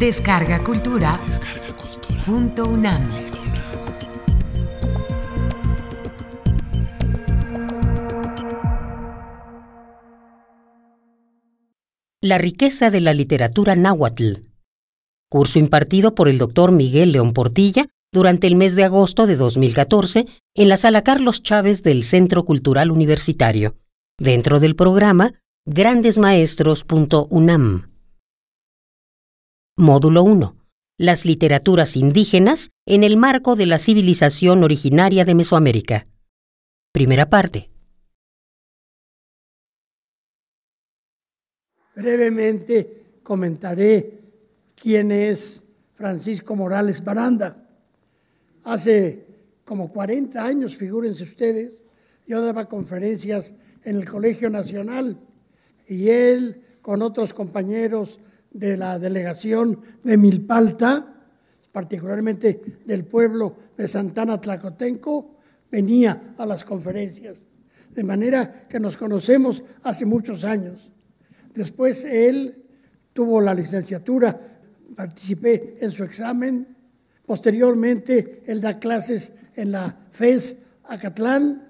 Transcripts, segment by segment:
Descarga Cultura. Punto UNAM. La riqueza de la literatura náhuatl. Curso impartido por el doctor Miguel León Portilla durante el mes de agosto de 2014 en la sala Carlos Chávez del Centro Cultural Universitario, dentro del programa grandesmaestros.unam. Módulo 1. Las literaturas indígenas en el marco de la civilización originaria de Mesoamérica. Primera parte. Brevemente comentaré quién es Francisco Morales Baranda. Hace como 40 años, figúrense ustedes, yo daba conferencias en el Colegio Nacional y él con otros compañeros de la delegación de Milpalta, particularmente del pueblo de Santana Tlacotenco, venía a las conferencias. De manera que nos conocemos hace muchos años. Después él tuvo la licenciatura, participé en su examen. Posteriormente él da clases en la FES Acatlán.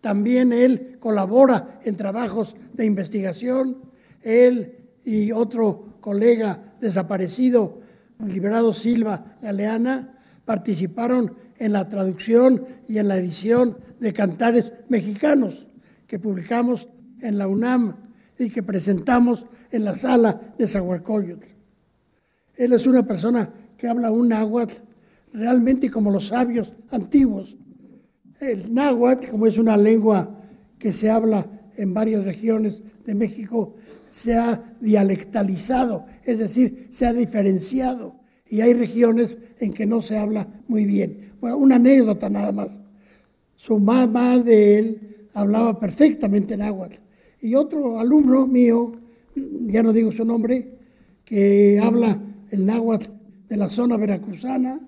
También él colabora en trabajos de investigación. Él y otro colega desaparecido, Liberado Silva Galeana, participaron en la traducción y en la edición de cantares mexicanos que publicamos en la UNAM y que presentamos en la sala de Zahualcoyotl. Él es una persona que habla un náhuatl realmente como los sabios antiguos. El náhuatl, como es una lengua que se habla en varias regiones de México, se ha dialectalizado, es decir, se ha diferenciado. Y hay regiones en que no se habla muy bien. Bueno, una anécdota nada más. Su mamá de él hablaba perfectamente náhuatl. Y otro alumno mío, ya no digo su nombre, que habla el náhuatl de la zona veracruzana,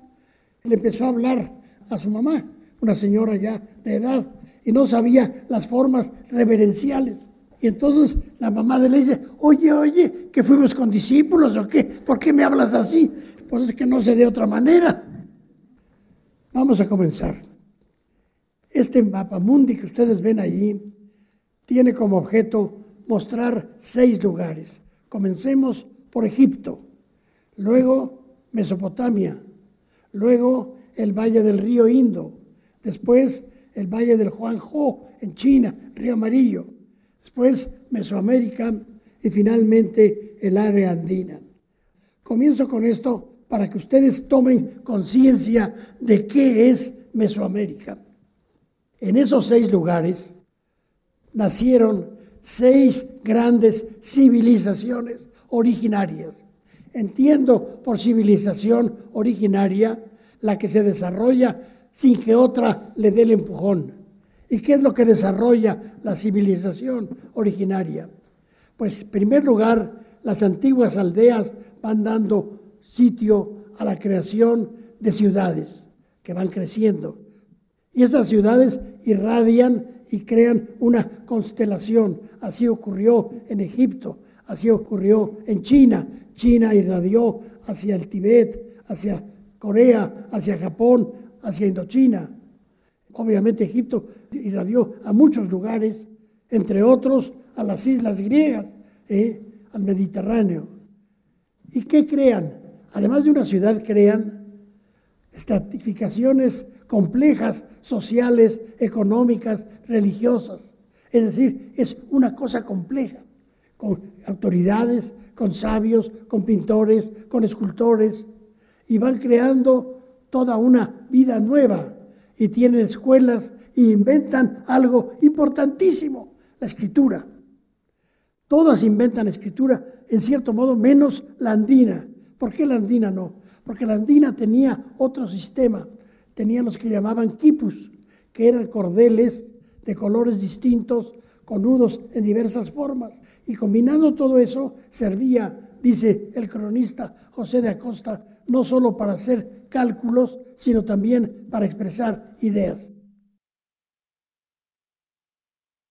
le empezó a hablar a su mamá, una señora ya de edad, y no sabía las formas reverenciales. Y entonces la mamá de él dice, oye, oye, que fuimos con discípulos o qué, ¿por qué me hablas así? Pues es que no sé de otra manera. Vamos a comenzar. Este mapa mundi que ustedes ven allí tiene como objeto mostrar seis lugares. Comencemos por Egipto, luego Mesopotamia, luego el valle del río Indo, después el valle del Juanjo en China, río Amarillo, después Mesoamérica y finalmente el área andina. Comienzo con esto para que ustedes tomen conciencia de qué es Mesoamérica. En esos seis lugares nacieron seis grandes civilizaciones originarias. Entiendo por civilización originaria la que se desarrolla sin que otra le dé el empujón. ¿Y qué es lo que desarrolla la civilización originaria? Pues, en primer lugar, las antiguas aldeas van dando sitio a la creación de ciudades que van creciendo. Y esas ciudades irradian y crean una constelación. Así ocurrió en Egipto, así ocurrió en China. China irradió hacia el Tíbet, hacia Corea, hacia Japón, hacia Indochina. Obviamente Egipto irradió a muchos lugares, entre otros a las islas griegas, ¿eh? al Mediterráneo. ¿Y qué crean? Además de una ciudad, crean estratificaciones complejas, sociales, económicas, religiosas. Es decir, es una cosa compleja, con autoridades, con sabios, con pintores, con escultores, y van creando toda una vida nueva y tienen escuelas y inventan algo importantísimo, la escritura. Todas inventan escritura, en cierto modo, menos la andina. ¿Por qué la andina no? Porque la andina tenía otro sistema, tenía los que llamaban quipus, que eran cordeles de colores distintos, con nudos en diversas formas. Y combinando todo eso, servía, dice el cronista José de Acosta, no solo para hacer cálculos, sino también para expresar ideas.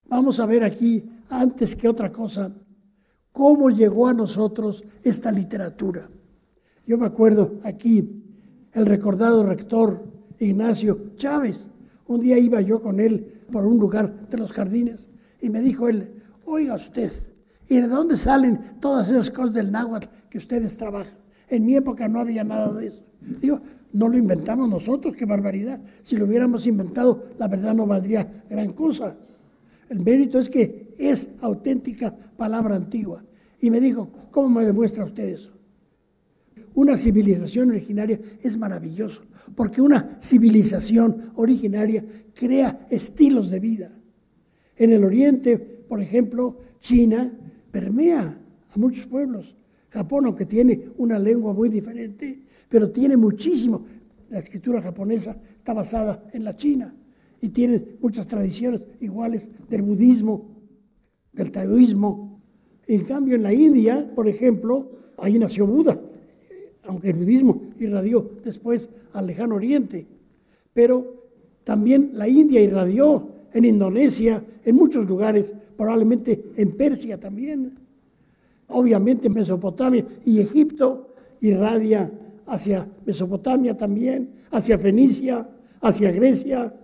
Vamos a ver aquí, antes que otra cosa, cómo llegó a nosotros esta literatura. Yo me acuerdo aquí, el recordado rector Ignacio Chávez. Un día iba yo con él por un lugar de los jardines y me dijo él, oiga usted, ¿y de dónde salen todas esas cosas del náhuatl que ustedes trabajan? En mi época no había nada de eso. Digo, no lo inventamos nosotros, qué barbaridad. Si lo hubiéramos inventado, la verdad no valdría gran cosa. El mérito es que es auténtica palabra antigua. Y me dijo, ¿cómo me demuestra usted eso? Una civilización originaria es maravilloso, porque una civilización originaria crea estilos de vida. En el Oriente, por ejemplo, China permea a muchos pueblos. Japón, aunque tiene una lengua muy diferente, pero tiene muchísimo. La escritura japonesa está basada en la China y tiene muchas tradiciones iguales del budismo, del taoísmo. En cambio, en la India, por ejemplo, ahí nació Buda, aunque el budismo irradió después al lejano oriente. Pero también la India irradió en Indonesia, en muchos lugares, probablemente en Persia también. Obviamente Mesopotamia y Egipto irradia hacia Mesopotamia también, hacia Fenicia, hacia Grecia.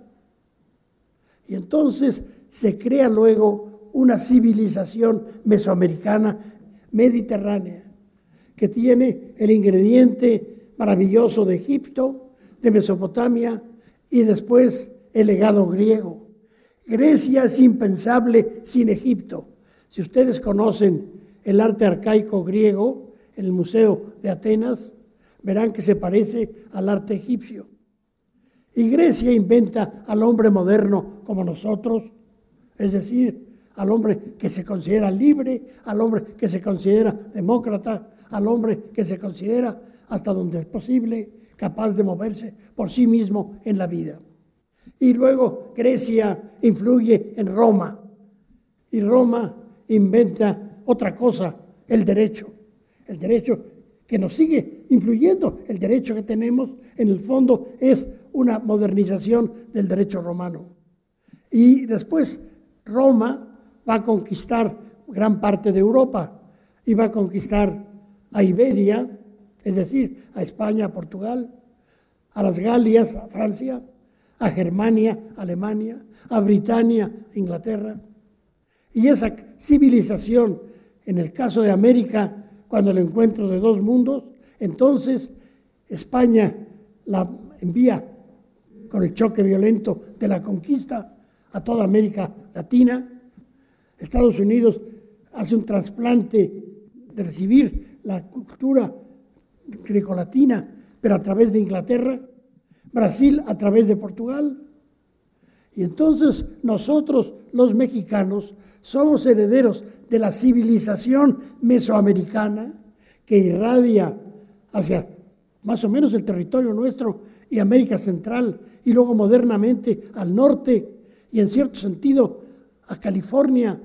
Y entonces se crea luego una civilización mesoamericana mediterránea que tiene el ingrediente maravilloso de Egipto, de Mesopotamia y después el legado griego. Grecia es impensable sin Egipto. Si ustedes conocen el arte arcaico griego el Museo de Atenas, verán que se parece al arte egipcio. Y Grecia inventa al hombre moderno como nosotros, es decir, al hombre que se considera libre, al hombre que se considera demócrata, al hombre que se considera, hasta donde es posible, capaz de moverse por sí mismo en la vida. Y luego Grecia influye en Roma. Y Roma inventa otra cosa, el derecho. El derecho que nos sigue influyendo. El derecho que tenemos, en el fondo, es una modernización del derecho romano. Y después Roma va a conquistar gran parte de Europa y va a conquistar a Iberia, es decir, a España, a Portugal, a las Galias, a Francia, a Germania, Alemania, a Britania, Inglaterra. Y esa civilización, en el caso de América, cuando el encuentro de dos mundos, entonces España la envía con el choque violento de la conquista a toda América Latina. Estados Unidos hace un trasplante de recibir la cultura grecolatina, pero a través de Inglaterra. Brasil a través de Portugal. Y entonces nosotros, los mexicanos, somos herederos de la civilización mesoamericana que irradia hacia más o menos el territorio nuestro y América Central, y luego modernamente al norte, y en cierto sentido a California,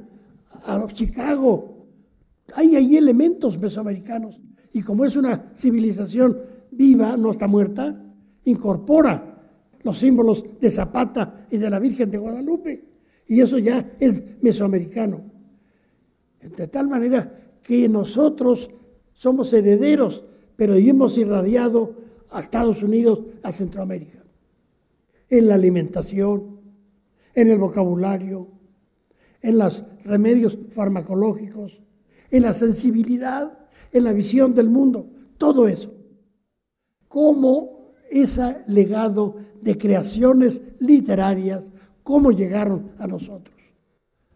a Chicago. Hay ahí elementos mesoamericanos. Y como es una civilización viva, no está muerta, incorpora los símbolos de Zapata y de la Virgen de Guadalupe. Y eso ya es mesoamericano. De tal manera que nosotros somos herederos, pero hemos irradiado a Estados Unidos, a Centroamérica. En la alimentación, en el vocabulario, en los remedios farmacológicos, en la sensibilidad, en la visión del mundo, todo eso. ¿Cómo ese legado de creaciones literarias, cómo llegaron a nosotros.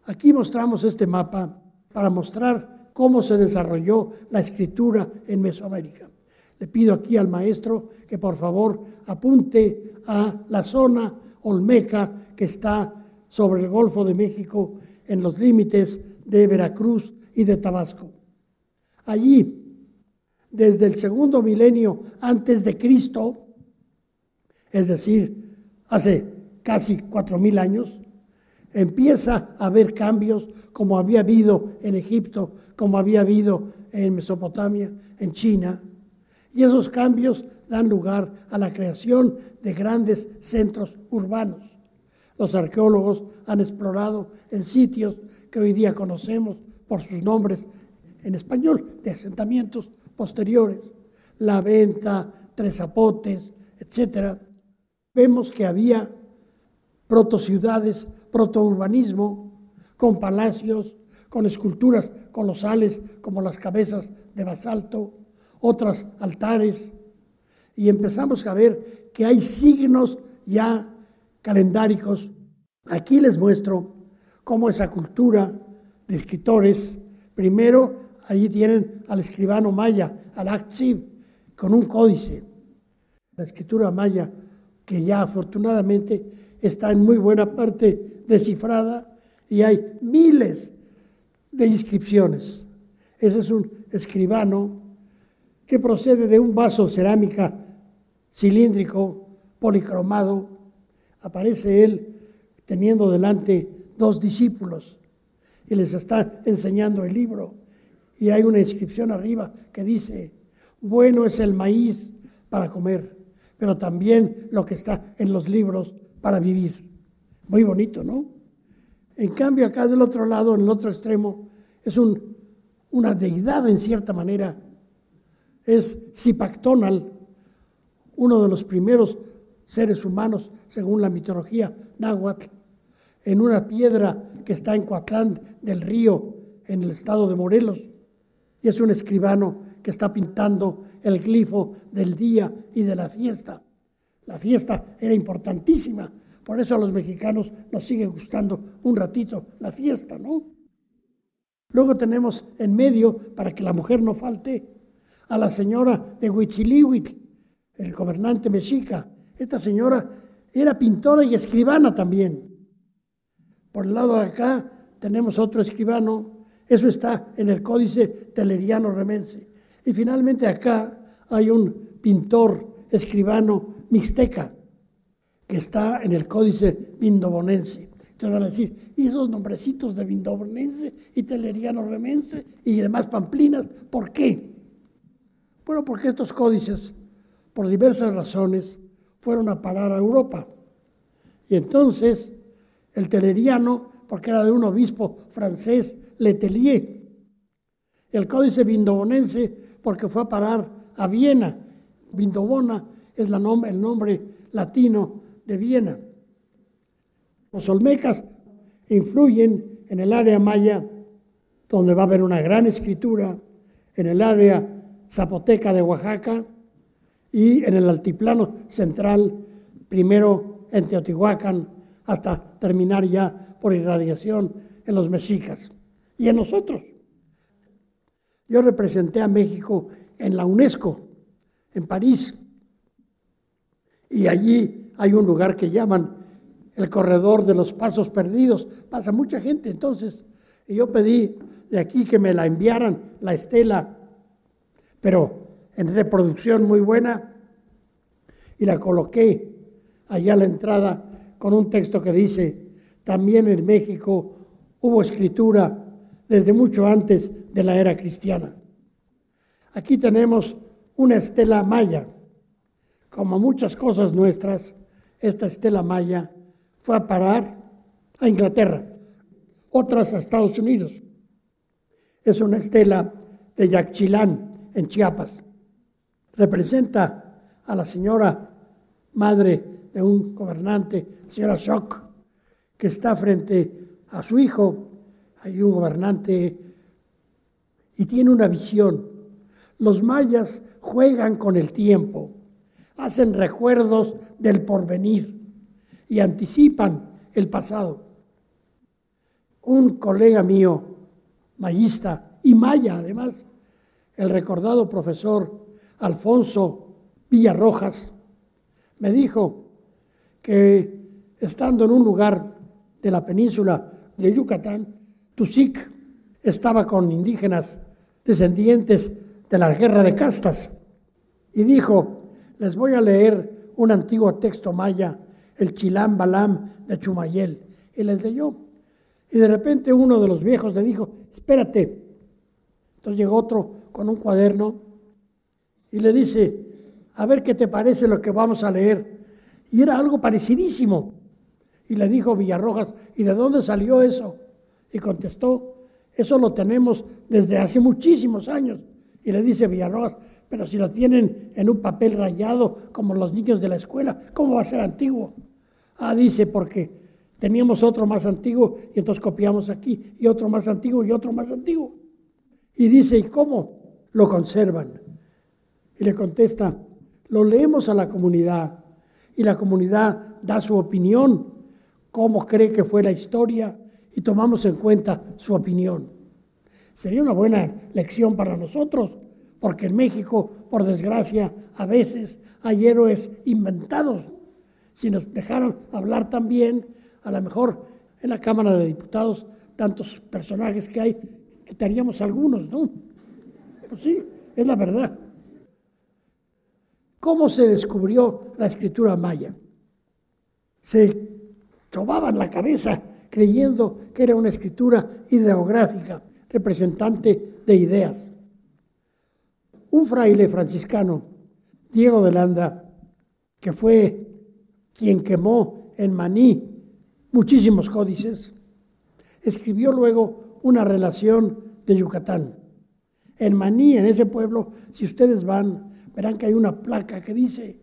Aquí mostramos este mapa para mostrar cómo se desarrolló la escritura en Mesoamérica. Le pido aquí al maestro que por favor apunte a la zona olmeca que está sobre el Golfo de México en los límites de Veracruz y de Tabasco. Allí, desde el segundo milenio antes de Cristo, es decir, hace casi cuatro mil años, empieza a haber cambios como había habido en Egipto, como había habido en Mesopotamia, en China. Y esos cambios dan lugar a la creación de grandes centros urbanos. Los arqueólogos han explorado en sitios que hoy día conocemos por sus nombres en español, de asentamientos posteriores. La Venta, Tres Zapotes, etc., vemos que había protociudades, protourbanismo, con palacios, con esculturas colosales como las cabezas de basalto, otras altares, y empezamos a ver que hay signos ya calendáricos. Aquí les muestro cómo esa cultura de escritores, primero allí tienen al escribano maya, al Aktsib, con un códice. La escritura maya, que ya afortunadamente está en muy buena parte descifrada y hay miles de inscripciones. Ese es un escribano que procede de un vaso cerámica cilíndrico, policromado. Aparece él teniendo delante dos discípulos y les está enseñando el libro. Y hay una inscripción arriba que dice, bueno es el maíz para comer, pero también lo que está en los libros para vivir. Muy bonito, ¿no? En cambio, acá del otro lado, en el otro extremo, es un, una deidad en cierta manera. Es Zipactonal, uno de los primeros seres humanos, según la mitología náhuatl, en una piedra que está en Coatlán del Río, en el estado de Morelos. Y es un escribano que está pintando el glifo del día y de la fiesta. La fiesta era importantísima, por eso a los mexicanos nos sigue gustando un ratito la fiesta, ¿no? Luego tenemos en medio, para que la mujer no falte, a la señora de Huichilihuitl, el gobernante mexica. Esta señora era pintora y escribana también. Por el lado de acá tenemos otro escribano, eso está en el códice teleriano remense. Y finalmente acá hay un pintor escribano mixteca que está en el códice vindobonense. Entonces van a decir, ¿y esos nombrecitos de vindobonense y teleriano remense y demás pamplinas, por qué? Bueno, porque estos códices por diversas razones, fueron a parar a Europa. Y entonces el teleriano, porque era de un obispo francés, Letelier, el códice vindobonense, porque fue a parar a Viena. Vindobona es la el nombre latino de Viena. Los olmecas influyen en el área maya, donde va a haber una gran escritura, en el área zapoteca de Oaxaca, y en el altiplano central, primero en Teotihuacán, hasta terminar ya por irradiación en los mexicas y en nosotros. Yo representé a México en la UNESCO, en París, y allí hay un lugar que llaman el corredor de los pasos perdidos. Pasa mucha gente, entonces, y yo pedí de aquí que me la enviaran, la estela, pero en reproducción muy buena y la coloqué allá a la entrada con un texto que dice, también en México hubo escritura desde mucho antes de la era cristiana. Aquí tenemos una estela maya. Como muchas cosas nuestras, esta estela maya fue a parar a Inglaterra, otras a Estados Unidos. Es una estela de Yaxchilán, en Chiapas representa a la señora madre de un gobernante, señora Shock, que está frente a su hijo. Hay un gobernante y tiene una visión. Los mayas juegan con el tiempo, hacen recuerdos del porvenir y anticipan el pasado. Un colega mío, mayista y maya además, el recordado profesor Alfonso Villarrojas, me dijo que estando en un lugar de la península de Yucatán, Tusic estaba con indígenas descendientes de la guerra de castas y dijo, les voy a leer un antiguo texto maya, el Chilam Balam de Chumayel, y les leyó. Y de repente uno de los viejos le dijo, espérate. Entonces llegó otro con un cuaderno y le dice, a ver qué te parece lo que vamos a leer. Y era algo parecidísimo. Y le dijo Villarrojas, ¿y de dónde salió eso? Y contestó, eso lo tenemos desde hace muchísimos años. Y le dice Villarroas, pero si lo tienen en un papel rayado como los niños de la escuela, ¿cómo va a ser antiguo? Ah, dice, porque teníamos otro más antiguo y entonces copiamos aquí, y otro más antiguo y otro más antiguo. Y dice, ¿y cómo lo conservan? Y le contesta, lo leemos a la comunidad y la comunidad da su opinión, cómo cree que fue la historia y tomamos en cuenta su opinión. Sería una buena lección para nosotros, porque en México, por desgracia, a veces hay héroes inventados. Si nos dejaran hablar también, a lo mejor en la Cámara de Diputados, tantos personajes que hay, quitaríamos algunos, ¿no? Pues sí, es la verdad. ¿Cómo se descubrió la escritura maya? Se tomaban la cabeza creyendo que era una escritura ideográfica, representante de ideas. Un fraile franciscano, Diego de Landa, que fue quien quemó en Maní muchísimos códices, escribió luego una relación de Yucatán. En Maní, en ese pueblo, si ustedes van, verán que hay una placa que dice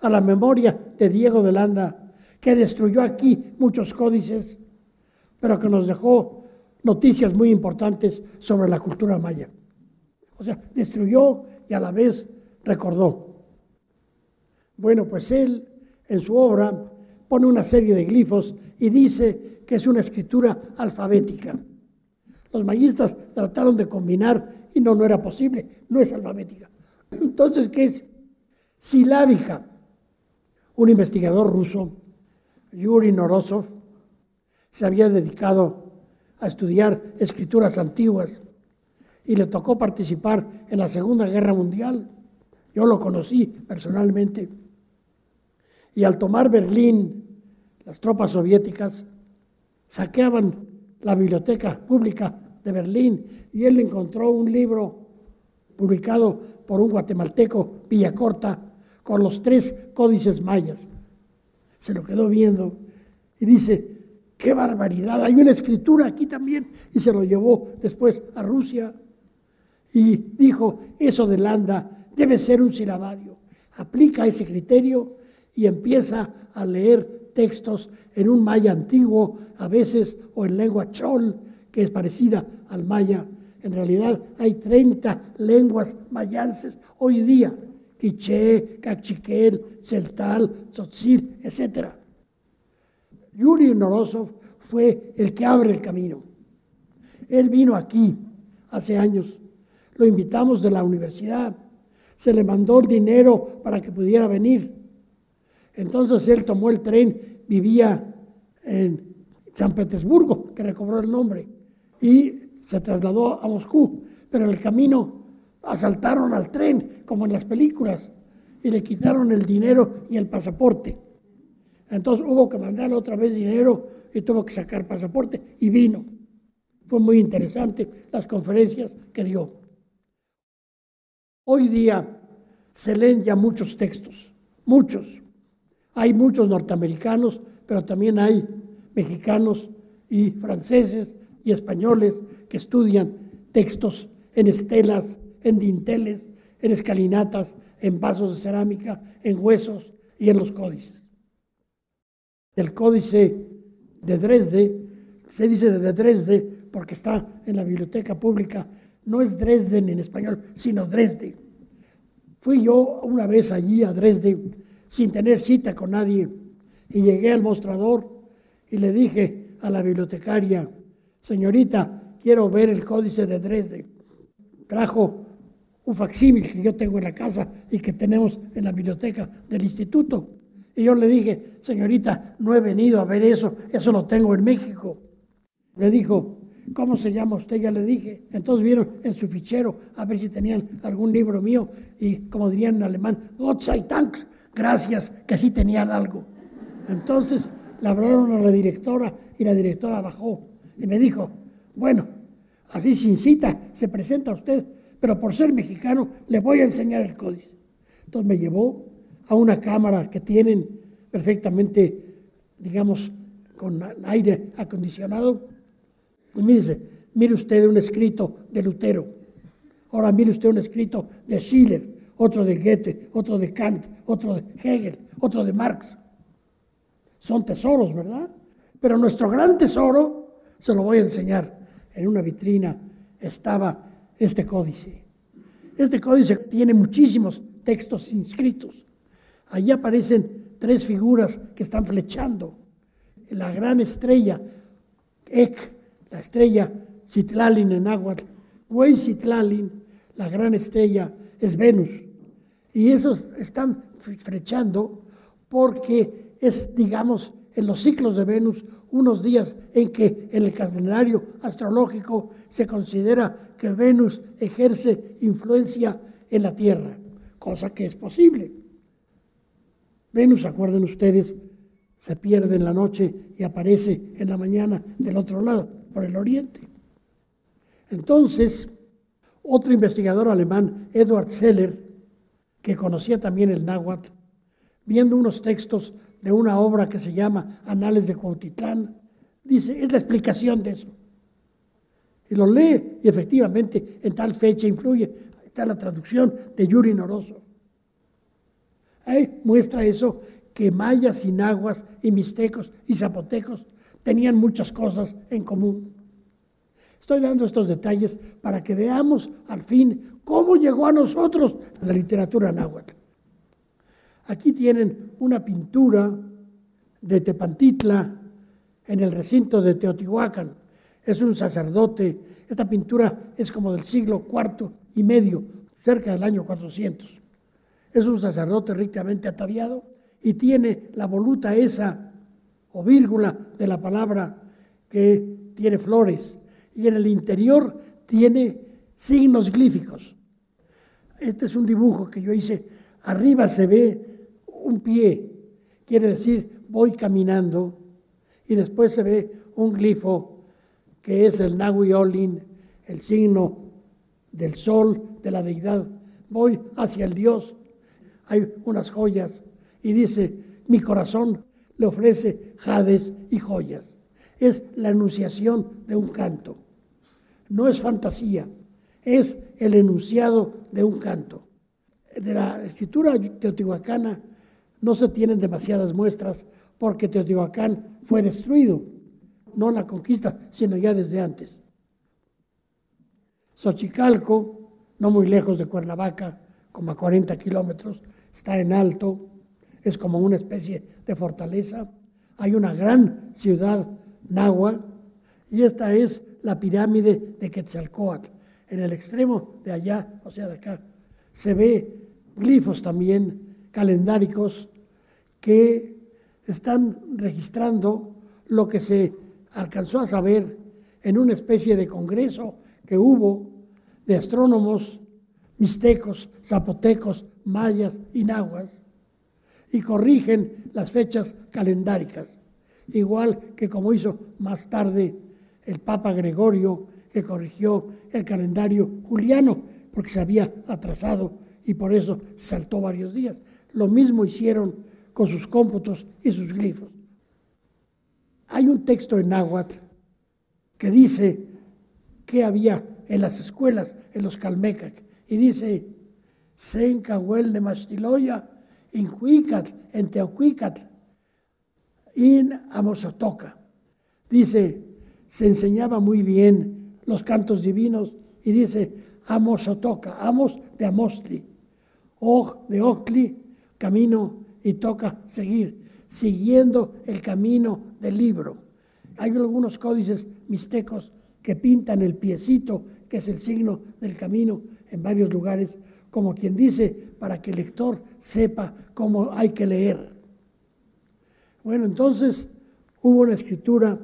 a la memoria de Diego de Landa, que destruyó aquí muchos códices, pero que nos dejó noticias muy importantes sobre la cultura maya. O sea, destruyó y a la vez recordó. Bueno, pues él en su obra pone una serie de glifos y dice que es una escritura alfabética. Los mayistas trataron de combinar y no, no era posible, no es alfabética. Entonces, ¿qué es? Silábica. Un investigador ruso, Yuri Norosov, se había dedicado a estudiar escrituras antiguas y le tocó participar en la Segunda Guerra Mundial. Yo lo conocí personalmente. Y al tomar Berlín, las tropas soviéticas saqueaban la biblioteca pública de Berlín y él encontró un libro publicado por un guatemalteco, Villacorta, con los tres códices mayas. Se lo quedó viendo y dice, qué barbaridad, hay una escritura aquí también. Y se lo llevó después a Rusia y dijo, eso de Landa debe ser un silabario. Aplica ese criterio y empieza a leer textos en un maya antiguo, a veces, o en lengua chol, que es parecida al maya. En realidad hay 30 lenguas mayanses hoy día, quiché, cachiquel, celtal, tzotzil, etc. Yuri Norosov fue el que abre el camino. Él vino aquí hace años, lo invitamos de la universidad, se le mandó el dinero para que pudiera venir. Entonces él tomó el tren, vivía en San Petersburgo, que recobró el nombre, y se trasladó a Moscú, pero en el camino asaltaron al tren, como en las películas, y le quitaron el dinero y el pasaporte. Entonces hubo que mandarle otra vez dinero y tuvo que sacar pasaporte y vino. Fue muy interesante las conferencias que dio. Hoy día se leen ya muchos textos, muchos. Hay muchos norteamericanos, pero también hay mexicanos y franceses y españoles que estudian textos en estelas, en dinteles, en escalinatas, en vasos de cerámica, en huesos y en los códices. El códice de Dresde, se dice de Dresde porque está en la biblioteca pública, no es Dresden en español, sino Dresde. Fui yo una vez allí a Dresde sin tener cita con nadie y llegué al mostrador y le dije a la bibliotecaria, señorita, quiero ver el códice de Dresde. Trajo un facsímil que yo tengo en la casa y que tenemos en la biblioteca del instituto. Y yo le dije, señorita, no he venido a ver eso, eso lo tengo en México. Le dijo, ¿cómo se llama usted? Ya le dije. Entonces vieron en su fichero a ver si tenían algún libro mío y como dirían en alemán, Gott sei Dank, gracias, que sí tenían algo. Entonces le hablaron a la directora y la directora bajó y me dijo, bueno, así sin cita se presenta usted, pero por ser mexicano le voy a enseñar el códice. Entonces me llevó a una cámara que tienen perfectamente, digamos, con aire acondicionado. Y mire usted un escrito de Lutero. Ahora mire usted un escrito de Schiller, otro de Goethe, otro de Kant, otro de Hegel, otro de Marx. Son tesoros, ¿verdad? Pero nuestro gran tesoro, se lo voy a enseñar, en una vitrina estaba este códice. Este códice tiene muchísimos textos inscritos. Allí aparecen tres figuras que están flechando. La gran estrella, Ek, la estrella Citlalin en náhuatl, Güey Citlalin, la gran estrella, es Venus. Y esos están flechando porque es, digamos, en los ciclos de Venus, unos días en que en el calendario astrológico se considera que Venus ejerce influencia en la Tierra, cosa que es posible. Venus, acuerden ustedes, se pierde en la noche y aparece en la mañana del otro lado, por el oriente. Entonces, otro investigador alemán, Edward Seller, que conocía también el náhuatl, viendo unos textos de una obra que se llama Anales de Cuautitlán, dice, es la explicación de eso. Y lo lee y efectivamente en tal fecha influye. Está la traducción de Yuri Noroso. Ahí muestra eso, que mayas y nahuas y mixtecos y zapotecos tenían muchas cosas en común. Estoy dando estos detalles para que veamos al fin cómo llegó a nosotros la literatura náhuatl. Aquí tienen una pintura de Tepantitla en el recinto de Teotihuacán. Es un sacerdote. Esta pintura es como del siglo IV y medio, cerca del año 400. Es un sacerdote ricamente ataviado y tiene la voluta esa o vírgula de la palabra que tiene flores. Y en el interior tiene signos glíficos. Este es un dibujo que yo hice. Arriba se ve un pie, quiere decir voy caminando, y después se ve un glifo que es el Nahui el signo del sol, de la deidad. Voy hacia el Dios, hay unas joyas, y dice, mi corazón le ofrece jades y joyas. Es la enunciación de un canto. No es fantasía, es el enunciado de un canto. De la escritura teotihuacana no se tienen demasiadas muestras porque Teotihuacán fue destruido, no en la conquista, sino ya desde antes. Xochicalco, no muy lejos de Cuernavaca, como a 40 kilómetros, está en alto, es como una especie de fortaleza. Hay una gran ciudad nahua y esta es la pirámide de Quetzalcoatl. En el extremo de allá, o sea, de acá, se ve glifos también calendáricos que están registrando lo que se alcanzó a saber en una especie de congreso que hubo de astrónomos mixtecos, zapotecos, mayas y nahuas, y corrigen las fechas calendáricas, igual que como hizo más tarde el Papa Gregorio, que corrigió el calendario juliano, porque se había atrasado y por eso saltó varios días. Lo mismo hicieron con sus cómputos y sus glifos. Hay un texto en náhuatl que dice que había en las escuelas, en los calmecac, y dice, en cahuel de Mastiloya, en Cuicat, en Teocuicat, en Amosotoca. Dice, se enseñaba muy bien los cantos divinos y dice, Amosotoca, Amos de Amostri, Og de Ocli, camino y toca seguir, siguiendo el camino del libro. Hay algunos códices mixtecos que pintan el piecito, que es el signo del camino, en varios lugares, como quien dice, para que el lector sepa cómo hay que leer. Bueno, entonces hubo una escritura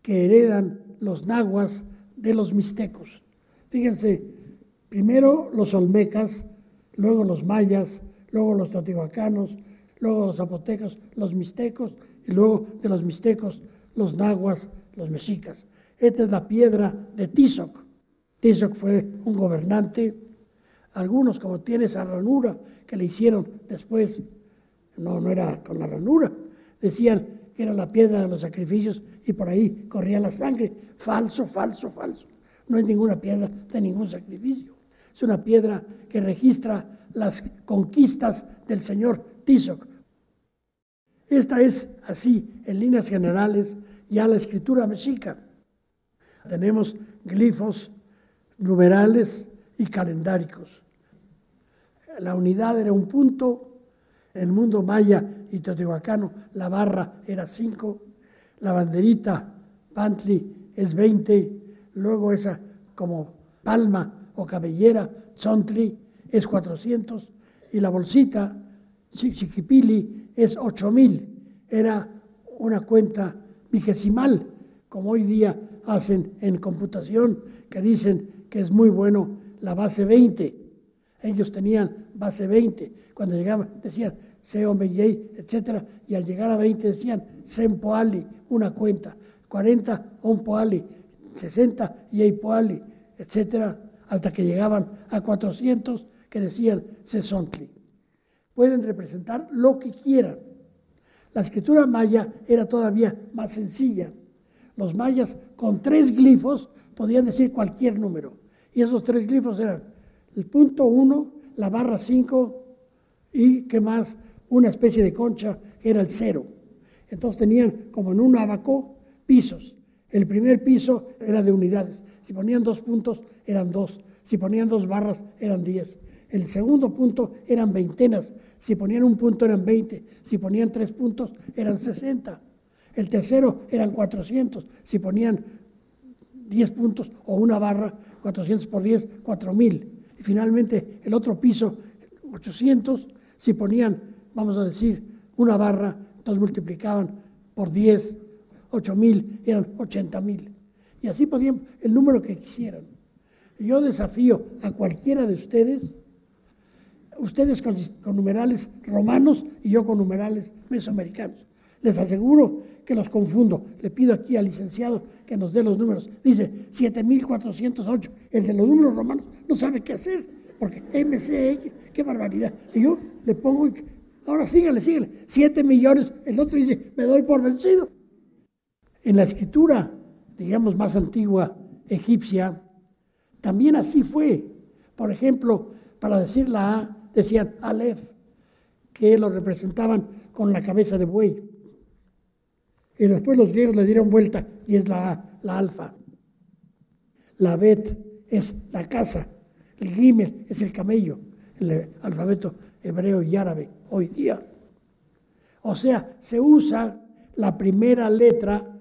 que heredan los nahuas de los mixtecos. Fíjense, primero los olmecas, luego los mayas, luego los teotihuacanos, luego los zapotecos, los mixtecos, y luego de los mixtecos, los nahuas, los mexicas. Esta es la piedra de Tizoc. Tizoc fue un gobernante. Algunos, como tiene esa ranura que le hicieron después, no, no era con la ranura, decían que era la piedra de los sacrificios y por ahí corría la sangre. Falso, falso, falso. No es ninguna piedra de ningún sacrificio. Es una piedra que registra las conquistas del señor Tizoc. Esta es así, en líneas generales, ya la escritura mexica. Tenemos glifos, numerales y calendáricos. La unidad era un punto, en el mundo maya y teotihuacano la barra era cinco, la banderita pantli es 20, luego esa como palma o cabellera, tzontli, es 400, y la bolsita, chiquipili, es 8000. Era una cuenta vigesimal, como hoy día hacen en computación, que dicen que es muy bueno la base 20. Ellos tenían base 20. Cuando llegaban decían Seo Meyei, etc. Y al llegar a 20 decían Sempoali, una cuenta. 40 Poali, 60 Poali, etc. Hasta que llegaban a 400 que decían Sesontli. Pueden representar lo que quieran. La escritura maya era todavía más sencilla. Los mayas con tres glifos podían decir cualquier número. Y esos tres glifos eran el punto 1, la barra 5 y, ¿qué más? Una especie de concha que era el cero. Entonces tenían como en un abaco pisos. El primer piso era de unidades. Si ponían dos puntos, eran dos. Si ponían dos barras, eran diez. El segundo punto eran veintenas. Si ponían un punto, eran veinte. Si ponían tres puntos, eran sesenta. El tercero eran cuatrocientos. Si ponían diez puntos o una barra, cuatrocientos por diez, cuatro mil. Y finalmente el otro piso, 800, si ponían, vamos a decir, una barra, entonces multiplicaban por 10, 8 mil, eran 80 mil. Y así podían el número que quisieran. Yo desafío a cualquiera de ustedes, ustedes con, con numerales romanos y yo con numerales mesoamericanos. Les aseguro que los confundo. Le pido aquí al licenciado que nos dé los números. Dice 7408. El de los números romanos no sabe qué hacer, porque MCX, qué barbaridad. Y yo le pongo, ahora sígale, sígale. 7 millones. El otro dice, me doy por vencido. En la escritura, digamos, más antigua egipcia, también así fue. Por ejemplo, para decir la A, decían Aleph, que lo representaban con la cabeza de buey. Y después los griegos le dieron vuelta y es la, la alfa. La bet es la casa. El gimel es el camello, el alfabeto hebreo y árabe hoy día. O sea, se usa la primera letra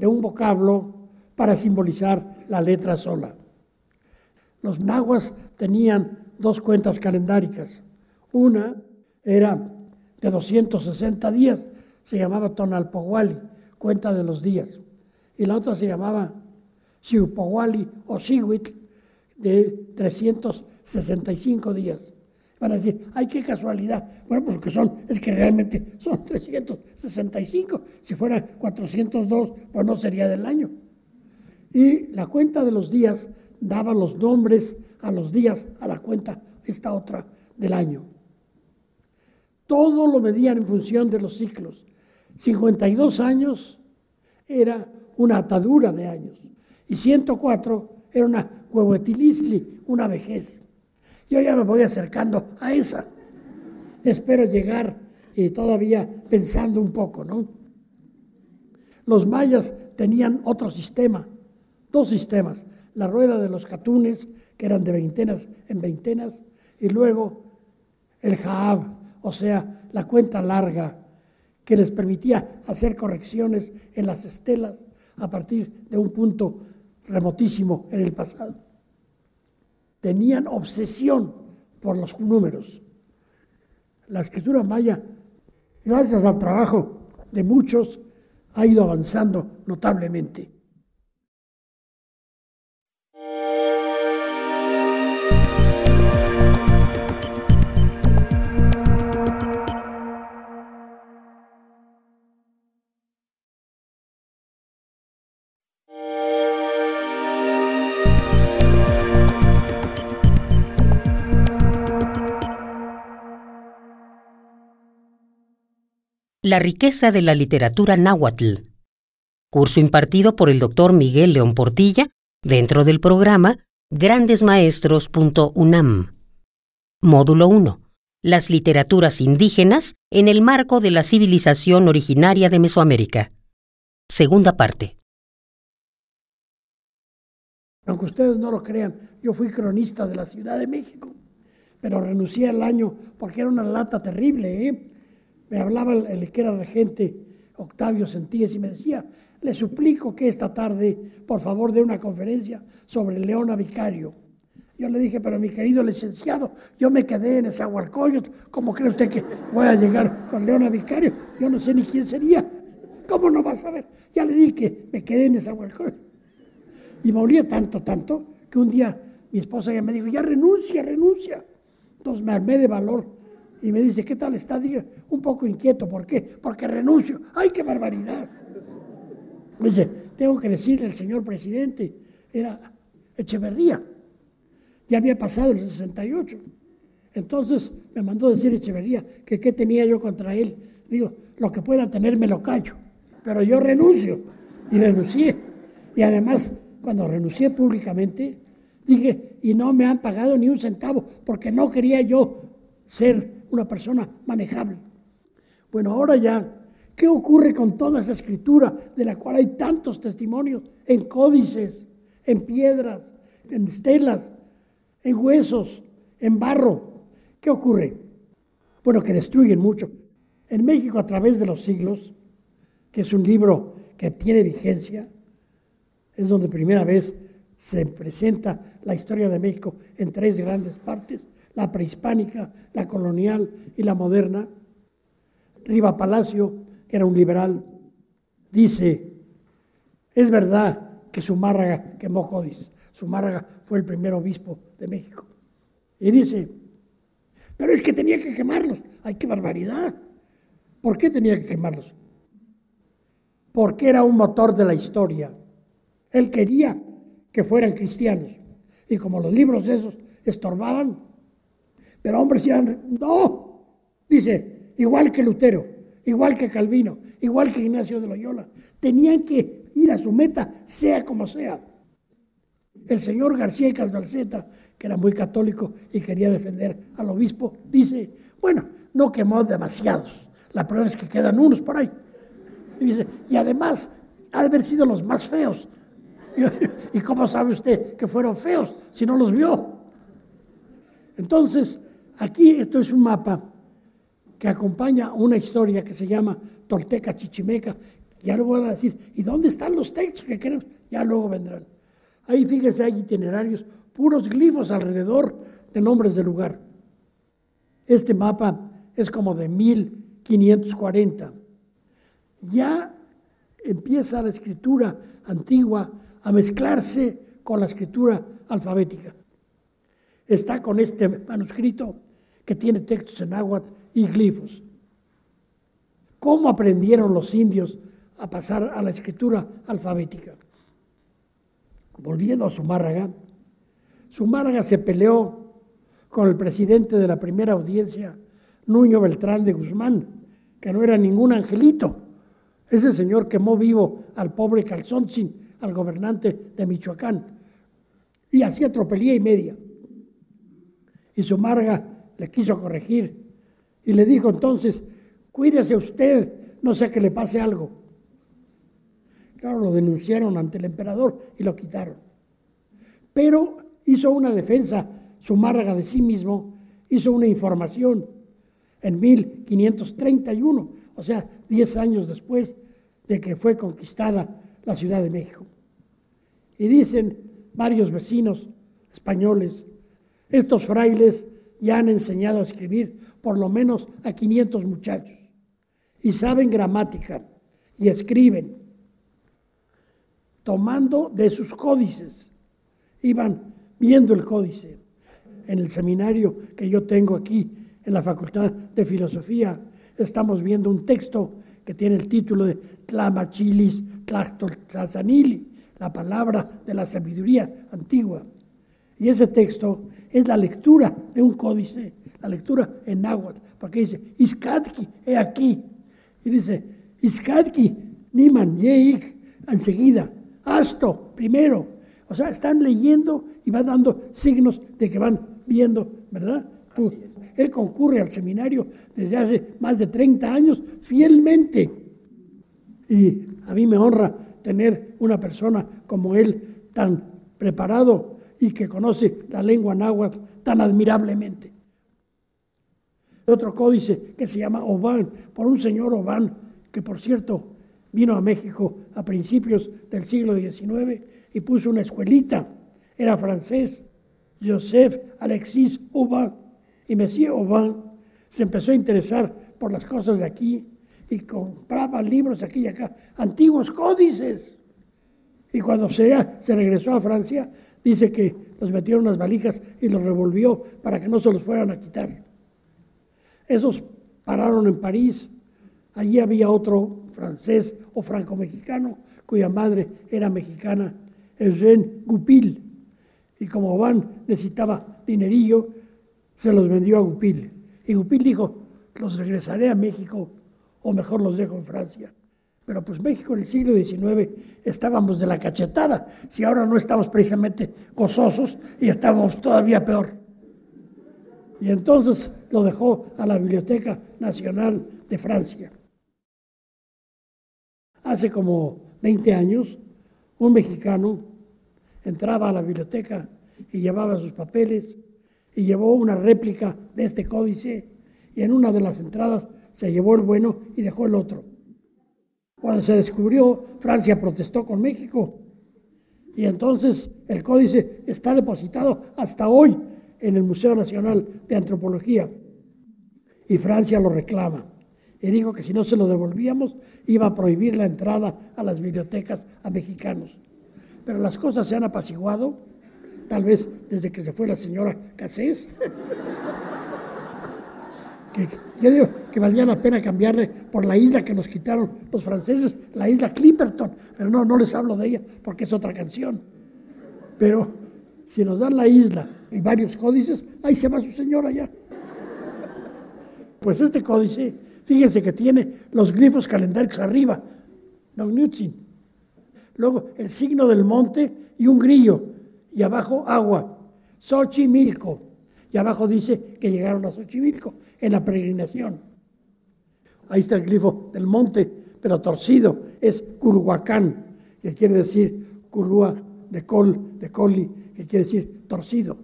de un vocablo para simbolizar la letra sola. Los nahuas tenían dos cuentas calendáricas. Una era de 260 días, se llamaba Tonalpohuali, cuenta de los días. Y la otra se llamaba Xiupowali o Xihuitl, de 365 días. Van a decir, ay, qué casualidad. Bueno, porque son, es que realmente son 365. Si fuera 402, pues no sería del año. Y la cuenta de los días daba los nombres a los días, a la cuenta, esta otra del año. Todo lo medían en función de los ciclos. 52 años era una atadura de años y 104 era una huehuetilistli, una vejez. Yo ya me voy acercando a esa. Espero llegar y todavía pensando un poco, ¿no? Los mayas tenían otro sistema, dos sistemas, la rueda de los catunes, que eran de veintenas en veintenas, y luego el jaab, o sea, la cuenta larga que les permitía hacer correcciones en las estelas a partir de un punto remotísimo en el pasado. Tenían obsesión por los números. La escritura maya, gracias al trabajo de muchos, ha ido avanzando notablemente. La riqueza de la literatura náhuatl. Curso impartido por el doctor Miguel León Portilla dentro del programa grandesmaestros.unam. Módulo 1. Las literaturas indígenas en el marco de la civilización originaria de Mesoamérica. Segunda parte. Aunque ustedes no lo crean, yo fui cronista de la Ciudad de México, pero renuncié al año porque era una lata terrible. ¿eh? Me hablaba el, que era regente, Octavio Sentíes, y me decía, le suplico que esta tarde, por favor, dé una conferencia sobre Leona Vicario. Yo le dije, pero mi querido licenciado, yo me quedé en Agualcoyot, ¿cómo cree usted que voy a llegar con Leona Vicario? Yo no sé ni quién sería. ¿Cómo no va a saber? Ya le dije me quedé en Agualcoyot. Y me olía tanto, tanto, que un día mi esposa ya me dijo, ya renuncia, renuncia. Entonces me armé de valor y me dice, ¿qué tal está? Diga, un poco inquieto, ¿por qué? Porque renuncio. ¡Ay, qué barbaridad! dice, tengo que decirle al señor presidente, era Echeverría ya había pasado el 68. Entonces me mandó decir Echeverría que qué tenía yo contra él. Digo, lo que pueda tener me lo callo. Pero yo renuncio. Y renuncié. Y además, cuando renuncié públicamente, dije, y no me han pagado ni un centavo, porque no quería yo ser una persona manejable. Bueno, ahora ya, ¿qué ocurre con toda esa escritura de la cual hay tantos testimonios en códices, en piedras, en estelas? en huesos, en barro. ¿Qué ocurre? Bueno, que destruyen mucho. En México a través de los siglos, que es un libro que tiene vigencia, es donde primera vez se presenta la historia de México en tres grandes partes, la prehispánica, la colonial y la moderna. Riva Palacio, que era un liberal, dice, es verdad que Zumárraga quemó Códice, Zumárraga fue el primer obispo de México. Y dice, pero es que tenía que quemarlos. ¡Ay, qué barbaridad! ¿Por qué tenía que quemarlos? Porque era un motor de la historia. Él quería que fueran cristianos. Y como los libros esos estorbaban, pero hombres eran, no, dice, igual que Lutero, igual que Calvino, igual que Ignacio de Loyola, tenían que ir a su meta, sea como sea. El señor García Casbalceta, que era muy católico y quería defender al obispo, dice, bueno, no quemó demasiados, la prueba es que quedan unos por ahí. Y dice, y además, ha de haber sido los más feos. ¿Y cómo sabe usted que fueron feos si no los vio? Entonces, aquí esto es un mapa que acompaña una historia que se llama Tolteca Chichimeca. Ya luego van a decir, ¿y dónde están los textos que queremos? Ya luego vendrán. Ahí fíjense, hay itinerarios, puros glifos alrededor de nombres de lugar. Este mapa es como de 1540. Ya empieza la escritura antigua a mezclarse con la escritura alfabética. Está con este manuscrito que tiene textos en agua y glifos. ¿Cómo aprendieron los indios a pasar a la escritura alfabética? volviendo a Zumárraga, Zumárraga se peleó con el presidente de la primera audiencia, Nuño Beltrán de Guzmán, que no era ningún angelito. Ese señor quemó vivo al pobre Calzoncin, al gobernante de Michoacán, y hacía tropelía y media. Y Zumárraga le quiso corregir y le dijo entonces, cuídese usted, no sea que le pase algo. Claro, lo denunciaron ante el emperador y lo quitaron. Pero hizo una defensa sumárraga de sí mismo, hizo una información en 1531, o sea, 10 años después de que fue conquistada la Ciudad de México. Y dicen varios vecinos españoles, estos frailes ya han enseñado a escribir por lo menos a 500 muchachos y saben gramática y escriben tomando de sus códices. Iban viendo el códice. En el seminario que yo tengo aquí, en la Facultad de Filosofía, estamos viendo un texto que tiene el título de Tlamachilis Tlachtotzazanili, la palabra de la sabiduría antigua. Y ese texto es la lectura de un códice, la lectura en náhuatl, porque dice, Iskatki, he aquí. Y dice, Iskatki, Niman, Yeik, enseguida, Asto, primero. O sea, están leyendo y van dando signos de que van viendo, ¿verdad? él concurre al seminario desde hace más de 30 años fielmente. Y a mí me honra tener una persona como él tan preparado y que conoce la lengua náhuatl tan admirablemente. Otro códice que se llama Oban, por un señor Oban, que por cierto vino a México a principios del siglo XIX y puso una escuelita. Era francés, Joseph Alexis Aubin. Y Monsieur Aubin se empezó a interesar por las cosas de aquí y compraba libros aquí y acá, antiguos códices. Y cuando se, se regresó a Francia, dice que los metió en unas valijas y los revolvió para que no se los fueran a quitar. Esos pararon en París. Allí había otro francés o franco-mexicano cuya madre era mexicana, Eugène Goupil. Y como Van necesitaba dinerillo, se los vendió a Goupil. Y Goupil dijo, los regresaré a México o mejor los dejo en Francia. Pero pues México en el siglo XIX estábamos de la cachetada, si ahora no estamos precisamente gozosos y estamos todavía peor. Y entonces lo dejó a la Biblioteca Nacional de Francia. Hace como 20 años, un mexicano entraba a la biblioteca y llevaba sus papeles y llevó una réplica de este códice y en una de las entradas se llevó el bueno y dejó el otro. Cuando se descubrió, Francia protestó con México y entonces el códice está depositado hasta hoy en el Museo Nacional de Antropología y Francia lo reclama. Y dijo que si no se lo devolvíamos iba a prohibir la entrada a las bibliotecas a mexicanos. Pero las cosas se han apaciguado, tal vez desde que se fue la señora Cassés. que yo digo que valía la pena cambiarle por la isla que nos quitaron los franceses, la isla Clipperton, pero no, no les hablo de ella porque es otra canción. Pero si nos dan la isla y varios códices, ahí se va su señora ya. Pues este códice, fíjense que tiene los glifos calendarios arriba, Luego el signo del monte y un grillo, y abajo agua, Xochimilco. Y abajo dice que llegaron a Xochimilco en la peregrinación. Ahí está el glifo del monte, pero torcido, es Culhuacán, que quiere decir Culúa de col, de coli, que quiere decir torcido.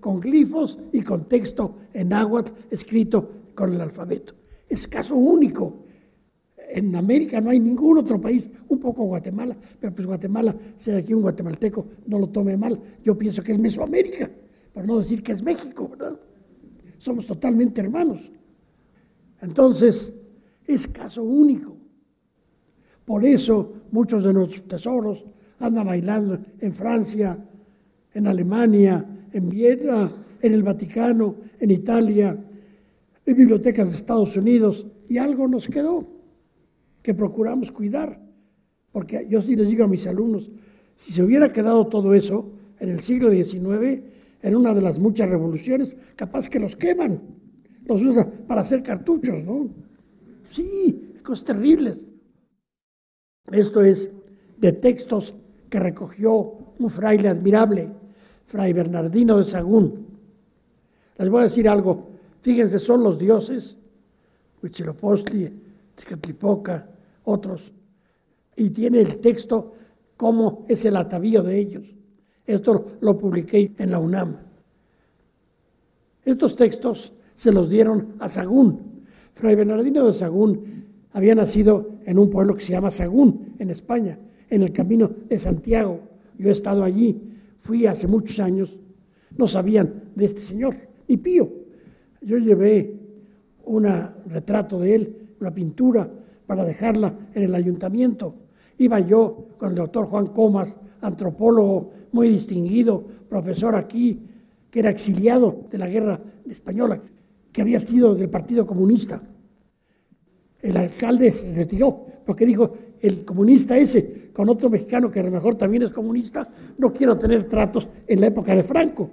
Con glifos y con texto en náhuatl escrito con el alfabeto. Es caso único. En América no hay ningún otro país, un poco Guatemala, pero pues Guatemala, si aquí un guatemalteco no lo tome mal, yo pienso que es Mesoamérica por no decir que es México, ¿verdad? Somos totalmente hermanos. Entonces, es caso único. Por eso muchos de nuestros tesoros andan bailando en Francia, en Alemania, en Viena, en el Vaticano, en Italia, en bibliotecas de Estados Unidos, y algo nos quedó que procuramos cuidar. Porque yo sí les digo a mis alumnos, si se hubiera quedado todo eso en el siglo XIX, en una de las muchas revoluciones, capaz que los queman, los usan para hacer cartuchos, ¿no? Sí, cosas terribles. Esto es de textos que recogió un fraile admirable, Fray Bernardino de Sagún. Les voy a decir algo, fíjense, son los dioses, Huitzilopochtli, Tezcatlipoca, otros, y tiene el texto cómo es el atavío de ellos. Esto lo publiqué en la UNAM. Estos textos se los dieron a Sagún. Fray Bernardino de Sagún había nacido en un pueblo que se llama Sagún, en España, en el camino de Santiago. Yo he estado allí, fui hace muchos años, no sabían de este señor, ni pío. Yo llevé un retrato de él, una pintura, para dejarla en el ayuntamiento. Iba yo con el doctor Juan Comas, antropólogo muy distinguido, profesor aquí, que era exiliado de la guerra española, que había sido del Partido Comunista. El alcalde se retiró porque dijo, el comunista ese, con otro mexicano que a lo mejor también es comunista, no quiero tener tratos en la época de Franco.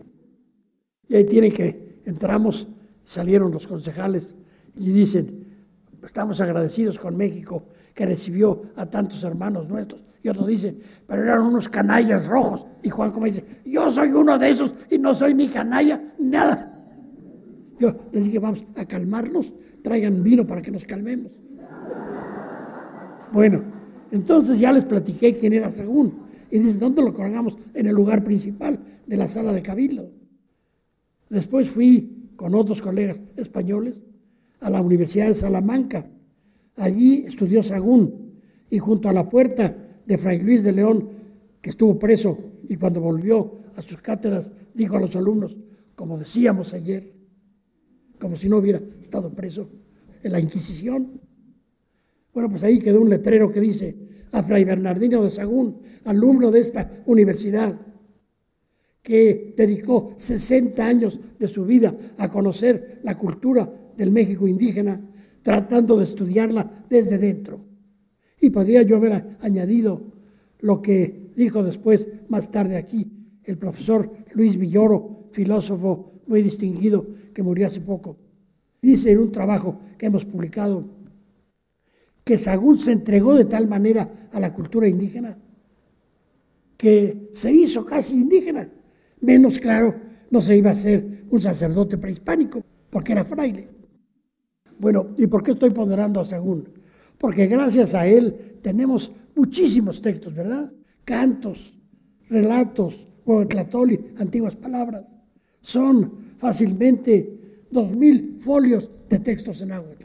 Y ahí tienen que, entramos, salieron los concejales y dicen, estamos agradecidos con México que recibió a tantos hermanos nuestros. Y otros dicen, pero eran unos canallas rojos. Y Juan como dice, yo soy uno de esos y no soy ni canalla, nada. Yo les dije, vamos a calmarnos, traigan vino para que nos calmemos. Bueno, entonces ya les platiqué quién era Sagún. Y dice, ¿dónde lo colgamos? En el lugar principal de la sala de cabildo. Después fui con otros colegas españoles a la Universidad de Salamanca. Allí estudió Sagún y junto a la puerta de Fray Luis de León, que estuvo preso y cuando volvió a sus cátedras dijo a los alumnos, como decíamos ayer, como si no hubiera estado preso en la Inquisición. Bueno, pues ahí quedó un letrero que dice a Fray Bernardino de Sagún, alumno de esta universidad, que dedicó 60 años de su vida a conocer la cultura del México indígena, tratando de estudiarla desde dentro. Y podría yo haber añadido lo que dijo después, más tarde aquí, el profesor Luis Villoro, filósofo muy distinguido que murió hace poco. Dice en un trabajo que hemos publicado que Sagún se entregó de tal manera a la cultura indígena que se hizo casi indígena. Menos claro, no se iba a ser un sacerdote prehispánico, porque era fraile. Bueno, ¿y por qué estoy ponderando a Sagún? Porque gracias a él tenemos muchísimos textos, ¿verdad? Cantos, relatos, antiguas palabras. Son fácilmente dos mil folios de textos en agua.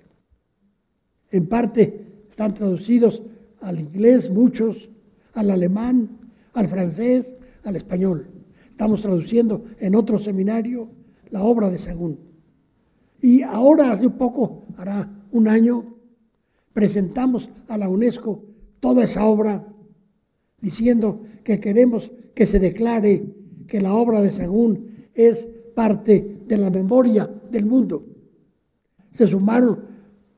En parte están traducidos al inglés, muchos, al alemán, al francés, al español. Estamos traduciendo en otro seminario la obra de Sagún. Y ahora, hace poco, hará un año, presentamos a la UNESCO toda esa obra diciendo que queremos que se declare que la obra de Sagún es parte de la memoria del mundo. Se sumaron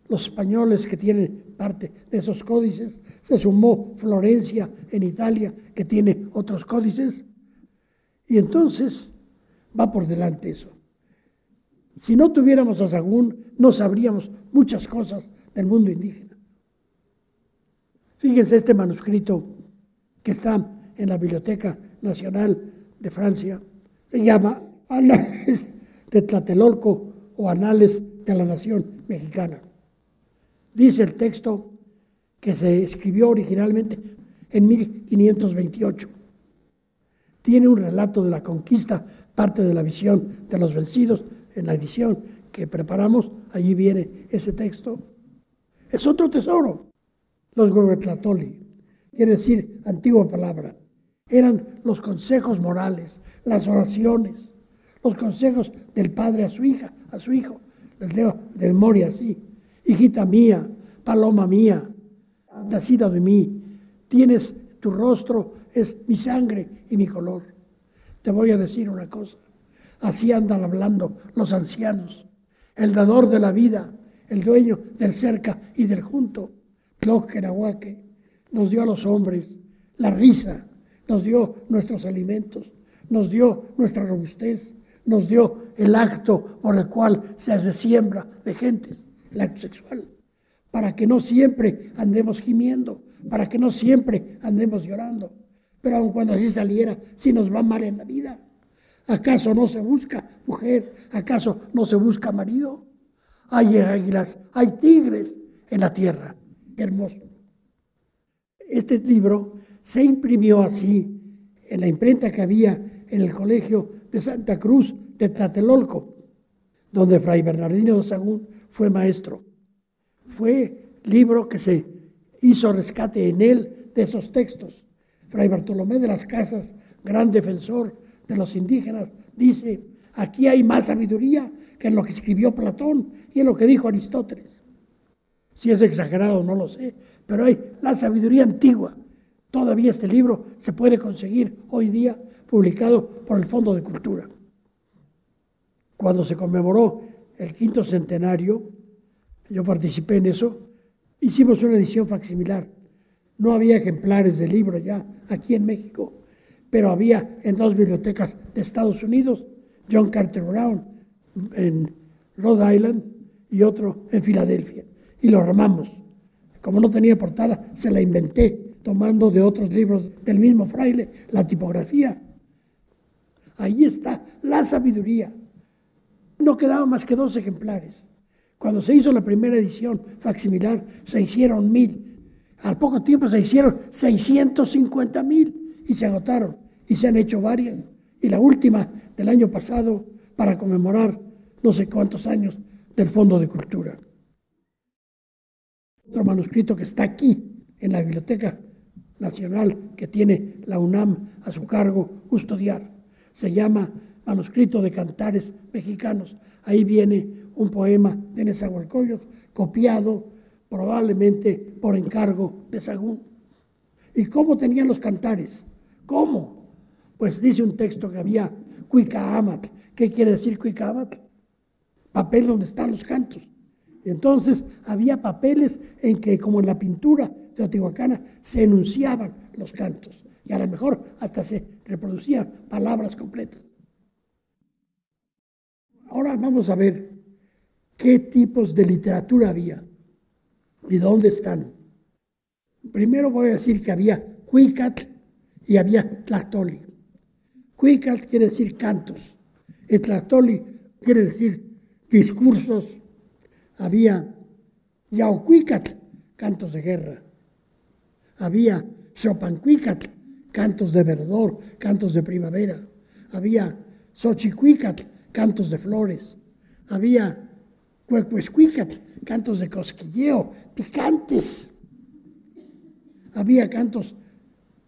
los españoles que tienen parte de esos códices, se sumó Florencia en Italia que tiene otros códices, y entonces va por delante eso. Si no tuviéramos a Sagún, no sabríamos muchas cosas del mundo indígena. Fíjense este manuscrito que está en la Biblioteca Nacional de Francia, se llama Anales de Tlatelolco o Anales de la Nación Mexicana. Dice el texto que se escribió originalmente en 1528. Tiene un relato de la conquista, parte de la visión de los vencidos en la edición que preparamos. Allí viene ese texto. Es otro tesoro. Los Gobetlatoli, quiere decir antigua palabra, eran los consejos morales, las oraciones, los consejos del padre a su hija, a su hijo. Les leo de memoria así hijita mía, paloma mía, nacida de mí, tienes tu rostro, es mi sangre y mi color. Te voy a decir una cosa, así andan hablando los ancianos, el dador de la vida, el dueño del cerca y del junto, Tloquenahuaque, nos dio a los hombres la risa, nos dio nuestros alimentos, nos dio nuestra robustez, nos dio el acto por el cual se hace siembra de gentes el acto sexual, para que no siempre andemos gimiendo, para que no siempre andemos llorando. Pero aun cuando así saliera, si nos va mal en la vida, ¿acaso no se busca mujer? ¿Acaso no se busca marido? Hay águilas, hay tigres en la tierra. Qué hermoso. Este libro se imprimió así en la imprenta que había en el colegio de Santa Cruz de Tlatelolco, donde Fray Bernardino de Sagún fue maestro. Fue libro que se hizo rescate en él de esos textos. Fray Bartolomé de las Casas, gran defensor de los indígenas, dice, aquí hay más sabiduría que en lo que escribió Platón y en lo que dijo Aristóteles. Si es exagerado, no lo sé, pero hay la sabiduría antigua. Todavía este libro se puede conseguir hoy día publicado por el Fondo de Cultura cuando se conmemoró el quinto centenario, yo participé en eso, hicimos una edición facsimilar. No había ejemplares del libro ya aquí en México, pero había en dos bibliotecas de Estados Unidos, John Carter Brown en Rhode Island y otro en Filadelfia. y lo armamos. Como no tenía portada, se la inventé tomando de otros libros del mismo fraile la tipografía. Ahí está la sabiduría. No quedaban más que dos ejemplares. Cuando se hizo la primera edición facsimilar, se hicieron mil. Al poco tiempo se hicieron 650 mil y se agotaron. Y se han hecho varias. Y la última del año pasado para conmemorar no sé cuántos años del Fondo de Cultura. Otro manuscrito que está aquí en la Biblioteca Nacional que tiene la UNAM a su cargo custodiar. Se llama Manuscrito de Cantares Mexicanos. Ahí viene un poema de Nezahualcóyotl copiado probablemente por encargo de Sagún. ¿Y cómo tenían los cantares? ¿Cómo? Pues dice un texto que había Cuicaamatl. ¿Qué quiere decir Cuicaamatl? Papel donde están los cantos. Entonces había papeles en que, como en la pintura teotihuacana, se enunciaban los cantos y a lo mejor hasta se reproducían palabras completas. Ahora vamos a ver qué tipos de literatura había y dónde están. Primero voy a decir que había Cuicatl y había Tlactoli. Cuicatl quiere decir cantos, y Tlactoli quiere decir discursos había Yaocuicatl, cantos de guerra. Había Chopancuicatl, cantos de verdor, cantos de primavera. Había Xochicuicatl, cantos de flores. Había Cuecuescuicatl, cantos de cosquilleo, picantes. Había cantos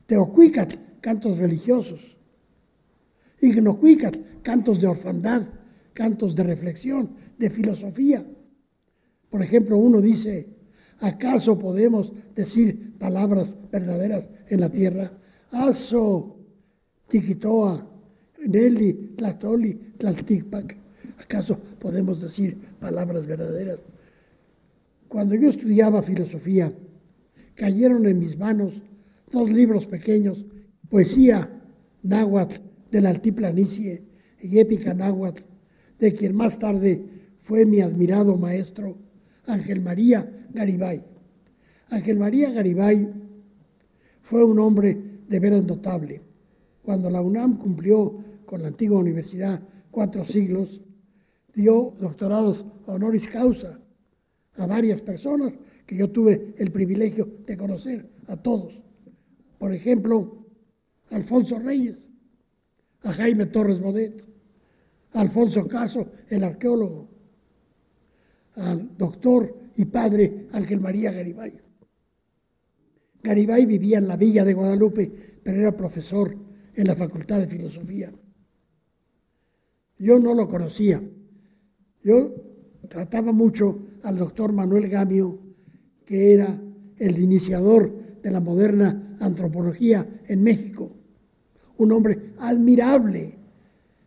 Teocuicatl, cantos religiosos. Ignocuicatl, cantos de orfandad, cantos de reflexión, de filosofía. Por ejemplo, uno dice, ¿acaso podemos decir palabras verdaderas en la tierra? Aso, tiquitoa, Nelly, Tlatoli, Tlalticpac. ¿Acaso podemos decir palabras verdaderas? Cuando yo estudiaba filosofía, cayeron en mis manos dos libros pequeños, poesía náhuatl de la altiplanicie y épica náhuatl, de quien más tarde fue mi admirado maestro Ángel María Garibay. Ángel María Garibay fue un hombre de veras notable. Cuando la UNAM cumplió con la antigua universidad cuatro siglos, dio doctorados honoris causa a varias personas que yo tuve el privilegio de conocer, a todos. Por ejemplo, Alfonso Reyes, a Jaime Torres Bodet, a Alfonso Caso, el arqueólogo, al doctor y padre Ángel María Garibay. Garibay vivía en la villa de Guadalupe, pero era profesor en la Facultad de Filosofía. Yo no lo conocía. Yo trataba mucho al doctor Manuel Gamio, que era el iniciador de la moderna antropología en México. Un hombre admirable.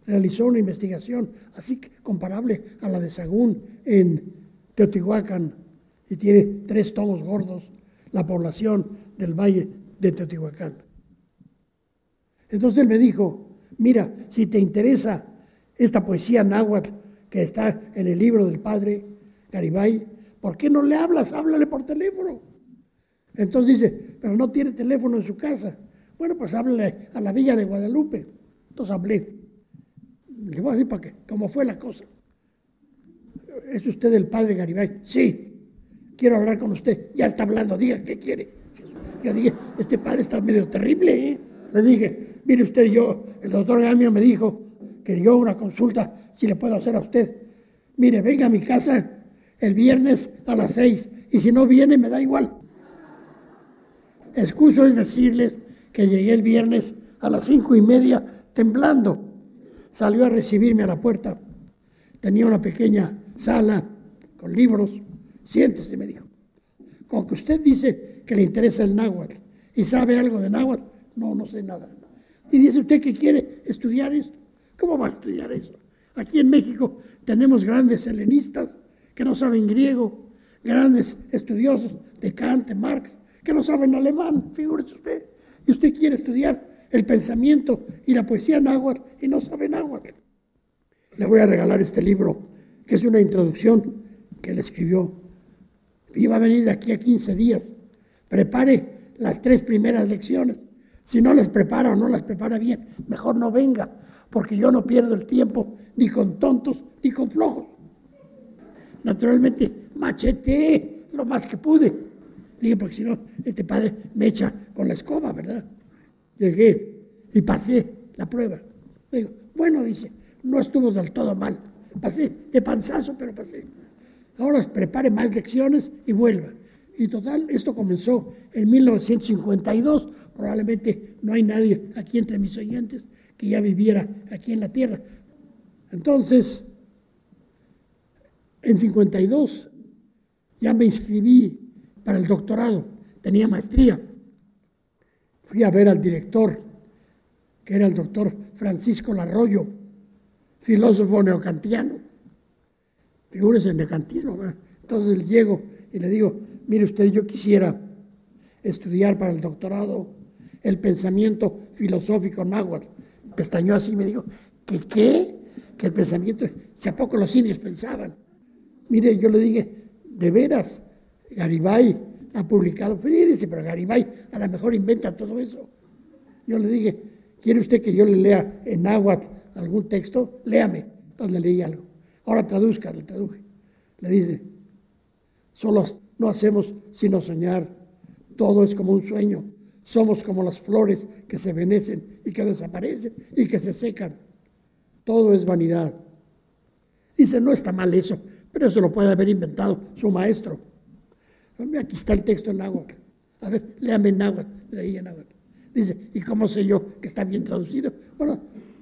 Realizó una investigación así comparable a la de Sagún en Teotihuacán y tiene tres tomos gordos, la población del valle de Teotihuacán. Entonces él me dijo, mira, si te interesa esta poesía náhuatl que está en el libro del padre Garibay, ¿por qué no le hablas? Háblale por teléfono. Entonces dice, pero no tiene teléfono en su casa. Bueno, pues háblale a la villa de Guadalupe. Entonces hablé. Le voy a decir para qué, cómo fue la cosa. ¿Es usted el padre Garibay? Sí, quiero hablar con usted. Ya está hablando, diga qué quiere. Yo dije, este padre está medio terrible. ¿eh? Le dije, mire usted, yo, el doctor Gamio me dijo que yo una consulta, si le puedo hacer a usted. Mire, venga a mi casa el viernes a las seis y si no viene me da igual. Excuso es decirles que llegué el viernes a las cinco y media temblando. Salió a recibirme a la puerta. Tenía una pequeña sala con libros. Siéntese, me dijo. Con que usted dice que le interesa el náhuatl y sabe algo de náhuatl, no, no sé nada. Y dice usted que quiere estudiar esto. ¿Cómo va a estudiar eso? Aquí en México tenemos grandes helenistas que no saben griego, grandes estudiosos de Kant, Marx, que no saben alemán, figúrese usted. Y usted quiere estudiar el pensamiento y la poesía náhuatl y no sabe náhuatl. Le voy a regalar este libro que es una introducción que él escribió Iba a venir de aquí a 15 días. Prepare las tres primeras lecciones. Si no las prepara o no las prepara bien, mejor no venga, porque yo no pierdo el tiempo ni con tontos ni con flojos. Naturalmente, macheteé lo más que pude. Dije, porque si no, este padre me echa con la escoba, ¿verdad? Llegué y pasé la prueba. Digo, bueno, dice, no estuvo del todo mal. Pasé de panzazo, pero pasé. Ahora prepare más lecciones y vuelva. Y total, esto comenzó en 1952. Probablemente no hay nadie aquí entre mis oyentes que ya viviera aquí en la tierra. Entonces, en 52 ya me inscribí para el doctorado, tenía maestría. Fui a ver al director, que era el doctor Francisco Larroyo, filósofo neocantiano. Figúrese en neocantismo. Entonces llego y le digo, mire usted, yo quisiera estudiar para el doctorado el pensamiento filosófico náhuatl. Pestañó así y me dijo, ¿que qué? Que el pensamiento, si a poco los indios pensaban. Mire, yo le dije, de veras, Garibay ha publicado, pues dice, pero Garibay a lo mejor inventa todo eso. Yo le dije, ¿quiere usted que yo le lea en náhuatl algún texto? Léame. Entonces le leí algo. Ahora traduzca, le traduje. Le dice, solo no hacemos sino soñar. Todo es como un sueño. Somos como las flores que se venecen y que desaparecen y que se secan. Todo es vanidad. Dice, no está mal eso, pero eso lo puede haber inventado su maestro. Aquí está el texto en náhuatl. A ver, léame en náhuatl. Leí en náhuatl. Dice, ¿y cómo sé yo que está bien traducido? Bueno,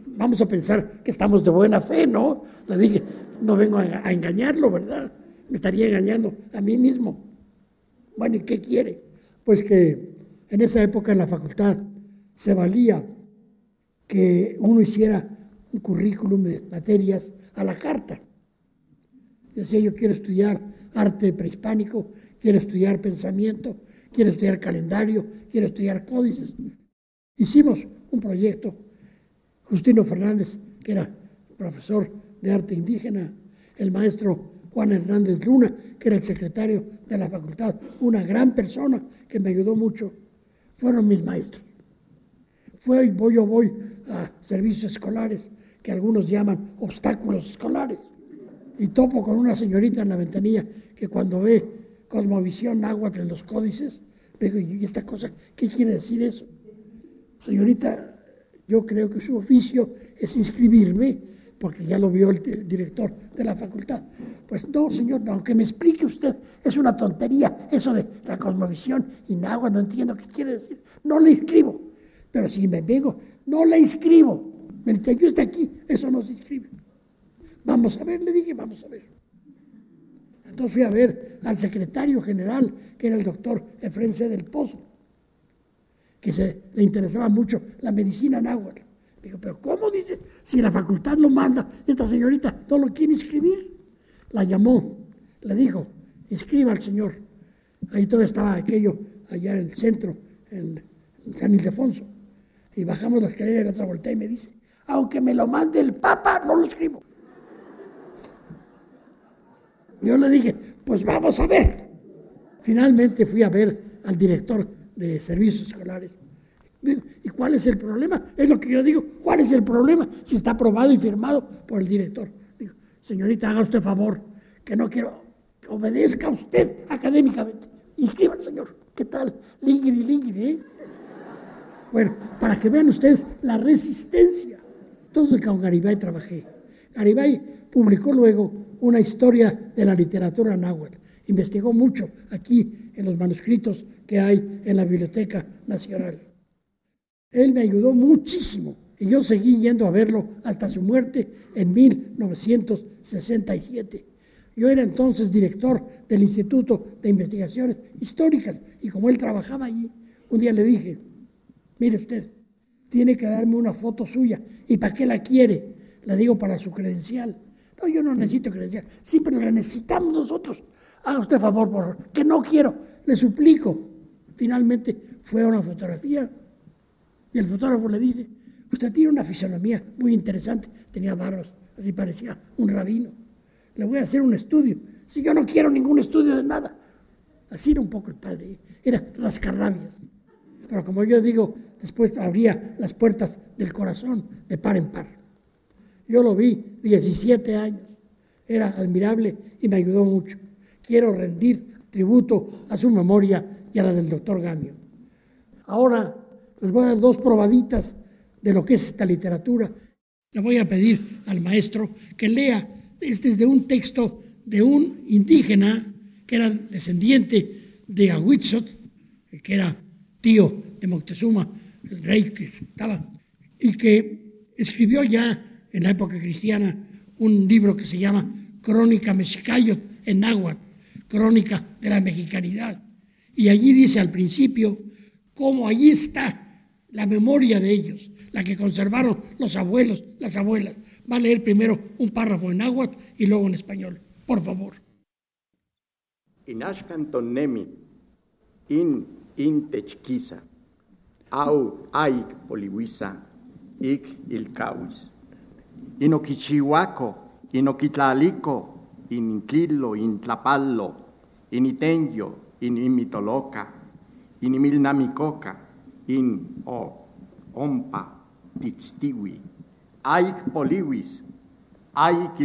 vamos a pensar que estamos de buena fe, ¿no? Le dije, no vengo a engañarlo, ¿verdad? Me estaría engañando a mí mismo. Bueno, ¿y qué quiere? Pues que en esa época en la facultad se valía que uno hiciera un currículum de materias a la carta. Decía, yo quiero estudiar arte prehispánico, quiero estudiar pensamiento, quiero estudiar calendario, quiero estudiar códices. Hicimos un proyecto. Justino Fernández, que era profesor de arte indígena, el maestro Juan Hernández Luna, que era el secretario de la facultad, una gran persona que me ayudó mucho, fueron mis maestros. Fue, voy yo voy a servicios escolares, que algunos llaman obstáculos escolares, y topo con una señorita en la ventanilla que cuando ve cosmovisión náhuatl en los códices, digo, ¿y esta cosa qué quiere decir eso? Señorita, yo creo que su oficio es inscribirme porque ya lo vio el director de la facultad. Pues no, señor, aunque me explique usted, es una tontería eso de la cosmovisión y nada, no entiendo qué quiere decir. No le inscribo. Pero si me vengo, no le inscribo. Mientras yo esté aquí, eso no se inscribe. Vamos a ver, le dije, vamos a ver. Entonces fui a ver al secretario general, que era el doctor Efren del Pozo, que se, le interesaba mucho la medicina náhuatl. Digo, pero ¿cómo dice? Si la facultad lo manda, esta señorita no lo quiere inscribir. La llamó, le dijo, inscriba al señor. Ahí todavía estaba aquello, allá en el centro, en San Ildefonso. Y bajamos la escalera y la otra voltea y me dice, aunque me lo mande el Papa, no lo escribo. Yo le dije, pues vamos a ver. Finalmente fui a ver al director de servicios escolares ¿Y cuál es el problema? Es lo que yo digo. ¿Cuál es el problema? Si está aprobado y firmado por el director. Digo, señorita, haga usted favor, que no quiero que obedezca usted académicamente. Inscriba al señor. ¿Qué tal? Lingiri, lingiri, ¿eh? Bueno, para que vean ustedes la resistencia. Entonces con Garibay trabajé. Garibay publicó luego una historia de la literatura náhuatl. Investigó mucho aquí en los manuscritos que hay en la Biblioteca Nacional. Él me ayudó muchísimo y yo seguí yendo a verlo hasta su muerte en 1967. Yo era entonces director del Instituto de Investigaciones Históricas y como él trabajaba allí, un día le dije, mire usted, tiene que darme una foto suya. ¿Y para qué la quiere? Le digo para su credencial. No, yo no necesito credencial. Sí, pero la necesitamos nosotros. Haga usted favor, por que no quiero. Le suplico. Finalmente fue una fotografía y el fotógrafo le dice, usted tiene una fisonomía muy interesante, tenía barbas, así parecía un rabino. Le voy a hacer un estudio. Si yo no quiero ningún estudio de nada, Así era un poco el padre, era rascarrabias. Pero como yo digo, después abría las puertas del corazón de par en par. Yo lo vi 17 años, era admirable y me ayudó mucho. Quiero rendir tributo a su memoria y a la del doctor Gamio. Ahora les voy a dar dos probaditas de lo que es esta literatura. Le voy a pedir al maestro que lea, este es de un texto de un indígena que era descendiente de Ahuitzot, que era tío de Moctezuma, el rey que estaba, y que escribió ya en la época cristiana un libro que se llama Crónica Mexicayot en náhuatl, Crónica de la Mexicanidad. Y allí dice al principio cómo allí está la memoria de ellos, la que conservaron los abuelos, las abuelas. Va a leer primero un párrafo en náhuatl y luego en español, por favor. Inashkantonemi in intechkisa au aik poliwisa ik ilkawis. Inokichihuaco, inoquitlaliko, intlilo, intlapalo, initenyo, inimitoloca, inimilnamicoca, in o ompa, pitztiwi, aik poliwis, aik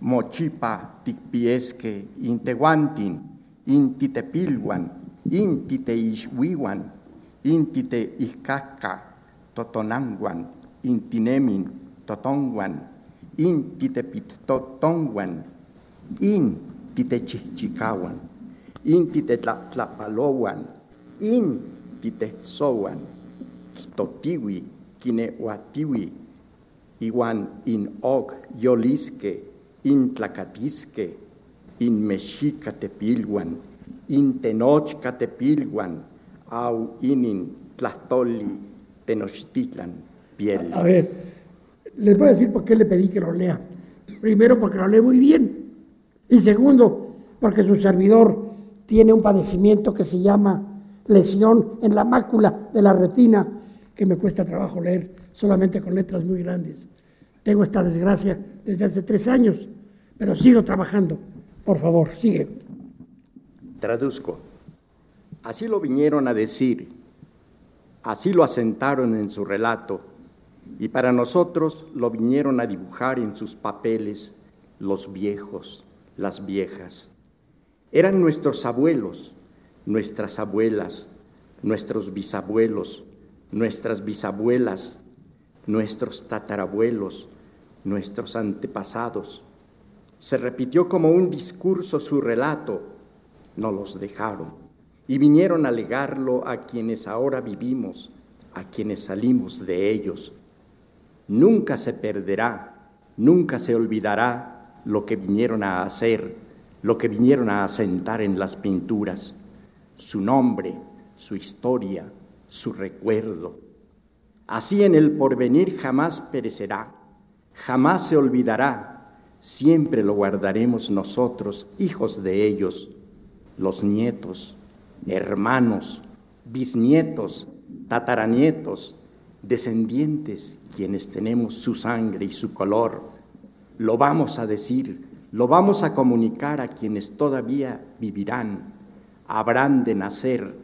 mochipa tikpiesque, integuantin, intitepilwan, intite ixwiwan, intite ihkaka, totonanguan, intinemin, totonguan, intitepit totonguan, in titechichikawan, in titetlapalowan, in titesowan, totiwi, kinewatiwi, iwan in og yolisque, in tlacatisque, in mexicatepilwan, in tenochcatepilwan, au inin tlastoli tenochtitlan piel. A ver, les voy a decir por qué le pedí que lo lea. Primero, porque lo lee muy bien. Y segundo, porque su servidor tiene un padecimiento que se llama lesión en la mácula de la retina, que me cuesta trabajo leer solamente con letras muy grandes. Tengo esta desgracia desde hace tres años, pero sigo trabajando. Por favor, sigue. Traduzco. Así lo vinieron a decir, así lo asentaron en su relato, y para nosotros lo vinieron a dibujar en sus papeles los viejos, las viejas. Eran nuestros abuelos, nuestras abuelas, nuestros bisabuelos, nuestras bisabuelas, nuestros tatarabuelos, nuestros antepasados. Se repitió como un discurso su relato, no los dejaron y vinieron a legarlo a quienes ahora vivimos, a quienes salimos de ellos. Nunca se perderá, nunca se olvidará lo que vinieron a hacer, lo que vinieron a asentar en las pinturas, su nombre, su historia, su recuerdo. Así en el porvenir jamás perecerá, jamás se olvidará, siempre lo guardaremos nosotros, hijos de ellos, los nietos, hermanos, bisnietos, tataranietos, descendientes, quienes tenemos su sangre y su color. Lo vamos a decir, lo vamos a comunicar a quienes todavía vivirán, habrán de nacer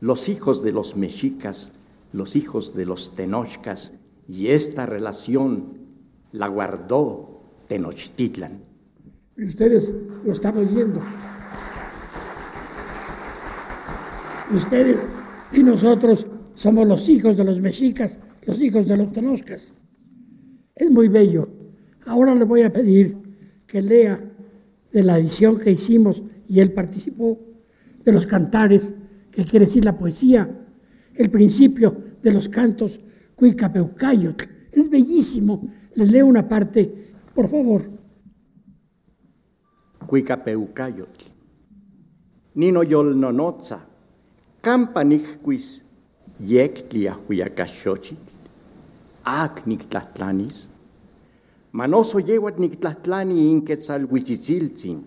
los hijos de los mexicas, los hijos de los tenochcas, y esta relación la guardó Tenochtitlan. Y ustedes lo están oyendo. Ustedes y nosotros somos los hijos de los mexicas, los hijos de los tenochcas. Es muy bello. Ahora le voy a pedir que lea de la edición que hicimos y él participó, de los cantares, que quiere decir la poesía, el principio de los cantos Cuicapeucayot. Es bellísimo. Les leo una parte, por favor. Cuicapeucayot. Nino yol nonotza campanihquis Yectlia huyacachxochitl, ac nictlahtlanis, manoso yewat nictlahtlani in quetzalhuitzitziltzin,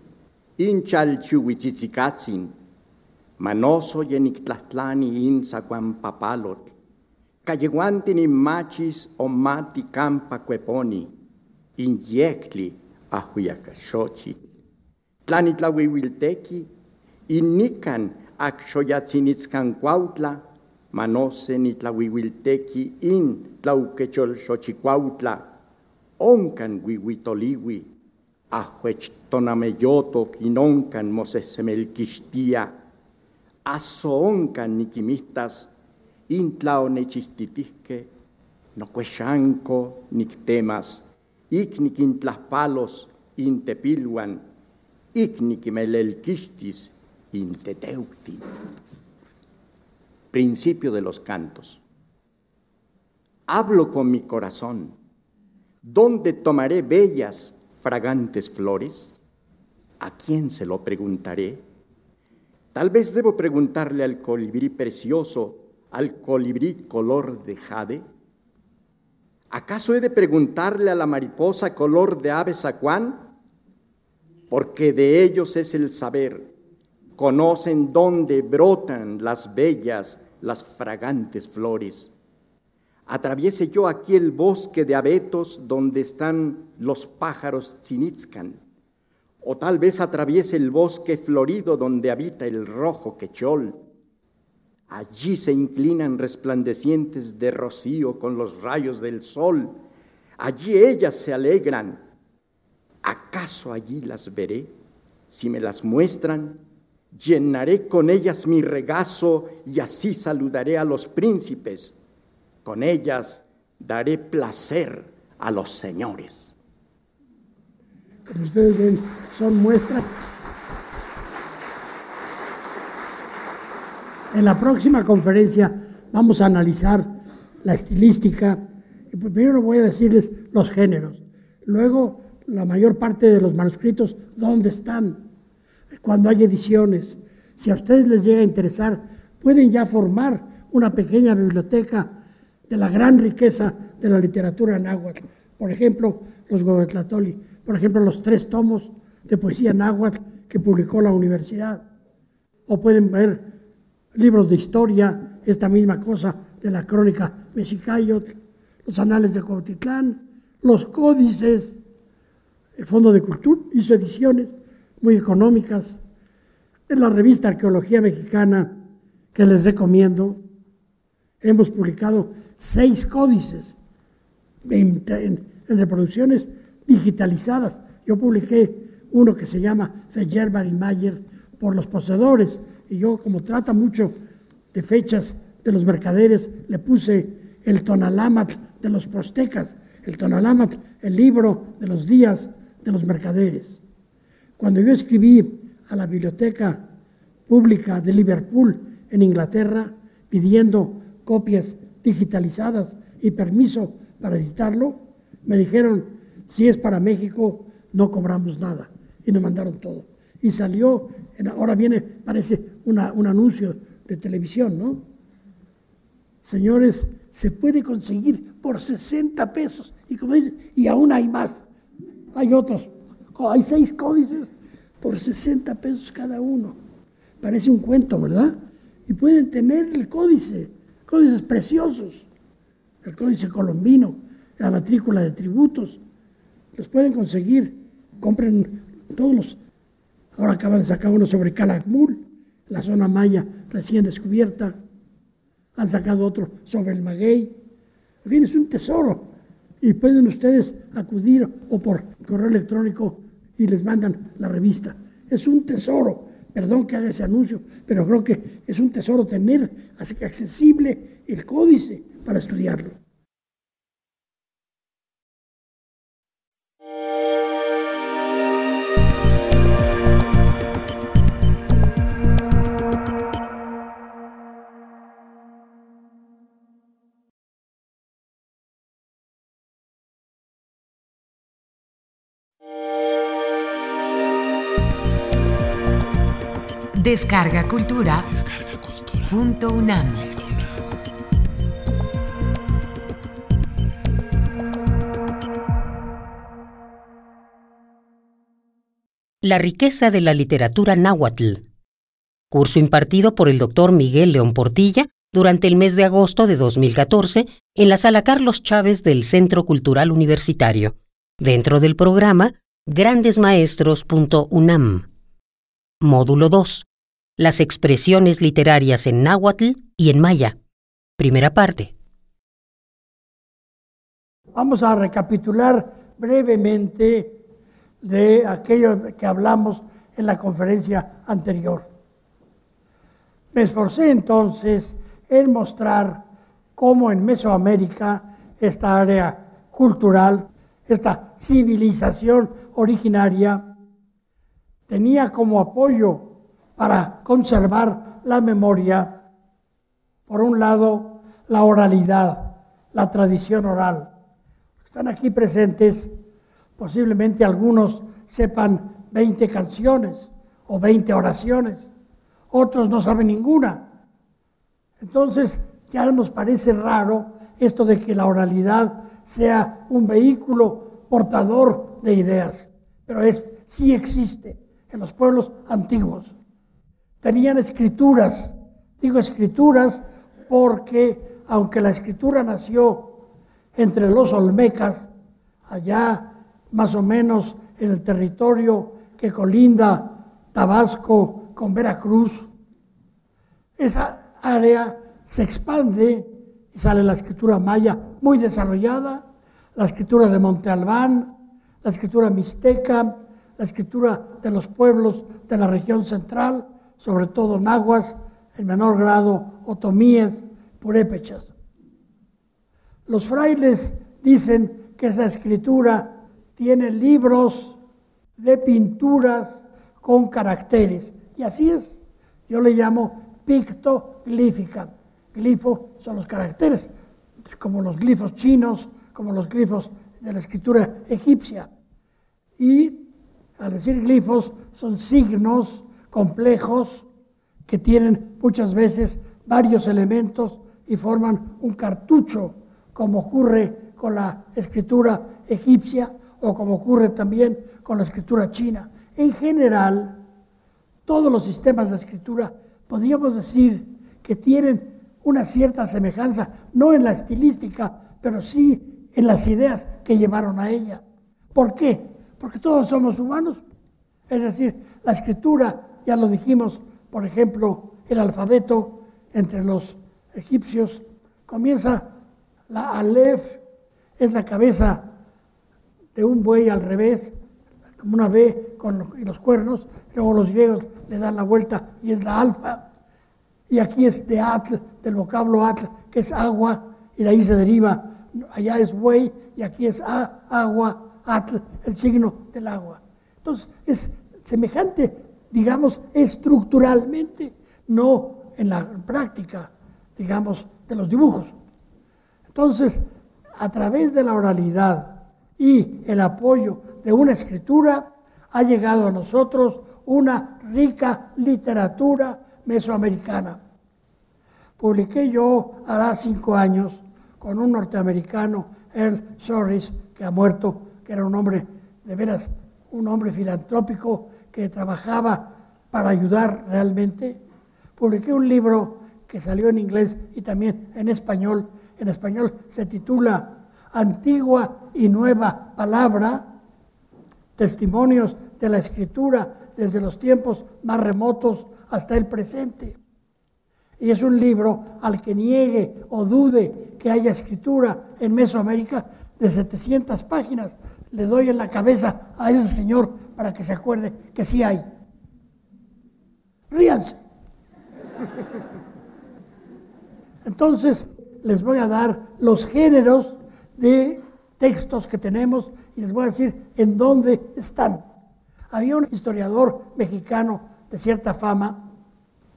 in chalchiuitzitzicatzin, manoso ye nictlahtlani in zacuanpapalotl, cayeguantin in machis omati campa cueponi, in yectli ahuiacachxochitl, tlanitlahuihuiltequi, in nican acxoyatzinitzcan cuautla, manose nitlawiuiltequi in tlauquecholxochicuautla oncan uiuitoliui ahuechtonameyotoc in oncan mosehsemelquixtia aso oncan niquimihtas in tlaonechijtitihque nocuexanco nictemas ic niquintlahpalos in tepiluan ic niquimelelquixtis in teteutin Principio de los cantos. Hablo con mi corazón. ¿Dónde tomaré bellas, fragantes flores? ¿A quién se lo preguntaré? Tal vez debo preguntarle al colibrí precioso, al colibrí color de jade. ¿Acaso he de preguntarle a la mariposa color de ave sacuán? Porque de ellos es el saber. Conocen dónde brotan las bellas, las fragantes flores. Atraviese yo aquí el bosque de abetos donde están los pájaros tzinitzcan, o tal vez atraviese el bosque florido donde habita el rojo quechol. Allí se inclinan resplandecientes de rocío con los rayos del sol. Allí ellas se alegran. ¿Acaso allí las veré? Si me las muestran, llenaré con ellas mi regazo y así saludaré a los príncipes. Con ellas daré placer a los señores. Como ustedes ven, son muestras. En la próxima conferencia vamos a analizar la estilística. Primero voy a decirles los géneros. Luego, la mayor parte de los manuscritos, ¿dónde están? Cuando hay ediciones. Si a ustedes les llega a interesar, pueden ya formar una pequeña biblioteca de la gran riqueza de la literatura náhuatl. Por ejemplo, los Gobetlatoli, por ejemplo, los tres tomos de poesía náhuatl que publicó la universidad. O pueden ver libros de historia, esta misma cosa de la crónica mexicayot, los anales de Cuautitlán, los códices, el Fondo de Cultura hizo ediciones muy económicas. En la revista Arqueología Mexicana, que les recomiendo, hemos publicado seis códices en, reproducciones digitalizadas. Yo publiqué uno que se llama Feyer Mayer por los poseedores, y yo como trata mucho de fechas de los mercaderes, le puse el Tonalámatl de los postecas, el Tonalámatl, el libro de los días de los mercaderes. Cuando yo escribí a la biblioteca pública de Liverpool en Inglaterra pidiendo copias digitalizadas y permiso para editarlo, me dijeron, si es para México, no cobramos nada. Y nos mandaron todo. Y salió, ahora viene, parece una, un anuncio de televisión, ¿no? Señores, se puede conseguir por 60 pesos. Y como dicen, y aún hay más. Hay otros, hay seis códices por 60 pesos cada uno. Parece un cuento, ¿verdad? Y pueden tener el códice, códices preciosos, el códice colombino, la matrícula de tributos. Los pueden conseguir, compren todos los. Ahora acaban de sacar uno sobre Calakmul, la zona maya recién descubierta. Han sacado otro sobre el maguey. En fin, es un tesoro. Y pueden ustedes acudir o por correo electrónico y les mandan la revista. Es un tesoro. Perdón que haga ese anuncio, pero creo que es un tesoro tener accesible el códice para estudiarlo. Descarga Cultura. Descarga Cultura. Punto UNAM. La riqueza de la literatura náhuatl. Curso impartido por el doctor Miguel León Portilla durante el mes de agosto de 2014 en la sala Carlos Chávez del Centro Cultural Universitario, dentro del programa grandesmaestros.unam. Módulo 2 las expresiones literarias en náhuatl y en maya. Primera parte. Vamos a recapitular brevemente de aquello que hablamos en la conferencia anterior. Me esforcé entonces en mostrar cómo en Mesoamérica esta área cultural, esta civilización originaria, tenía como apoyo para conservar la memoria, por un lado, la oralidad, la tradición oral. Están aquí presentes, posiblemente algunos sepan 20 canciones o 20 oraciones, otros no saben ninguna. Entonces, ya nos parece raro esto de que la oralidad sea un vehículo portador de ideas, pero es, sí existe en los pueblos antiguos tenían escrituras. Digo escrituras porque aunque la escritura nació entre los olmecas, allá más o menos en el territorio que colinda Tabasco con Veracruz, esa área se expande y sale la escritura maya muy desarrollada, la escritura de Monte Albán, la escritura mixteca, la escritura de los pueblos de la región central, sobre todo nahuas, en menor grado otomíes, purépechas. Los frailes dicen que esa escritura tiene libros de pinturas con caracteres, y así es. Yo le llamo pictoglífica. Glifo son los caracteres, como los glifos chinos, como los glifos de la escritura egipcia. Y al decir glifos son signos complejos que tienen muchas veces varios elementos y forman un cartucho, como ocurre con la escritura egipcia o como ocurre también con la escritura china. En general, todos los sistemas de escritura podríamos decir que tienen una cierta semejanza, no en la estilística, pero sí en las ideas que llevaron a ella. ¿Por qué? Porque todos somos humanos. Es decir, la escritura ya lo dijimos, por ejemplo, el alfabeto entre los egipcios. Comienza la Aleph, es la cabeza de un buey al revés, como una B con los cuernos. Luego los griegos le dan la vuelta y es la alfa. Y aquí es de atl, del vocablo atl, que es agua, y de ahí se deriva. Allá es buey y aquí es agua, atl, el signo del agua. Entonces es semejante digamos, estructuralmente, no en la práctica, digamos, de los dibujos. Entonces, a través de la oralidad y el apoyo de una escritura, ha llegado a nosotros una rica literatura mesoamericana. Publiqué yo hará cinco años con un norteamericano, Earl Sorris, que ha muerto, que era un hombre de veras, un hombre filantrópico que trabajaba para ayudar realmente. Publiqué un libro que salió en inglés y también en español. En español se titula Antigua y Nueva Palabra, Testimonios de la Escritura desde los tiempos más remotos hasta el presente. Y es un libro al que niegue o dude que haya escritura en Mesoamérica de 700 páginas. Le doy en la cabeza a ese señor para que se acuerde que sí hay. Ríanse. Entonces, les voy a dar los géneros de textos que tenemos y les voy a decir en dónde están. Había un historiador mexicano de cierta fama,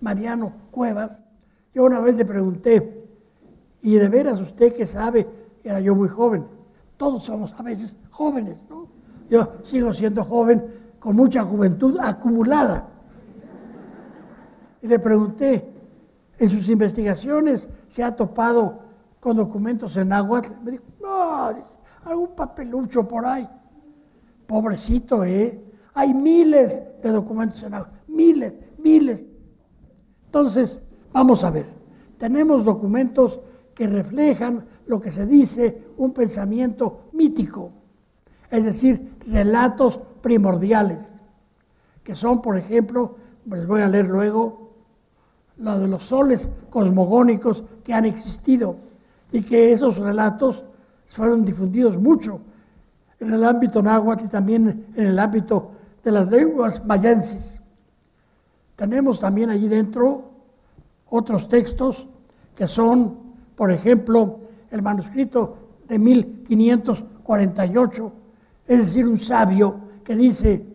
Mariano Cuevas. Yo una vez le pregunté, ¿y de veras usted que sabe? Era yo muy joven. Todos somos a veces jóvenes, ¿no? Yo sigo siendo joven con mucha juventud acumulada. Y le pregunté, ¿en sus investigaciones se ha topado con documentos en agua? Me dijo, no, algún papelucho por ahí. Pobrecito, ¿eh? Hay miles de documentos en agua, miles, miles. Entonces, vamos a ver, tenemos documentos que reflejan lo que se dice un pensamiento mítico es decir, relatos primordiales, que son, por ejemplo, les voy a leer luego, la de los soles cosmogónicos que han existido y que esos relatos fueron difundidos mucho en el ámbito náhuatl y también en el ámbito de las lenguas mayenses. Tenemos también allí dentro otros textos que son, por ejemplo, el manuscrito de 1548, es decir, un sabio que dice,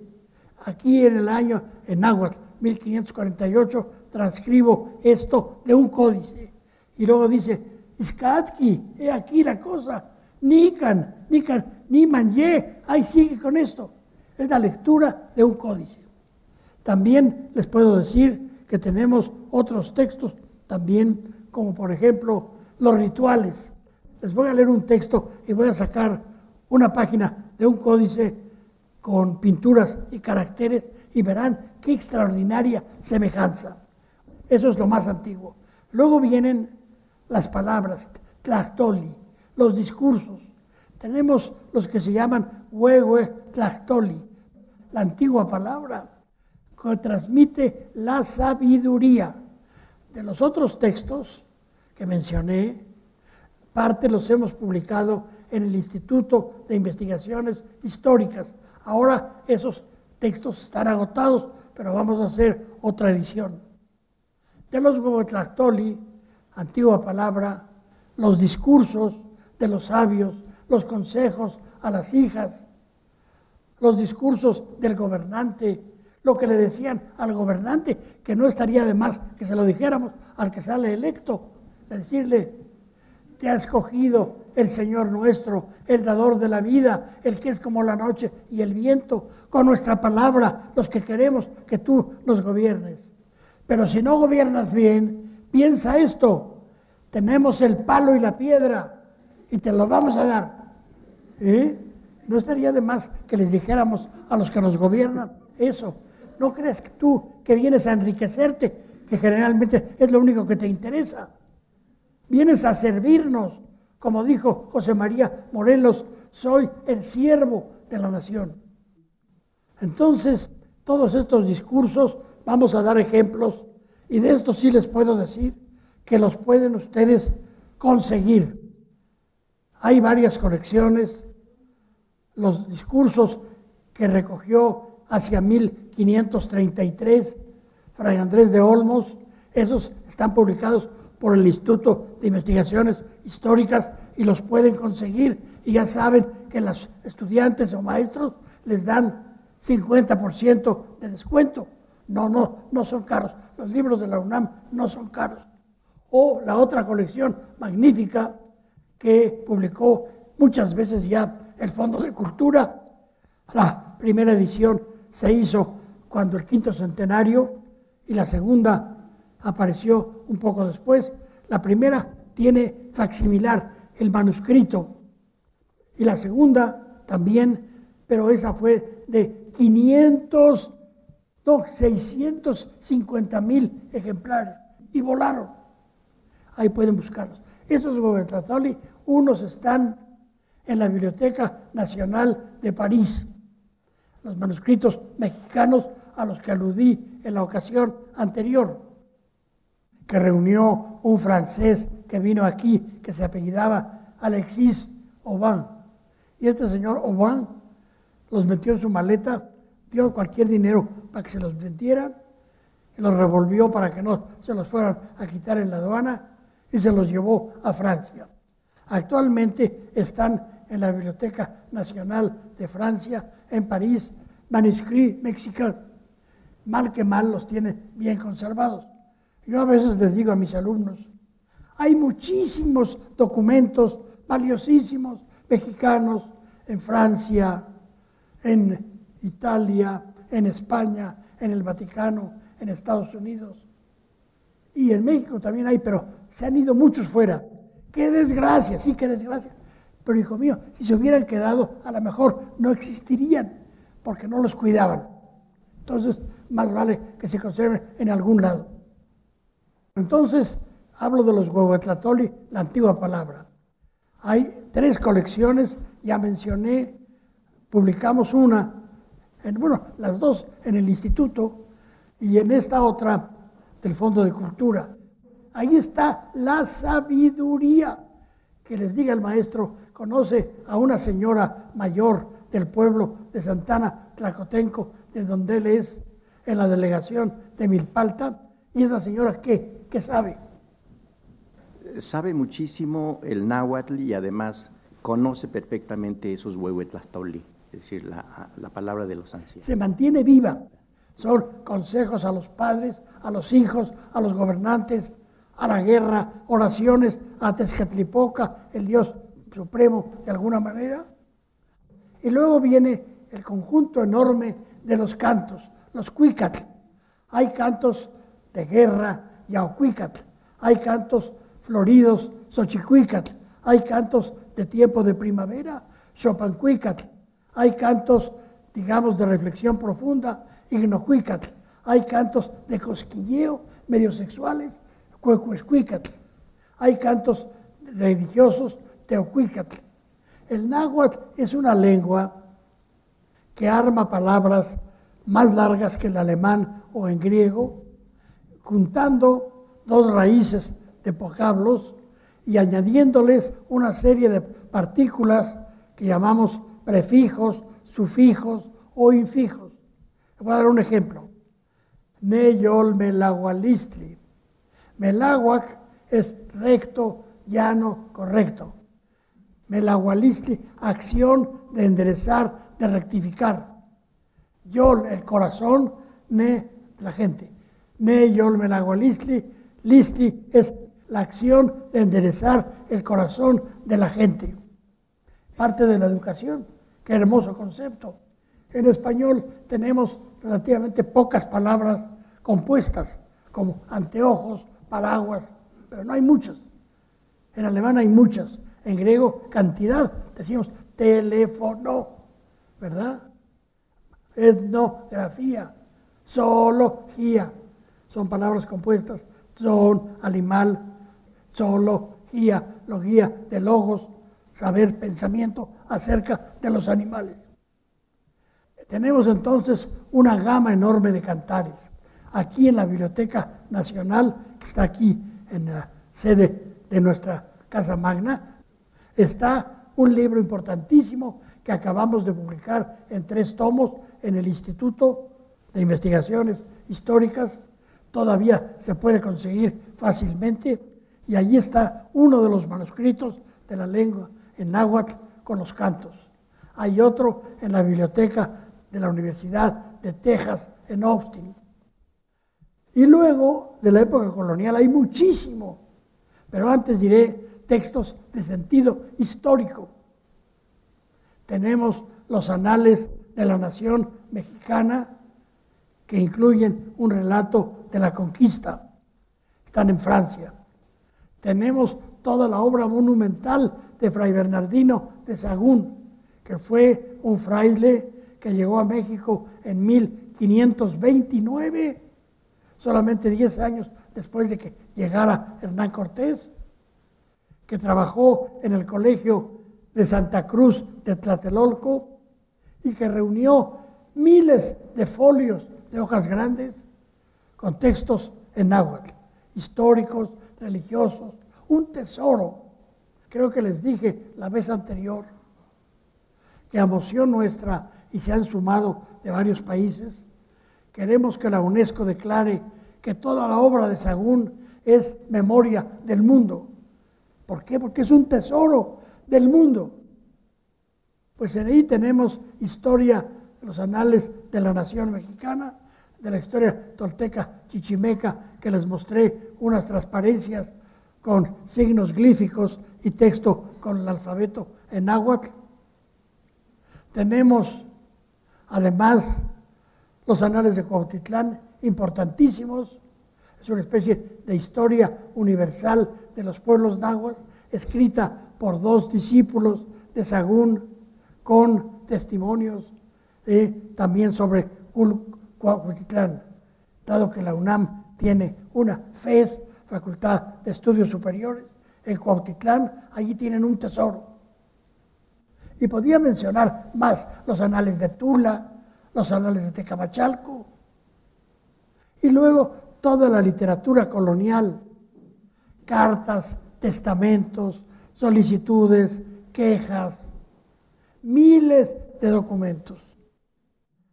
aquí en el año, en náhuatl, 1548, transcribo esto de un códice. Y luego dice, Iskatki, he aquí la cosa, Nikan, Nikan, ni Manye, ahí sigue con esto. Es la lectura de un códice. También les puedo decir que tenemos otros textos, también como por ejemplo los rituales. Les voy a leer un texto y voy a sacar una página de un códice con pinturas y caracteres y verán qué extraordinaria semejanza. Eso es lo más antiguo. Luego vienen las palabras, tlactoli, los discursos. Tenemos los que se llaman huehue tlactoli, la antigua palabra que transmite la sabiduría. De los otros textos que mencioné, parte los hemos publicado en el Instituto de Investigaciones Históricas. Ahora esos textos están agotados, pero vamos a hacer otra edición. De los Huehuetlactoli, antigua palabra, los discursos de los sabios, los consejos a las hijas, los discursos del gobernante, lo que le decían al gobernante, que no estaría de más que se lo dijéramos al que sale electo, de decirle, te ha escogido el Señor nuestro, el dador de la vida, el que es como la noche y el viento, con nuestra palabra, los que queremos que tú nos gobiernes. Pero si no gobiernas bien, piensa esto, tenemos el palo y la piedra y te lo vamos a dar. ¿Eh? No estaría de más que les dijéramos a los que nos gobiernan eso. No crees tú que vienes a enriquecerte, que generalmente es lo único que te interesa. Vienes a servirnos, como dijo José María Morelos, soy el siervo de la nación. Entonces, todos estos discursos, vamos a dar ejemplos, y de esto sí les puedo decir que los pueden ustedes conseguir. Hay varias colecciones, los discursos que recogió hacia 1533, Fray Andrés de Olmos, esos están publicados por el Instituto de Investigaciones Históricas y los pueden conseguir. Y ya saben que los estudiantes o maestros les dan 50% de descuento. No, no, no son caros. Los libros de la UNAM no son caros. O la otra colección magnífica que publicó muchas veces ya el Fondo de Cultura, la primera edición se hizo cuando el quinto centenario y la segunda apareció un poco después. La primera tiene facsimilar el manuscrito y la segunda también, pero esa fue de 500, no, 650 mil ejemplares y volaron. Ahí pueden buscarlos. Estos gobernatoli, unos están en la Biblioteca Nacional de París los manuscritos mexicanos a los que aludí en la ocasión anterior, que reunió un francés que vino aquí, que se apellidaba Alexis Aubin. Y este señor Aubin los metió en su maleta, dio cualquier dinero para que se los vendieran, y los revolvió para que no se los fueran a quitar en la aduana y se los llevó a Francia. Actualmente están en la Biblioteca Nacional de Francia, en París, manuscritos mexicanos. Mal que mal los tiene bien conservados. Yo a veces les digo a mis alumnos, hay muchísimos documentos valiosísimos mexicanos en Francia, en Italia, en España, en el Vaticano, en Estados Unidos. Y en México también hay, pero se han ido muchos fuera. Qué desgracia, sí, qué desgracia. Pero hijo mío, si se hubieran quedado, a lo mejor no existirían, porque no los cuidaban. Entonces, más vale que se conserven en algún lado. Entonces, hablo de los huehuetlatoli, la antigua palabra. Hay tres colecciones, ya mencioné, publicamos una, en, bueno, las dos en el instituto, y en esta otra del Fondo de Cultura. Ahí está la sabiduría. Que les diga el maestro, conoce a una señora mayor del pueblo de Santana, Tlacotenco, de donde él es, en la delegación de Milpalta, y esa señora, ¿qué? ¿Qué sabe? Sabe muchísimo el náhuatl y además conoce perfectamente esos huehuetlastoli, es decir, la, la palabra de los ancianos. Se mantiene viva. Son consejos a los padres, a los hijos, a los gobernantes, a la guerra, oraciones a Tezcatlipoca, el Dios supremo de alguna manera. Y luego viene el conjunto enorme de los cantos, los cuicatl. Hay cantos de guerra y aucuicatl. Hay cantos floridos, xochicuicatl. Hay cantos de tiempo de primavera, chopancuicatl. Hay cantos, digamos, de reflexión profunda, ignocuicatl. Hay cantos de cosquilleo, medio sexuales. Hay cantos religiosos, teocuicatl. El náhuatl es una lengua que arma palabras más largas que el alemán o en griego, juntando dos raíces de vocablos y añadiéndoles una serie de partículas que llamamos prefijos, sufijos o infijos. Voy a dar un ejemplo. Neyol melagualistri. Melaguac es recto, llano, correcto. Melagualistli, acción de enderezar, de rectificar. Yol, el corazón, ne, la gente. Ne yol listli es la acción de enderezar el corazón de la gente. Parte de la educación. Qué hermoso concepto. En español tenemos relativamente pocas palabras compuestas, como anteojos, paraguas, pero no hay muchas. En alemán hay muchas. En griego, cantidad. Decimos teléfono, ¿verdad? Etnografía, zoología. Son palabras compuestas. Son, animal, zoología, logía de logos, saber, pensamiento acerca de los animales. Tenemos entonces una gama enorme de cantares. Aquí en la Biblioteca Nacional, que está aquí en la sede de nuestra Casa Magna, está un libro importantísimo que acabamos de publicar en tres tomos en el Instituto de Investigaciones Históricas. Todavía se puede conseguir fácilmente y allí está uno de los manuscritos de la lengua en náhuatl con los cantos. Hay otro en la biblioteca de la Universidad de Texas en Austin. Y luego, de la época colonial, hay muchísimo. Pero antes diré textos de sentido histórico. Tenemos los anales de la nación mexicana, que incluyen un relato de la conquista. Están en Francia. Tenemos toda la obra monumental de Fray Bernardino de Sagún, que fue un fraile que llegó a México en 1529, solamente 10 años después de que llegara Hernán Cortés, que trabajó en el colegio de Santa Cruz de Tlatelolco y que reunió miles de folios de hojas grandes con textos en náhuatl, históricos, religiosos, un tesoro. Creo que les dije la vez anterior que a moción nuestra y se han sumado de varios países, queremos que la UNESCO declare que toda la obra de Sagún es memoria del mundo. ¿Por qué? Porque es un tesoro del mundo. Pues en ahí tenemos historia, los anales de la nación mexicana, de la historia tolteca chichimeca, que les mostré unas transparencias con signos glíficos y texto con el alfabeto en náhuatl. Tenemos además los anales de Cuautitlán, importantísimos. Es una especie de historia universal de los pueblos náhuatl, escrita por dos discípulos de Sagún, con testimonios también sobre Cuautitlán, dado que la UNAM tiene una FES, Facultad de Estudios Superiores, en Cuautitlán, allí tienen un tesoro. Y podría mencionar más los anales de Tula, los anales de Tecamachalco. Y luego toda la literatura colonial, cartas, testamentos, solicitudes, quejas, miles de documentos.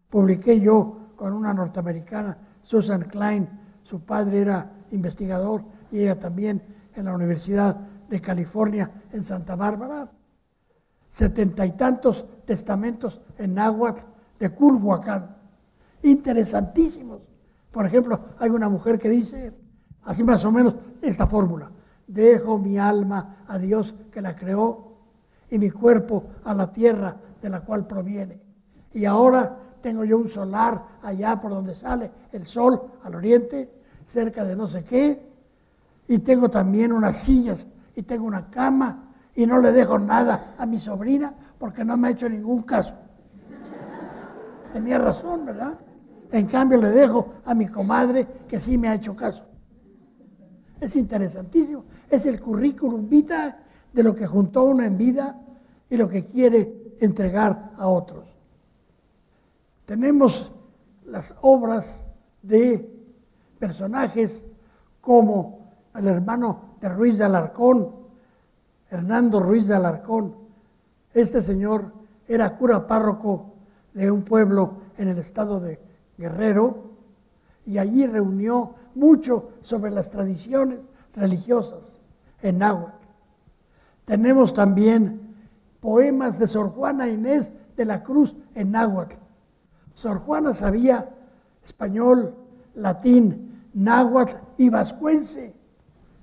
Publiqué yo con una norteamericana, Susan Klein, su padre era investigador y ella también en la Universidad de California en Santa Bárbara, setenta y tantos testamentos en náhuatl de Culhuacán, interesantísimos. Por ejemplo, hay una mujer que dice, así más o menos, esta fórmula, dejo mi alma a Dios que la creó y mi cuerpo a la tierra de la cual proviene. Y ahora tengo yo un solar allá por donde sale el sol al oriente, cerca de no sé qué, y tengo también unas sillas y tengo una cama y no le dejo nada a mi sobrina porque no me ha hecho ningún caso. Tenía razón, ¿verdad? En cambio le dejo a mi comadre que sí me ha hecho caso. Es interesantísimo. Es el currículum vitae de lo que juntó uno en vida y lo que quiere entregar a otros. Tenemos las obras de personajes como el hermano de Ruiz de Alarcón, Hernando Ruiz de Alarcón. Este señor era cura párroco de un pueblo en el estado de Guerrero y allí reunió mucho sobre las tradiciones religiosas en náhuatl. Tenemos también poemas de Sor Juana Inés de la Cruz en náhuatl. Sor Juana sabía español, latín, náhuatl y vascuense.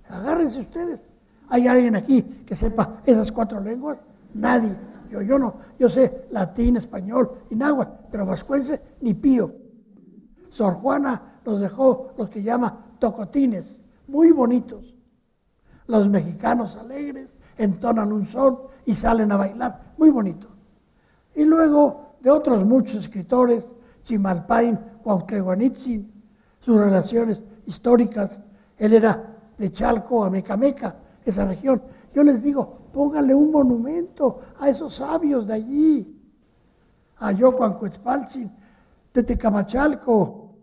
Agárrense ustedes. ¿Hay alguien aquí que sepa esas cuatro lenguas? Nadie. Yo, yo no. Yo sé latín, español y náhuatl, pero vascuense ni pío. Sor Juana nos dejó los que llama tocotines, muy bonitos. Los mexicanos alegres entonan un son y salen a bailar, muy bonito. Y luego de otros muchos escritores, Chimalpain, Cuauhtleguanitzin, sus relaciones históricas. Él era de Chalco a Mecameca, esa región. Yo les digo, póngale un monumento a esos sabios de allí. A Yocuancuetzpaltzin, de Tecamachalco,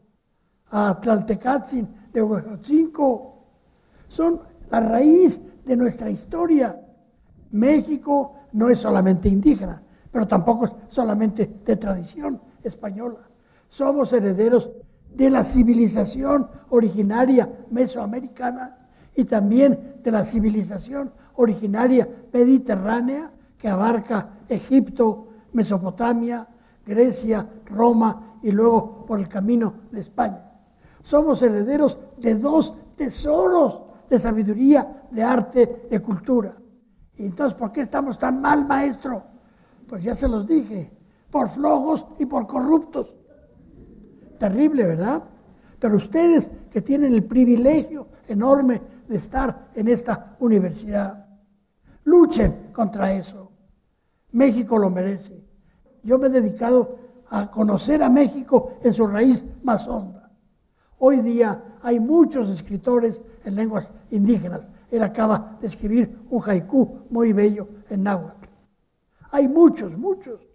a Tlaltecatzin, de Huejotzinco. Son la raíz de nuestra historia. México no es solamente indígena, pero tampoco es solamente de tradición española. Somos herederos de la civilización originaria mesoamericana y también de la civilización originaria mediterránea que abarca Egipto, Mesopotamia, Grecia, Roma y luego por el camino de España. Somos herederos de dos tesoros de sabiduría, de arte, de cultura. Y entonces, ¿por qué estamos tan mal, maestro? Pues ya se los dije, por flojos y por corruptos. Terrible, ¿verdad? Pero ustedes que tienen el privilegio enorme de estar en esta universidad, luchen contra eso. México lo merece. Yo me he dedicado a conocer a México en su raíz más honda. Hoy día hay muchos escritores en lenguas indígenas. Él acaba de escribir un haiku muy bello en náhuatl. Hay muchos, muchos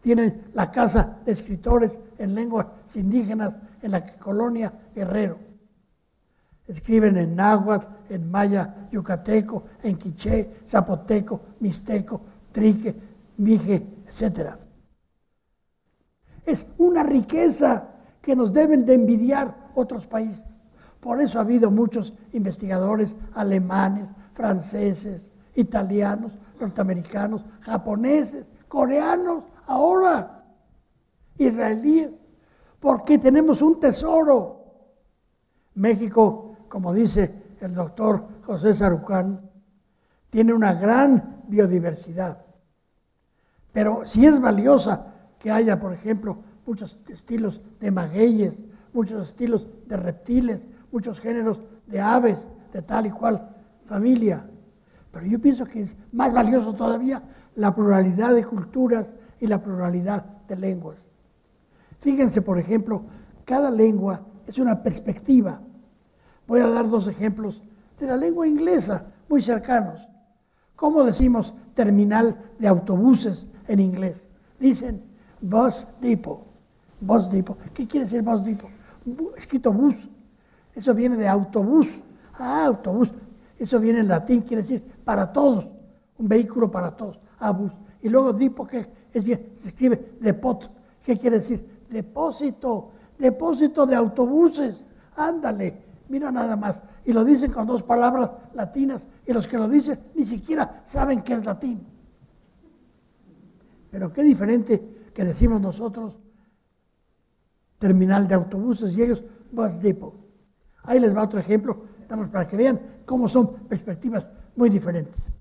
tienen la casa de escritores en lenguas indígenas en la colonia Guerrero. Escriben en náhuatl, en maya yucateco, en quiché, zapoteco, mixteco, trique, mije, etc. Es una riqueza que nos deben de envidiar otros países. Por eso ha habido muchos investigadores alemanes, franceses, italianos, norteamericanos, japoneses, coreanos, ahora, israelíes, porque tenemos un tesoro. México, como dice el doctor José Sarucán, tiene una gran biodiversidad. Pero si es valiosa que haya, por ejemplo, muchos estilos de magueyes, muchos estilos de reptiles, muchos géneros de aves de tal y cual familia. Pero yo pienso que es más valioso todavía la pluralidad de culturas y la pluralidad de lenguas. Fíjense, por ejemplo, cada lengua es una perspectiva. Voy a dar dos ejemplos de la lengua inglesa, muy cercanos. ¿Cómo decimos terminal de autobuses en inglés? Dicen bus depot. Bus depot. ¿Qué quiere decir bus depot? Escrito bus. Eso viene de autobús. Ah, autobús. Eso viene en latín, quiere decir para todos. Un vehículo para todos. Abus. Y luego dipo, que es bien, se escribe depot. ¿Qué quiere decir? Depósito. Depósito de autobuses. Ándale. Mira nada más. Y lo dicen con dos palabras latinas. Y los que lo dicen ni siquiera saben qué es latín. Pero qué diferente que decimos nosotros terminal de autobuses y ellos bus depot. Ahí les va otro ejemplo, damos para que vean cómo son perspectivas muy diferentes.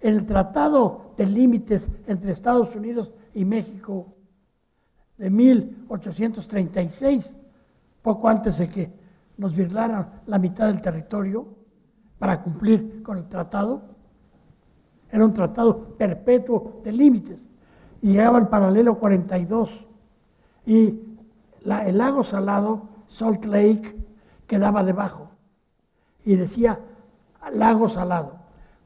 En el Tratado de Límites entre Estados Unidos y México de 1836, poco antes de que nos virlaran la mitad del territorio para cumplir con el tratado, era un tratado perpetuo de límites y llegaba al paralelo 42 y el lago salado, Salt Lake, quedaba debajo y decía lago salado.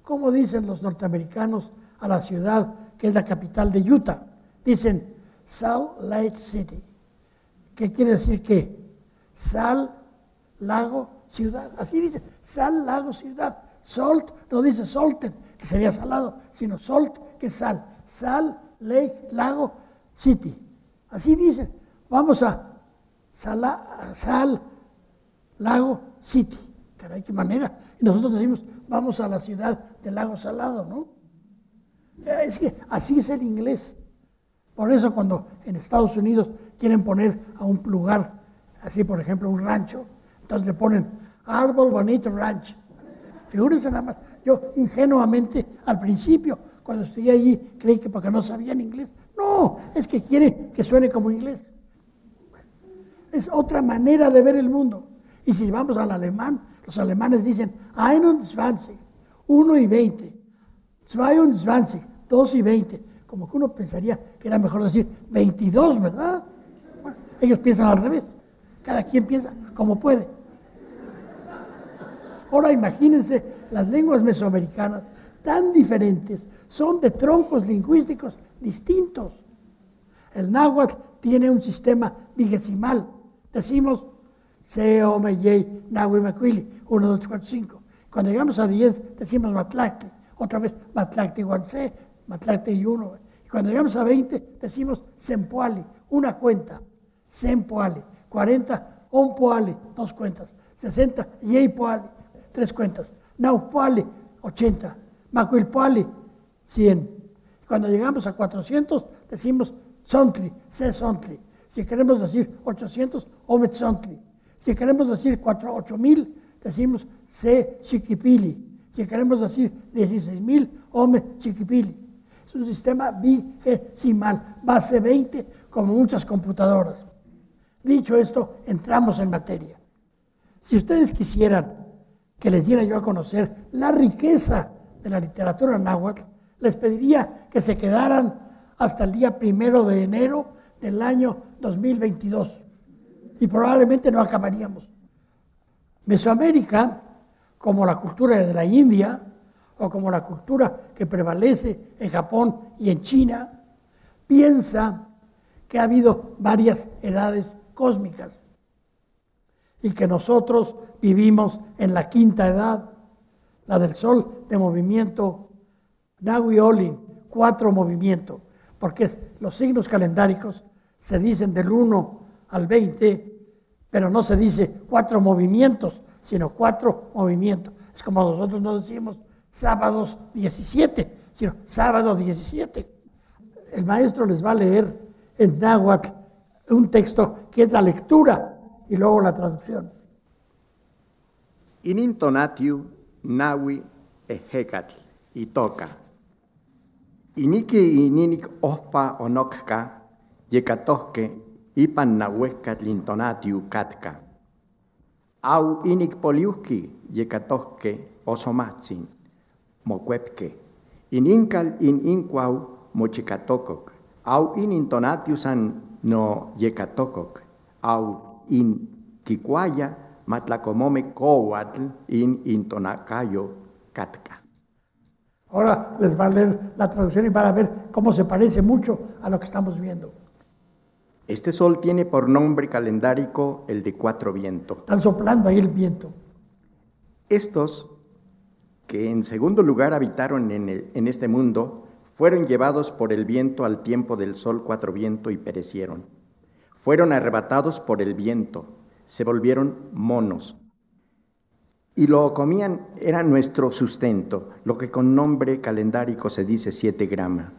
¿Cómo dicen los norteamericanos a la ciudad que es la capital de Utah? Dicen Salt Lake City. ¿Qué quiere decir qué? Sal, lago, ciudad. Así dice, sal, lago, ciudad. Salt no dice salted, que sería salado, sino salt, que es sal. Sal, lake, lago, city. Así dice. Vamos a Sal, Lago City. Caray, qué manera. Y nosotros decimos, vamos a la ciudad del lago salado, ¿no? Es que así es el inglés. Por eso cuando en Estados Unidos quieren poner a un lugar, así por ejemplo un rancho, entonces le ponen Árbol Bonito Ranch. Figúrense nada más. Yo ingenuamente al principio, cuando estuve allí, creí que porque no sabían inglés. No, es que quiere que suene como inglés. Es otra manera de ver el mundo. Y si vamos al alemán, los alemanes dicen 21, 1 y 20, 22, 2 y 20. Como que uno pensaría que era mejor decir 22, ¿verdad? ellos piensan al revés. Cada quien piensa como puede. Ahora imagínense las lenguas mesoamericanas tan diferentes, son de troncos lingüísticos distintos. El náhuatl tiene un sistema vigesimal Decimos C, O, M, Y, Nahui, Macuili, 1, 2, 4, 5. Cuando llegamos a 10, decimos Matlacti, otra vez Matlacti 1C, Matlacti 1. Y cuando llegamos a 20, decimos Sempoali, una cuenta, Sempoali. 40, Ompoali, dos cuentas. 60, Yeipoali, tres cuentas. Naupoali, 80. Macuilpoali, 100. Cuando llegamos a 400, decimos Sontli, C Sontli. Si queremos decir 800, Ometzontli. Si queremos decir 8000, decimos C Chiquipili. Si queremos decir 16000, Ome Chiquipili. Es un sistema vigesimal, base 20, como muchas computadoras. Dicho esto, entramos en materia. Si ustedes quisieran que les diera yo a conocer la riqueza de la literatura náhuatl, les pediría que se quedaran hasta el día primero de enero del año 2022 y probablemente no acabaríamos. Mesoamérica, como la cultura de la India o como la cultura que prevalece en Japón y en China, piensa que ha habido varias edades cósmicas y que nosotros vivimos en la quinta edad, la del sol de movimiento Nahui Olin, cuatro movimientos, porque los signos calendáricos se dicen del 1 al 20, pero no se dice cuatro movimientos, sino cuatro movimientos. Es como nosotros no decimos sábados 17, sino sábado 17. El maestro les va a leer en náhuatl un texto que es la lectura y luego la traducción. Inintonatiu nawi ehekatl y toca. Iniki ininik ospa onokka yekatohke ipan nahuesca lintonatiu katka. Au inik poliuski yekatohke osomatsin mocuepke. In inkal in inquau mochikatokok. Au in intonatiusan no yekatokok. Au in kikuaya matlacomome coatl in intonacayo katka. Ahora les va a leer la traducción y van a ver cómo se parece mucho a lo que estamos viendo. Este sol tiene por nombre calendárico el de cuatro vientos. Están soplando ahí el viento. Estos, que en segundo lugar habitaron en, el- en este mundo, fueron llevados por el viento al tiempo del sol cuatro viento y perecieron. Fueron arrebatados por el viento, se volvieron monos. Y lo comían, era nuestro sustento, lo que con nombre calendárico se dice siete grama.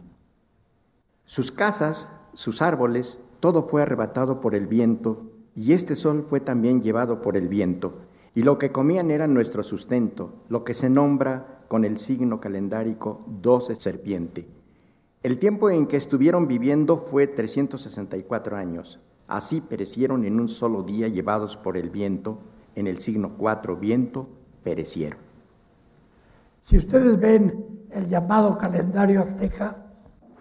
Sus casas, sus árboles, todo fue arrebatado por el viento, y este sol fue también llevado por el viento. Y lo que comían era nuestro sustento, lo que se nombra con el signo calendárico doce serpiente. El tiempo en que estuvieron viviendo fue 364 años. Así perecieron en un solo día llevados por el viento, en el signo cuatro viento, perecieron. Si ustedes ven el llamado calendario azteca,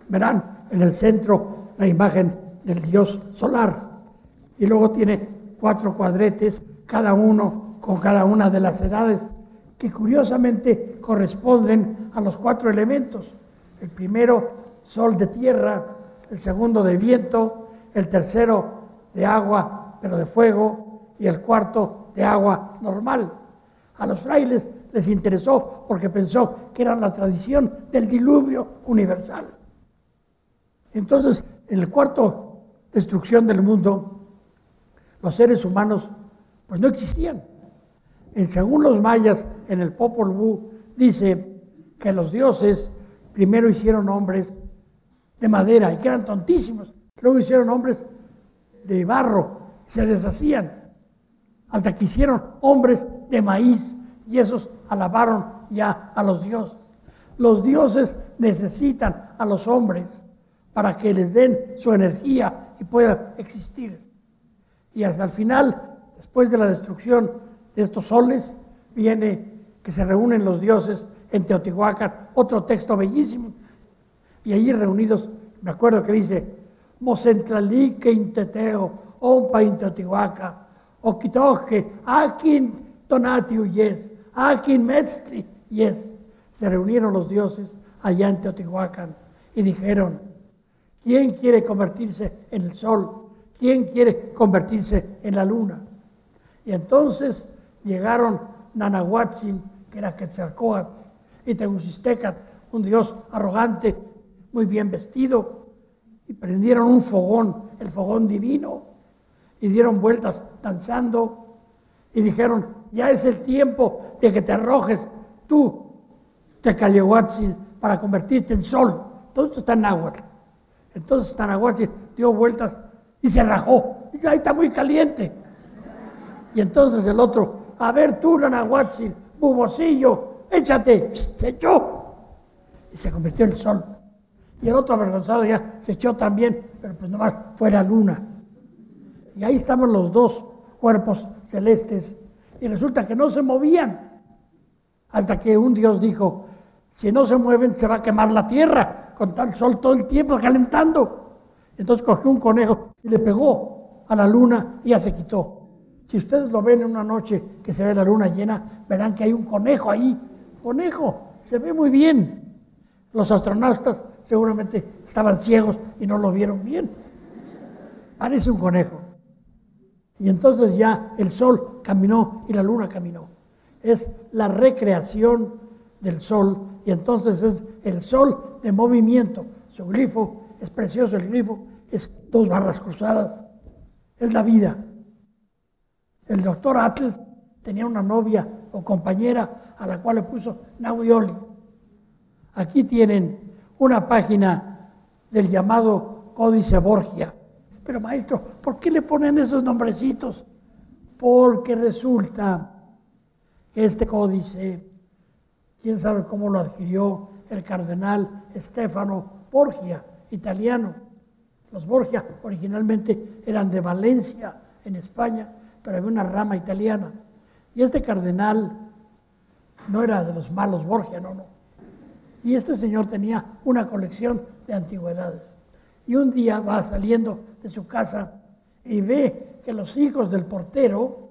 verán en el centro la imagen del dios solar y luego tiene cuatro cuadretes, cada uno con cada una de las edades que curiosamente corresponden a los cuatro elementos. El primero, sol de tierra, el segundo de viento, el tercero de agua, pero de fuego, y el cuarto de agua normal. A los frailes les interesó porque pensó que era la tradición del diluvio universal. Entonces, en el cuarto destrucción del mundo, los seres humanos pues no existían. En, según los mayas, en el Popol Vuh, dice que los dioses primero hicieron hombres de madera y que eran tontísimos. Luego hicieron hombres de barro se deshacían. Hasta que hicieron hombres de maíz y esos alabaron ya a los dioses. Los dioses necesitan a los hombres para que les den su energía y puedan existir. Y hasta el final, después de la destrucción de estos soles, viene que se reúnen los dioses en Teotihuacán, otro texto bellísimo. Y allí reunidos, me acuerdo que dice, Mocentlalique inteteo, ompa in metzli yes. Se reunieron los dioses allá en Teotihuacán y dijeron, ¿quién quiere convertirse en el sol? ¿Quién quiere convertirse en la luna? Y entonces llegaron Nanahuatzin, que era Quetzalcóatl, y Tegucistecat, un dios arrogante, muy bien vestido, y prendieron un fogón, el fogón divino, y dieron vueltas danzando, y dijeron, ya es el tiempo de que te arrojes tú, Tecalehuatzin, para convertirte en sol. Todo esto está en náhuatl. Entonces Tanahuatzin dio vueltas y se rajó. Dice, ahí está muy caliente. Y entonces el otro, a ver tú, Nanahuatzin, bubosillo, échate. Se echó. Y se convirtió en el sol. Y el otro avergonzado ya se echó también, pero pues nomás fue la luna. Y ahí estaban los dos cuerpos celestes. Y resulta que no se movían. Hasta que un Dios dijo, si no se mueven se va a quemar la tierra con tal sol todo el tiempo calentando. Entonces cogió un conejo y le pegó a la luna y ya se quitó. Si ustedes lo ven en una noche que se ve la luna llena, verán que hay un conejo ahí. Conejo, se ve muy bien. Los astronautas seguramente estaban ciegos y no lo vieron bien. Parece un conejo. Y entonces ya el sol caminó y la luna caminó. Es la recreación del sol y entonces es el sol de movimiento. Su glifo es precioso, el glifo es dos barras cruzadas. Es la vida. El doctor Atl tenía una novia o compañera a la cual le puso Nahuioli. Aquí tienen una página del llamado Códice Borgia. Pero maestro, ¿por qué le ponen esos nombrecitos? Porque resulta que este códice, quién sabe cómo lo adquirió el cardenal Stefano Borgia, italiano. Los Borgia originalmente eran de Valencia, en España, pero había una rama italiana. Y este cardenal no era de los malos Borgia, no, no. Y este señor tenía una colección de antigüedades. Y un día va saliendo de su casa y ve que los hijos del portero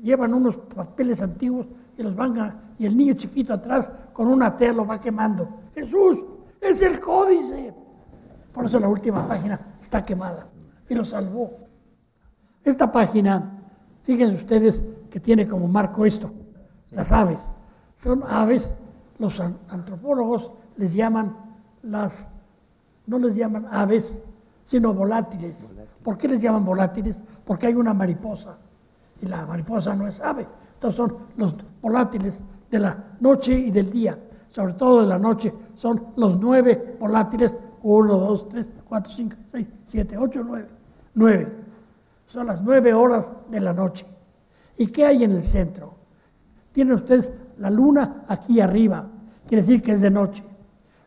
llevan unos papeles antiguos y los van a, y el niño chiquito atrás con una tea lo va quemando. Jesús, es el códice. Por eso la última página está quemada. y lo salvó. Esta página, fíjense ustedes que tiene como marco esto, las aves. Son aves, los antropólogos les llaman las, no les llaman aves, sino volátiles. ¿Por qué les llaman volátiles? Porque hay una mariposa y la mariposa no es ave. Entonces son los volátiles de la noche y del día, sobre todo de la noche. Son los nueve volátiles, 1, 2, 3, 4, 5, 6, 7, 8, 9. 9. Son las nueve horas de la noche. ¿Y qué hay en el centro? Tienen ustedes la luna aquí arriba, quiere decir que es de noche.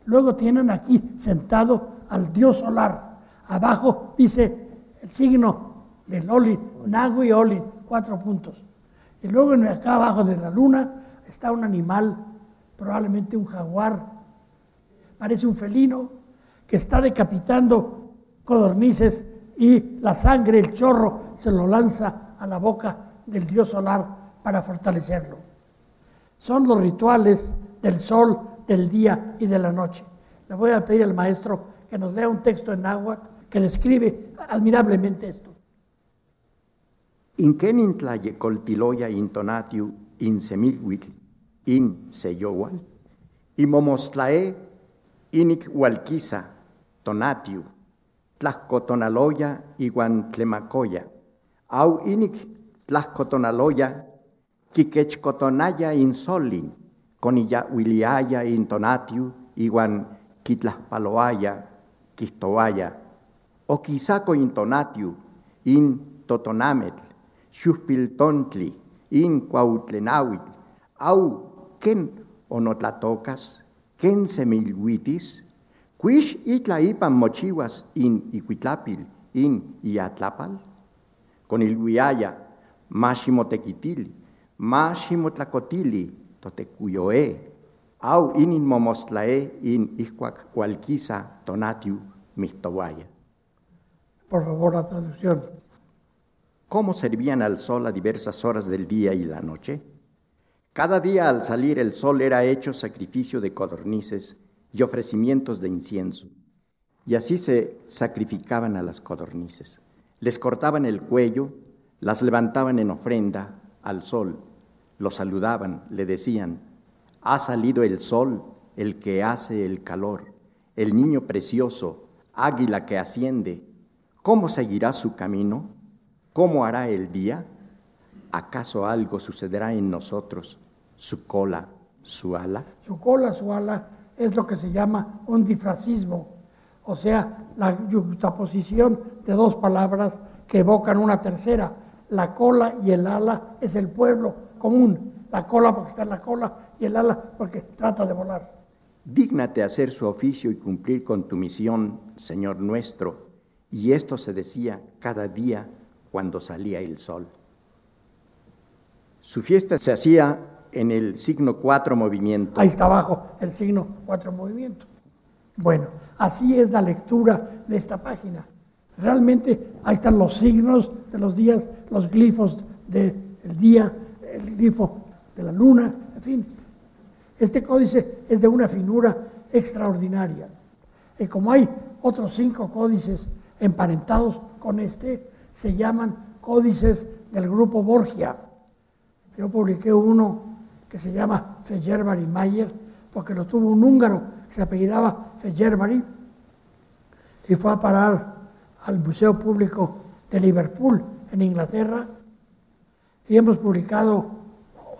Luego tienen aquí sentado al dios solar. Abajo dice el signo del Olin, Nagu y Olin, cuatro puntos. Y luego acá abajo de la luna está un animal, probablemente un jaguar, parece un felino, que está decapitando codornices y la sangre, el chorro, se lo lanza a la boca del dios solar para fortalecerlo. Son los rituales del sol, del día y de la noche. Le voy a pedir al maestro que nos lea un texto en náhuatl que describe admirablemente esto. Inkenin coltiloya intonatiu in semilhuitl in seyowal, y momostlae inik hualquiza tonatiu, tlascotonaloya iguan tlemacoya, au inik tlascotonaloya quiquechcotonaya in solin, conilla huiliaya in tonatiu iguan quitlaspaloaya, quistoaya, o quisaco in tonatiu in totonametl, xuspiltontli, in cuautlenauitl, au ken onotlatocas, ken semilhuitis, Quish itla ipan mochiwas in iquitlapil, in iatlapal, con il guiaya, máximo tequitili, máximo tlacotili, totecuyoe, au in momostlae in iscuac cualquiza tonatiu mistowaya. Por favor, la traducción. ¿Cómo servían al sol a diversas horas del día y la noche? Cada día al salir el sol era hecho sacrificio de codornices y ofrecimientos de incienso. Y así se sacrificaban a las codornices. Les cortaban el cuello, las levantaban en ofrenda al sol, lo saludaban, le decían, ha salido el sol, el que hace el calor, el niño precioso, águila que asciende, ¿cómo seguirá su camino? ¿Cómo hará el día? ¿Acaso algo sucederá en nosotros? ¿Su cola, su ala? Su cola, su ala es lo que se llama un difracismo, o sea, la juxtaposición de dos palabras que evocan una tercera. La cola y el ala es el pueblo común. La cola porque está en la cola y el ala porque trata de volar. Dígnate hacer su oficio y cumplir con tu misión, Señor nuestro. Y esto se decía cada día cuando salía el sol. Su fiesta se hacía en el signo cuatro movimiento. Ahí está abajo el signo cuatro movimiento. Bueno, así es la lectura de esta página. Realmente ahí están los signos de los días, los glifos del día, el glifo de la luna, en fin. Este códice es de una finura extraordinaria. Y como hay otros cinco códices emparentados con este, se llaman códices del grupo Borgia. Yo publiqué uno que se llama Feyerbari Mayer, porque lo tuvo un húngaro que se apellidaba Feyerbari y fue a parar al Museo Público de Liverpool, en Inglaterra, y hemos publicado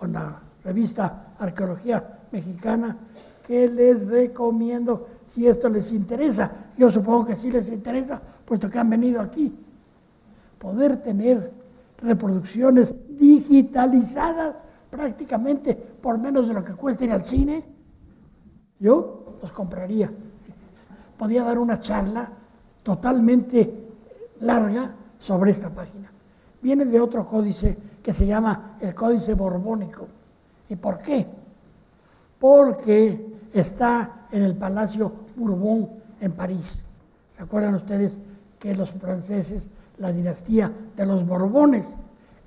en la revista Arqueología Mexicana que les recomiendo si esto les interesa. Yo supongo que sí les interesa, puesto que han venido aquí. Poder tener reproducciones digitalizadas prácticamente por menos de lo que cuesta ir al cine, yo los compraría. Podía dar una charla totalmente larga sobre esta página. Viene de otro códice que se llama el Códice Borbónico. ¿Y por qué? Porque está en el Palacio Bourbon en París. ¿Se acuerdan ustedes que los franceses, la dinastía de los Borbones,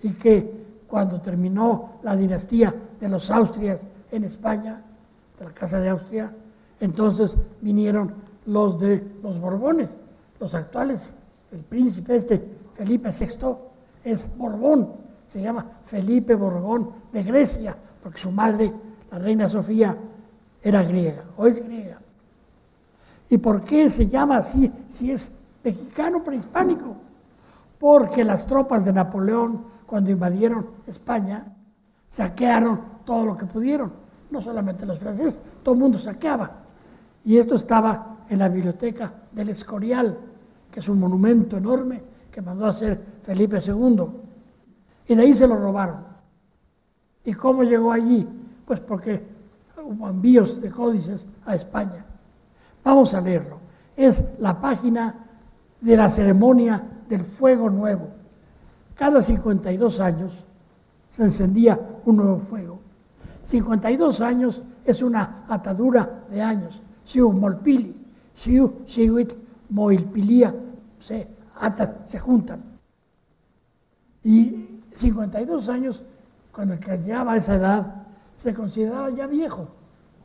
y que cuando terminó la dinastía de los Austrias en España, de la Casa de Austria, entonces vinieron los de los Borbones, los actuales el príncipe este, Felipe VI, es Borbón, se llama Felipe Borbón de Grecia, porque su madre, la reina Sofía, era griega, o es griega. ¿Y por qué se llama así si es mexicano prehispánico? Porque las tropas de Napoleón, cuando invadieron España, saquearon todo lo que pudieron. No solamente los franceses, todo el mundo saqueaba. Y esto estaba en la biblioteca del Escorial, que es un monumento enorme que mandó a hacer Felipe II. Y de ahí se lo robaron. ¿Y cómo llegó allí? Pues porque hubo envíos de códices a España. Vamos a leerlo. Es la página de la ceremonia del fuego nuevo. Cada 52 años se encendía un nuevo fuego. 52 años es una atadura de años. Siu molpili, siu siwit moilpilia, se atan, se juntan. Y 52 años, cuando llegaba a esa edad, se consideraba ya viejo.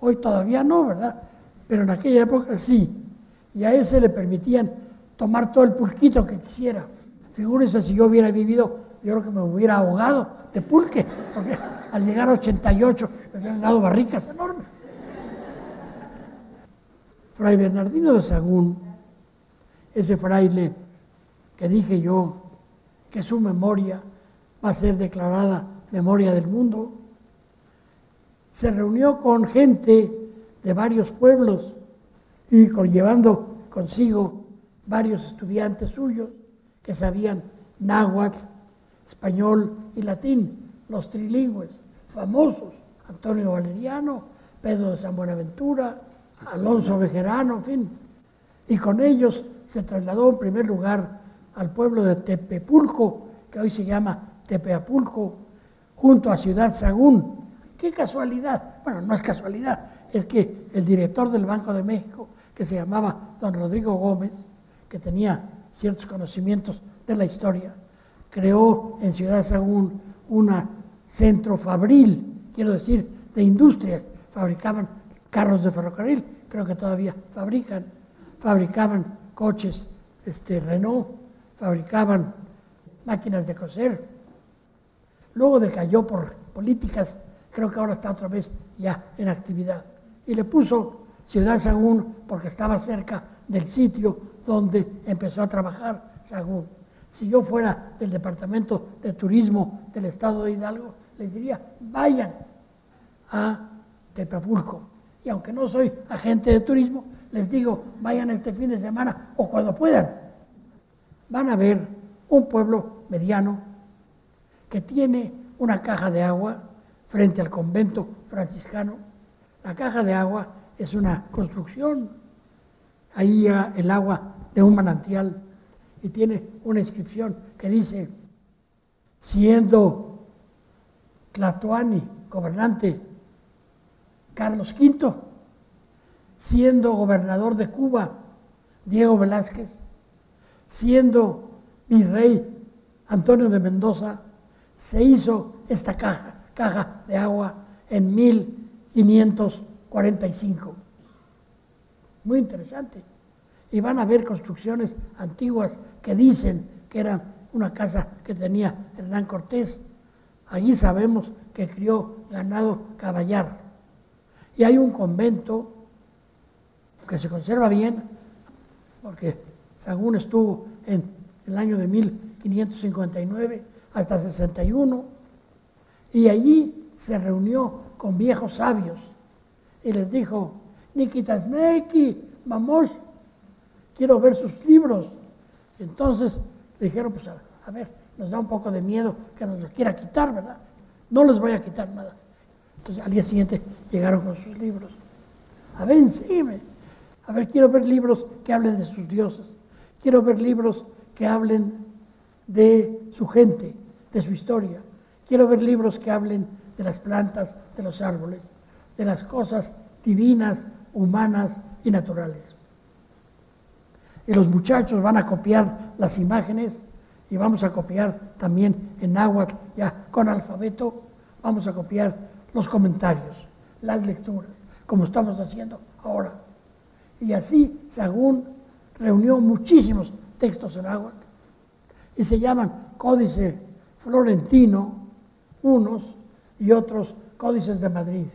Hoy todavía no, ¿verdad? Pero en aquella época sí. Y a ese le permitían tomar todo el pulquito que quisiera. Figúrense si yo hubiera vivido, yo creo que me hubiera ahogado de pulque, porque al llegar a 88 me habían dado barricas enormes. Fray Bernardino de Sagún, ese fraile que dije yo que su memoria va a ser declarada memoria del mundo, se reunió con gente de varios pueblos y con, llevando consigo varios estudiantes suyos que sabían náhuatl, español y latín, los trilingües famosos, Antonio Valeriano, Pedro de San Buenaventura, Alonso Bejerano, en fin. Y con ellos se trasladó en primer lugar al pueblo de Tepepulco, que hoy se llama Tepeapulco, junto a Ciudad Sagún, Qué casualidad. Bueno, no es casualidad, es que el director del Banco de México, que se llamaba don Rodrigo Gómez, que tenía ciertos conocimientos de la historia, creó en Ciudad Sagún un centro fabril, quiero decir, de industrias. Fabricaban carros de ferrocarril, creo que todavía fabrican, fabricaban coches este, Renault, fabricaban máquinas de coser. Luego decayó por políticas creo que ahora está otra vez ya en actividad. Y le puso Ciudad Sagún porque estaba cerca del sitio donde empezó a trabajar Sagún. Si yo fuera del Departamento de Turismo del Estado de Hidalgo, les diría, vayan a Tepapulco. Y aunque no soy agente de turismo, les digo, vayan este fin de semana o cuando puedan. Van a ver un pueblo mediano que tiene una caja de agua frente al convento franciscano. La caja de agua es una construcción. Ahí llega el agua de un manantial y tiene una inscripción que dice, siendo Tlatoani gobernante Carlos V, siendo gobernador de Cuba Diego Velázquez, siendo virrey Antonio de Mendoza, se hizo esta caja caja de agua en 1545. Muy interesante. Y van a ver construcciones antiguas que dicen que eran una casa que tenía Hernán Cortés. Allí sabemos que crió ganado caballar. Y hay un convento que se conserva bien, porque Sagún estuvo en el año de 1559 hasta 61 y allí se reunió con viejos sabios y les dijo, Nikitasneki, vamos, quiero ver sus libros. Entonces dijeron, pues a, ver, nos da un poco de miedo que nos los quiera quitar, ¿verdad? No les voy a quitar nada. Entonces al día siguiente llegaron con sus libros. A ver, enséñeme. A ver, quiero ver libros que hablen de sus dioses. Quiero ver libros que hablen de su gente, de su historia. Quiero ver libros que hablen de las plantas, de los árboles, de las cosas divinas, humanas y naturales. Y los muchachos van a copiar las imágenes y vamos a copiar también en náhuatl, ya con alfabeto, vamos a copiar los comentarios, las lecturas, como estamos haciendo ahora. Y así Sagún reunió muchísimos textos en agua y se llaman Códice Florentino, unos y otros códices de Madrid.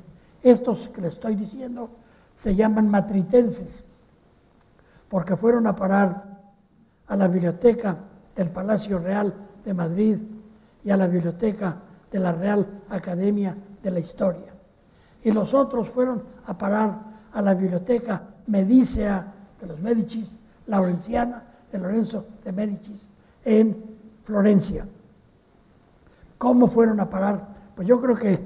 Estos que le estoy diciendo se llaman matritenses, porque fueron a parar a la biblioteca del Palacio Real de Madrid y a la biblioteca de la Real Academia de la Historia. Y los otros fueron a parar a la biblioteca Medicea de los Medicis, Laurenciana de Lorenzo de Medicis, en Florencia. ¿Cómo fueron a parar? Pues yo creo que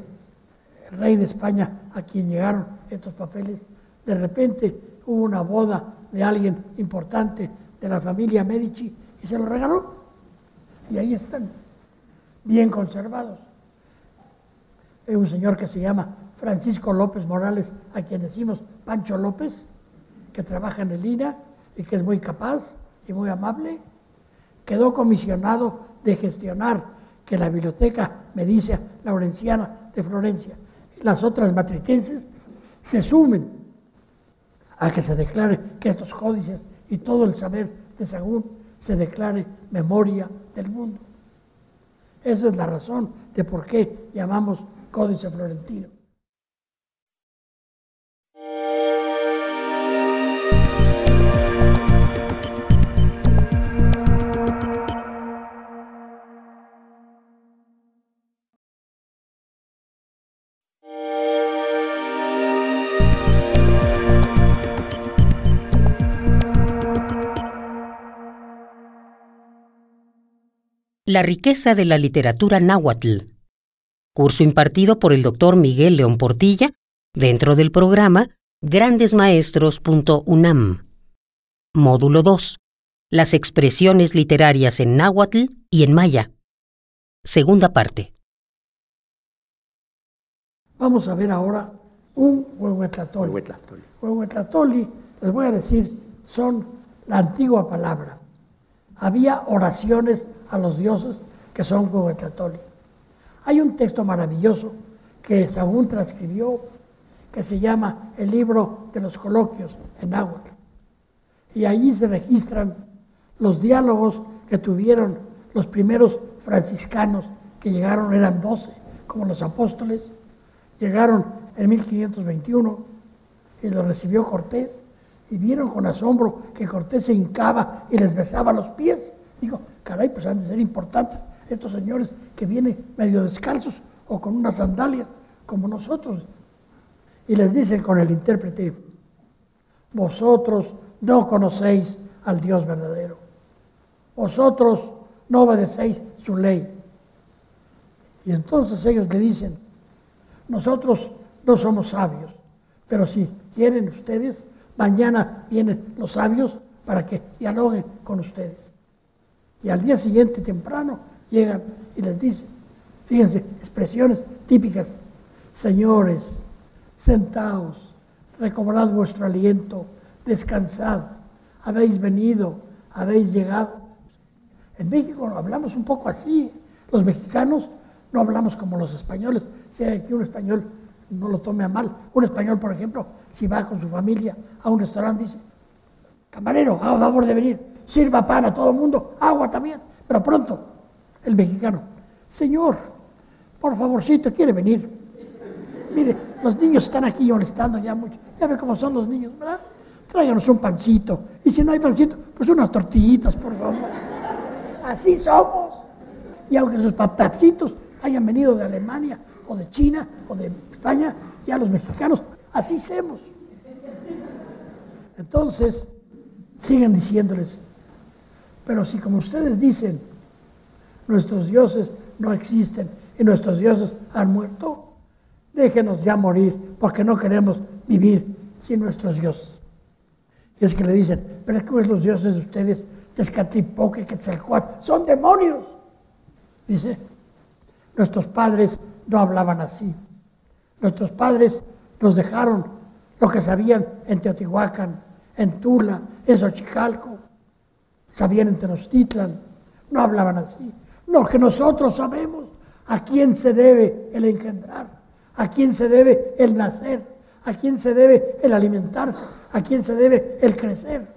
el rey de España, a quien llegaron estos papeles, de repente hubo una boda de alguien importante de la familia Medici y se lo regaló. Y ahí están, bien conservados. Hay un señor que se llama Francisco López Morales, a quien decimos Pancho López, que trabaja en el INA y que es muy capaz y muy amable, quedó comisionado de gestionar que la biblioteca Medicia Laurenciana de Florencia y las otras matritenses se sumen a que se declare que estos códices y todo el saber de Sagún se declare memoria del mundo. Esa es la razón de por qué llamamos Códice Florentino. La riqueza de la literatura náhuatl. Curso impartido por el doctor Miguel León Portilla dentro del programa grandesmaestros.unam. Módulo 2. Las expresiones literarias en náhuatl y en maya. Segunda parte. Vamos a ver ahora un huehuetlatoli. Huehuetlatoli. Huehuetlatoli, les voy a decir, son la antigua palabra. Había oraciones a los dioses que son Huehuetlatoli. Hay un texto maravilloso que Sagún transcribió que se llama el libro de los coloquios en náhuatl. Y allí se registran los diálogos que tuvieron los primeros franciscanos que llegaron, eran doce, como los apóstoles, llegaron en 1521 y los recibió Cortés y vieron con asombro que Cortés se hincaba y les besaba los pies. Digo, caray, pues han de ser importantes estos señores que vienen medio descalzos o con una sandalia como nosotros. Y les dicen con el intérprete, vosotros no conocéis al Dios verdadero. Vosotros no obedecéis su ley. Y entonces ellos le dicen, nosotros no somos sabios, pero si quieren ustedes, mañana vienen los sabios para que dialoguen con ustedes. Y al día siguiente temprano llegan y les dicen, fíjense, expresiones típicas, señores, sentaos, recobrad vuestro aliento, descansad, habéis venido, habéis llegado. En México hablamos un poco así, los mexicanos no hablamos como los españoles, hay aquí un español no lo tome a mal. Un español, por ejemplo, si va con su familia a un restaurante, dice, camarero, a favor de venir, sirva pan a todo el mundo, agua también, pero pronto. El mexicano, señor, por favorcito, quiere venir. Mire, los niños están aquí molestando ya mucho. Ya ve cómo son los niños, ¿verdad? Tráiganos un pancito. Y si no hay pancito, pues unas tortillitas, por favor. Así somos. Y aunque sus papacitos hayan venido de Alemania o de China o de España, ya los mexicanos, así somos. Entonces, siguen diciéndoles, pero si como ustedes dicen, nuestros dioses no existen y nuestros dioses han muerto, déjenos ya morir porque no queremos vivir sin nuestros dioses. Y es que le dicen, pero es que los dioses de ustedes, Tezcatlipoque, Quetzalcoatl, son demonios. Dice, nuestros padres no hablaban así. Nuestros padres nos dejaron lo que sabían en Teotihuacán, en Tula, en Xochicalco, sabían en Tenochtitlan, no hablaban así. No, que nosotros sabemos a quién se debe el engendrar, a quién se debe el nacer, a quién se debe el alimentarse, a quién se debe el crecer.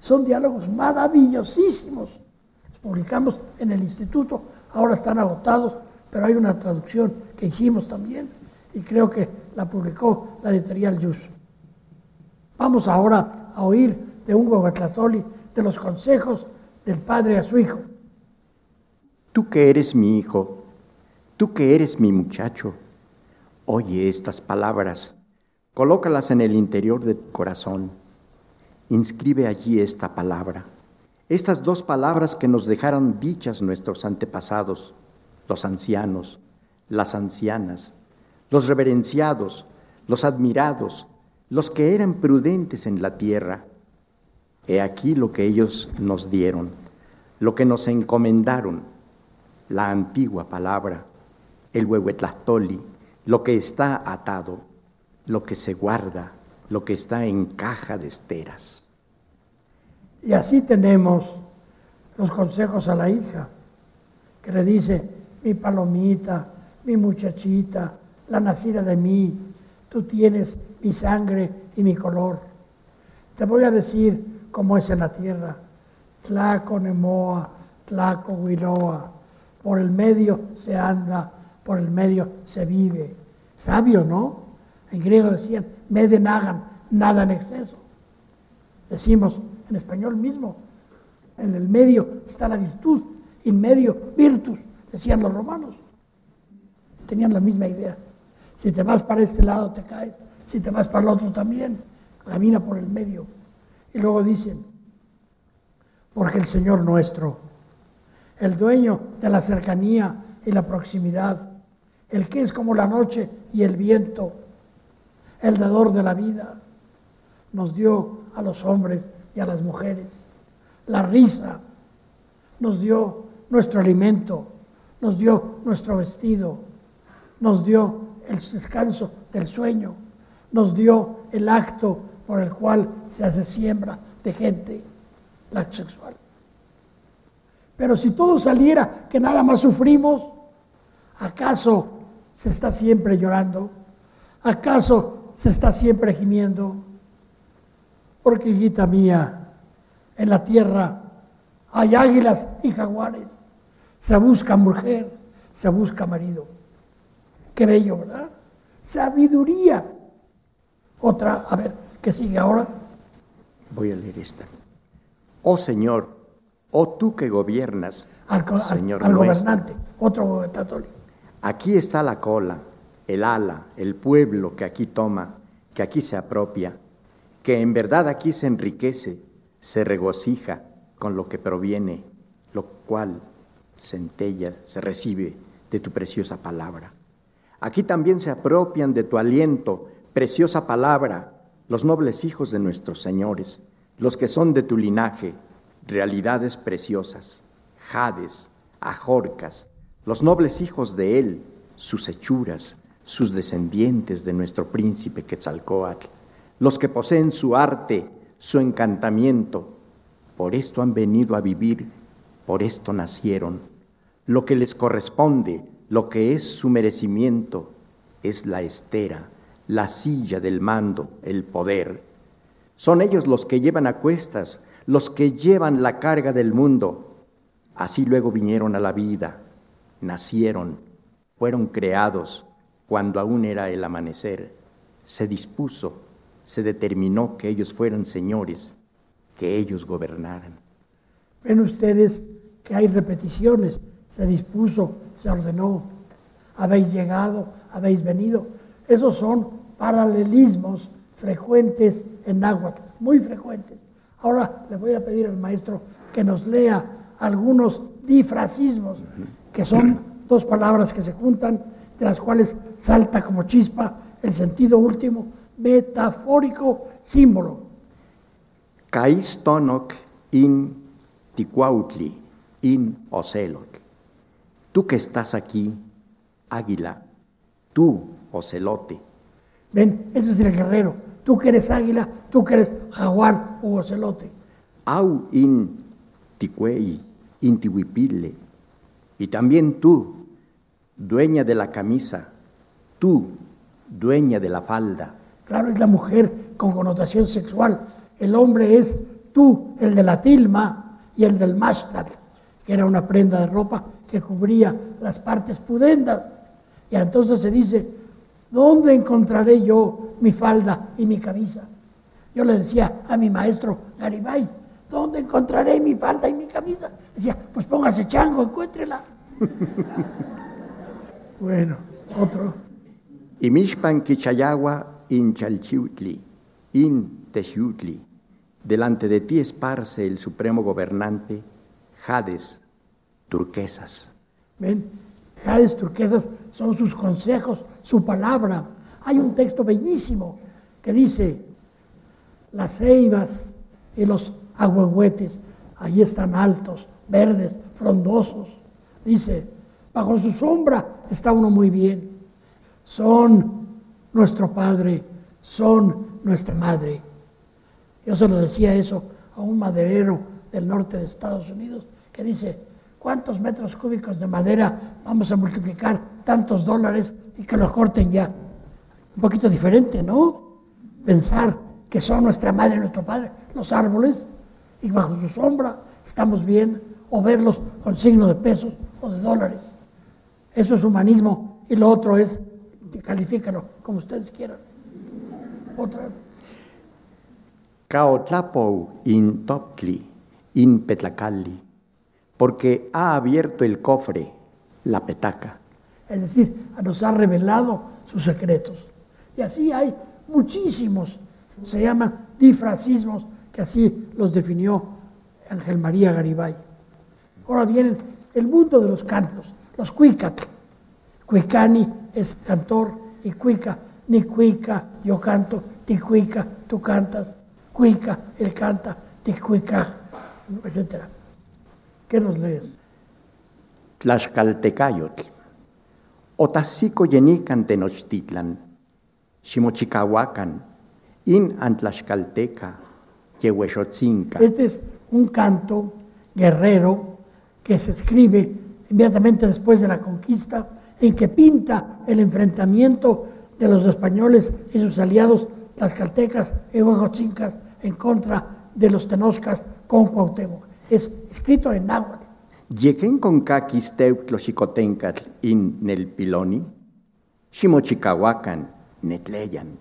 Son diálogos maravillosísimos. Los publicamos en el instituto, ahora están agotados, pero hay una traducción que hicimos también y creo que la publicó la editorial Yus. Vamos ahora a oír de un Huehuetlatoli de los consejos del padre a su hijo. Tú que eres mi hijo, tú que eres mi muchacho, oye estas palabras, colócalas en el interior de tu corazón, inscribe allí esta palabra, estas dos palabras que nos dejaron dichas nuestros antepasados, los ancianos, las ancianas, los reverenciados, los admirados, los que eran prudentes en la tierra. He aquí lo que ellos nos dieron, lo que nos encomendaron, la antigua palabra, el huehuetlastoli, lo que está atado, lo que se guarda, lo que está en caja de esteras. Y así tenemos los consejos a la hija, que le dice, mi palomita, mi muchachita, la nacida de mí, tú tienes mi sangre y mi color. Te voy a decir cómo es en la tierra. Tlaco Nemoa, Tlaco Huiloa. Por el medio se anda, por el medio se vive. Sabio, ¿no? En griego decían, meden hagan, nada en exceso. Decimos en español mismo, en el medio está la virtud, en medio virtus, decían los romanos. Tenían la misma idea. Si te vas para este lado te caes, si te vas para el otro también, camina por el medio. Y luego dicen, porque el Señor nuestro, el dueño de la cercanía y la proximidad, el que es como la noche y el viento, el dador de la vida, nos dio a los hombres y a las mujeres. La risa, nos dio nuestro alimento, nos dio nuestro vestido, nos dio el descanso del sueño, nos dio el acto por el cual se hace siembra de gente, la sexual. Pero si todo saliera que nada más sufrimos, ¿acaso se está siempre llorando? ¿Acaso se está siempre gimiendo? Porque, hijita mía, en la tierra hay águilas y jaguares. Se busca mujer, se busca marido. Qué bello, ¿verdad? Sabiduría. Otra, a ver, ¿qué sigue ahora? Voy a leer esta. Oh Señor, oh tú que gobiernas, Al, Señor al gobernante, otro gobernante. Aquí está la cola, el ala, el pueblo que aquí toma, que aquí se apropia, que en verdad aquí se enriquece, se regocija con lo que proviene, lo cual centella, se recibe de tu preciosa palabra. Aquí también se apropian de tu aliento, preciosa palabra, los nobles hijos de nuestros señores, los que son de tu linaje, realidades preciosas, jades, ajorcas, los nobles hijos de él, sus hechuras, sus descendientes de nuestro príncipe Quetzalcoatl, los que poseen su arte, su encantamiento, por esto han venido a vivir, por esto nacieron. Lo que les corresponde, lo que es su merecimiento, es la estera, la silla del mando, el poder. Son ellos los que llevan a cuestas, los que llevan la carga del mundo. Así luego vinieron a la vida, nacieron, fueron creados cuando aún era el amanecer. Se dispuso, se determinó que ellos fueran señores, que ellos gobernaran. Ven ustedes que hay repeticiones, se dispuso, se ordenó, habéis llegado, habéis venido. Esos son paralelismos frecuentes en náhuatl, muy frecuentes. Ahora le voy a pedir al maestro que nos lea algunos difrasismos, que son dos palabras que se juntan, de las cuales salta como chispa el sentido último, metafórico símbolo. Caistonok in Ticuautli, in Ocelotl. Tú que estás aquí, águila, tú, ocelote, Ven, ese es el guerrero. Tú que eres águila, tú que eres jaguar o ocelote. au in Ticuei, in Tihuipile, y también tú, dueña de la camisa, tú, dueña de la falda, Claro, es la mujer con connotación sexual. El hombre es tú, el de la tilma y el del mashtat, que era una prenda de ropa que cubría las partes pudendas. Y entonces se dice, ¿dónde encontraré yo mi falda y mi camisa? Yo le decía a mi maestro Garibay, ¿dónde encontraré mi falda y mi camisa? Decía, pues póngase chango, encuéntrela. bueno, otro. Y Mishpan Kichayagua in Chalchiutli, in Teshiutli. Delante de ti esparce el supremo gobernante, Jades, turquesas. ¿Ven? Jades turquesas son sus consejos, su palabra. Hay un texto bellísimo que dice, las ceibas y los agüehuetes, ahí están altos, verdes, frondosos. Dice, bajo su sombra está uno muy bien. Son nuestro padre, son nuestra madre. Yo se lo decía eso a un maderero del norte de Estados Unidos que dice, ¿cuántos metros cúbicos de madera vamos a multiplicar tantos dólares y que los corten ya? Un poquito diferente, ¿no? Pensar que son nuestra madre y nuestro padre, los árboles, y bajo su sombra estamos bien, o verlos con signo de pesos o de dólares. Eso es humanismo y lo otro es, califícalo como ustedes quieran. Otra. Caotlapou in Toptli, in Petlacalli, porque ha abierto el cofre, la petaca. Es decir, nos ha revelado sus secretos. Y así hay muchísimos, se llaman difracismos, que así los definió Ángel María Garibay. Ahora viene el mundo de los cantos, los cuicat. Cuicani es cantor y cuica, ni cuica, yo canto, ti cuica, tú cantas, cuica, él canta, ti cuica, etc. ¿Qué nos lees? Tlaxcaltecayotl. Otasico yenican tenochtitlan, Ximochicahuacan, in antlaxcalteca, yehuexotzinca. Este es un canto guerrero que se escribe inmediatamente después de la conquista, en que pinta el enfrentamiento de los españoles y sus aliados tlaxcaltecas y huejochincas en contra de los tenoscas con Cuauhtémoc. Es escrito en náhuatl. Yequen con caquis teuctloxicotencatl in nelpiloni, ximochicahuacan netleyan,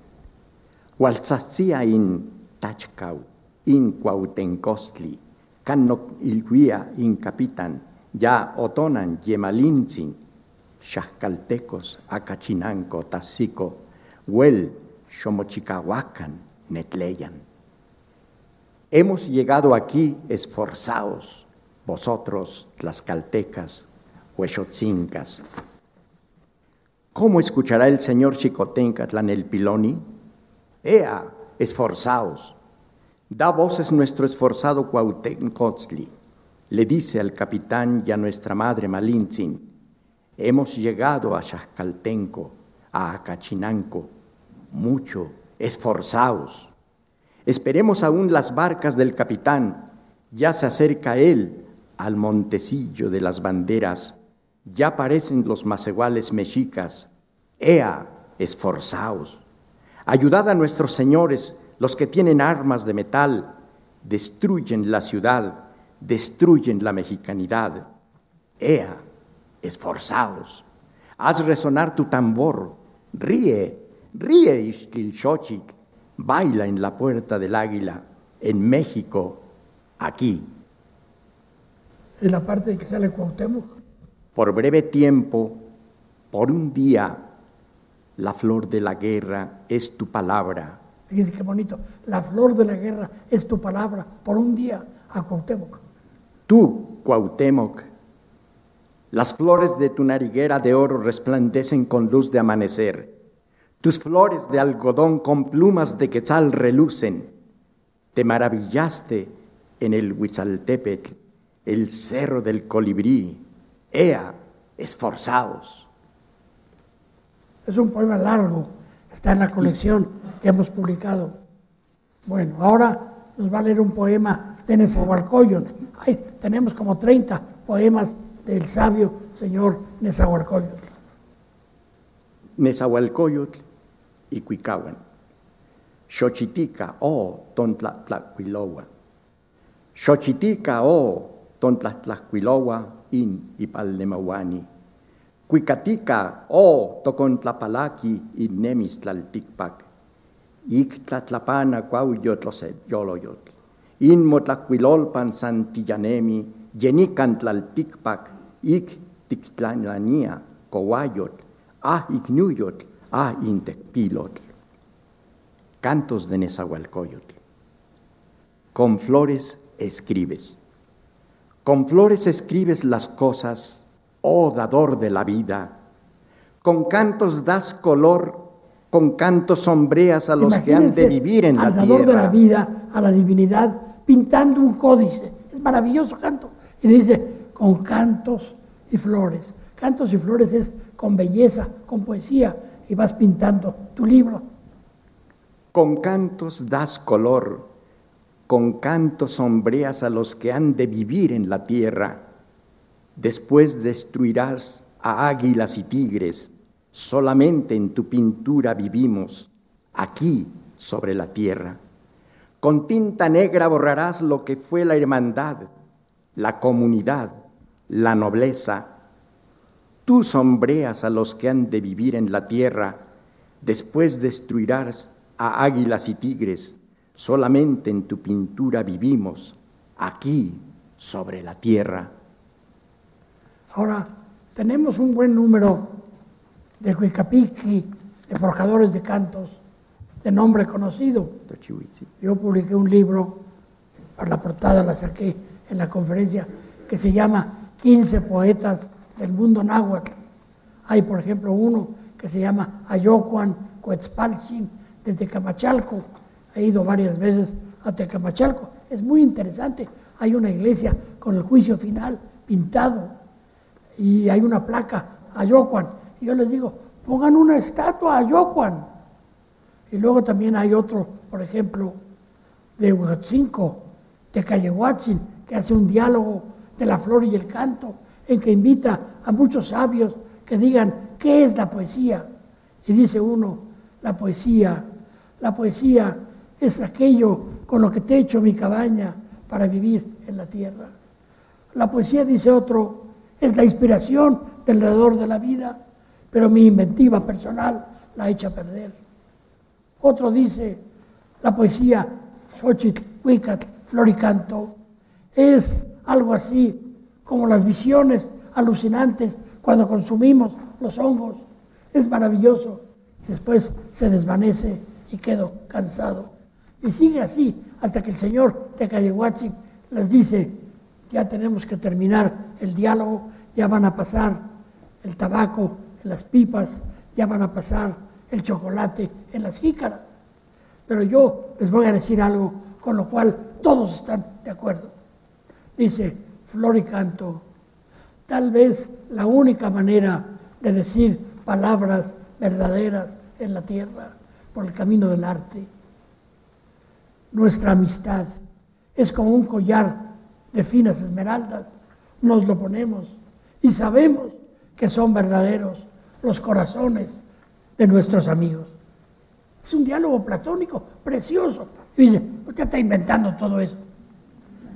hualtzatzia in tachcau, in cuautencostli, cannoc ilhuia in capitan, ya otonan yemalintzin, xaxcaltecos, acachinanco, tazico, huel, xomochicahuacan, netleyan. Hemos llegado aquí esforzados, vosotros, tlaxcaltecas, huexotzincas. ¿Cómo escuchará el señor Chicotencatlan el piloni? Ea, esforzaos. Da voces nuestro esforzado Cuauhtémoc le dice al capitán y a nuestra madre Malintzin, hemos llegado a Xaxcaltenco, a Acachinanco, mucho, esforzaos. Esperemos aún las barcas del capitán, ya se acerca él al montecillo de las banderas, ya aparecen los maceguales mexicas, ea, esforzaos. Ayudad a nuestros señores, los que tienen armas de metal, destruyen la ciudad, destruyen la mexicanidad. Ea, esforzaos, haz resonar tu tambor, ríe, ríe Ixquilxochic, baila en la puerta del águila, en México, aquí. En la parte de que sale Cuauhtémoc. Por breve tiempo, por un día, la flor de la guerra es tu palabra. Fíjense qué bonito. La flor de la guerra es tu palabra. Por un día a Cuauhtémoc. Tú, Cuauhtémoc, las flores de tu nariguera de oro resplandecen con luz de amanecer. Tus flores de algodón con plumas de quetzal relucen. Te maravillaste en el Huitzaltépetl, el cerro del colibrí. Ea, esforzaos. Es un poema largo, está en la colección que hemos publicado. Bueno, ahora nos va a leer un poema de Nezahualcóyotl. Ay, tenemos como 30 poemas del sabio señor Nezahualcóyotl. Nezahualcóyotl Ikuikawan. Xochitika o tontlahtlakuiloa. Xochitika o tontlahtlakuiloa in ipalnemauani. Kuikatika o tokontlapalaki in nemis tlaltikpak. Ik tlatlapana kuauyotloset yoloyot. In motlaquilolpan santillanemi yenican tlaltikpak ik tiktlanania kowayot ah iknuyot ah intecpilotl. Cantos de Nezahualcóyotl. Con flores escribes. Con flores escribes las cosas, oh dador de la vida. Con cantos das color, con cantos sombreas a los que han de vivir en la al dador tierra. de la vida, a la divinidad, pintando un códice. Es maravilloso canto. Y dice, con cantos y flores. Cantos y flores es con belleza, con poesía, y vas pintando tu libro. Con cantos das color, con cantos sombreas a los que han de vivir en la tierra. Después destruirás a águilas y tigres. Solamente en tu pintura vivimos, aquí sobre la tierra. Con tinta negra borrarás lo que fue la hermandad, la comunidad, la nobleza. Tú sombreas a los que han de vivir en la tierra. Después destruirás a águilas y tigres. Solamente en tu pintura vivimos, aquí sobre la tierra. Ahora, tenemos un buen número de Huicapiqui, de forjadores de cantos, de nombre conocido. Yo publiqué un libro, para la portada la saqué en la conferencia, que se llama 15 poetas del mundo náhuatl. Hay, por ejemplo, uno que se llama Ayocuan Coetzpalchin de Tecamachalco. He ido varias veces a Tecamachalco. Es muy interesante. Hay una iglesia con el juicio final pintado y hay una placa Ayocuan. Y yo les digo, pongan una estatua Ayocuan. Y luego también hay otro, por ejemplo, de Huatzinco, de Callehuatzin, que hace un diálogo de la flor y el canto, en que invita a muchos sabios que digan qué es la poesía. Y dice uno, la poesía, la poesía es aquello con lo que te echo mi cabaña para vivir en la tierra. La poesía, dice otro, es la inspiración del dador de la vida, pero mi inventiva personal la echa a perder. Otro dice, la poesía, Xochitl, Huicat, Floricanto, es algo así como las visiones alucinantes cuando consumimos los hongos. Es maravilloso. Después se desvanece y quedo cansado. Y sigue así hasta que el señor de les dice, ya tenemos que terminar el diálogo, ya van a pasar el tabaco en las pipas, ya van a pasar el chocolate en las jícaras. Pero yo les voy a decir algo con lo cual todos están de acuerdo. Dice Floricanto, tal vez la única manera de decir palabras verdaderas en la tierra por el camino del arte. Nuestra amistad es como un collar de finas esmeraldas. Nos lo ponemos y sabemos que son verdaderos los corazones de nuestros amigos. Es un diálogo platónico, precioso. Y dice, usted está inventando todo eso.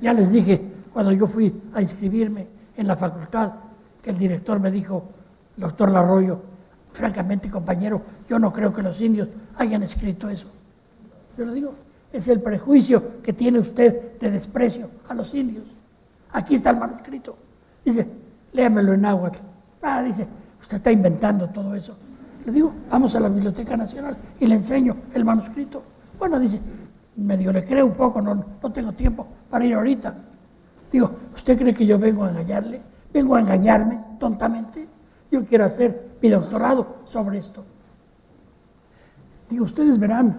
Ya les dije cuando yo fui a inscribirme en la facultad que el director me dijo, doctor Larroyo, francamente compañero, yo no creo que los indios hayan escrito eso. Yo lo digo, es el prejuicio que tiene usted de desprecio a los indios. Aquí está el manuscrito. Dice, léamelo en náhuatl. Ah, dice, usted está inventando todo eso. Le digo, vamos a la Biblioteca Nacional y le enseño el manuscrito. Bueno, dice, medio le creo un poco, no, no tengo tiempo para ir ahorita. Digo, ¿usted cree que yo vengo a engañarle? ¿Vengo a engañarme tontamente? Yo quiero hacer mi doctorado sobre esto. Digo, ustedes verán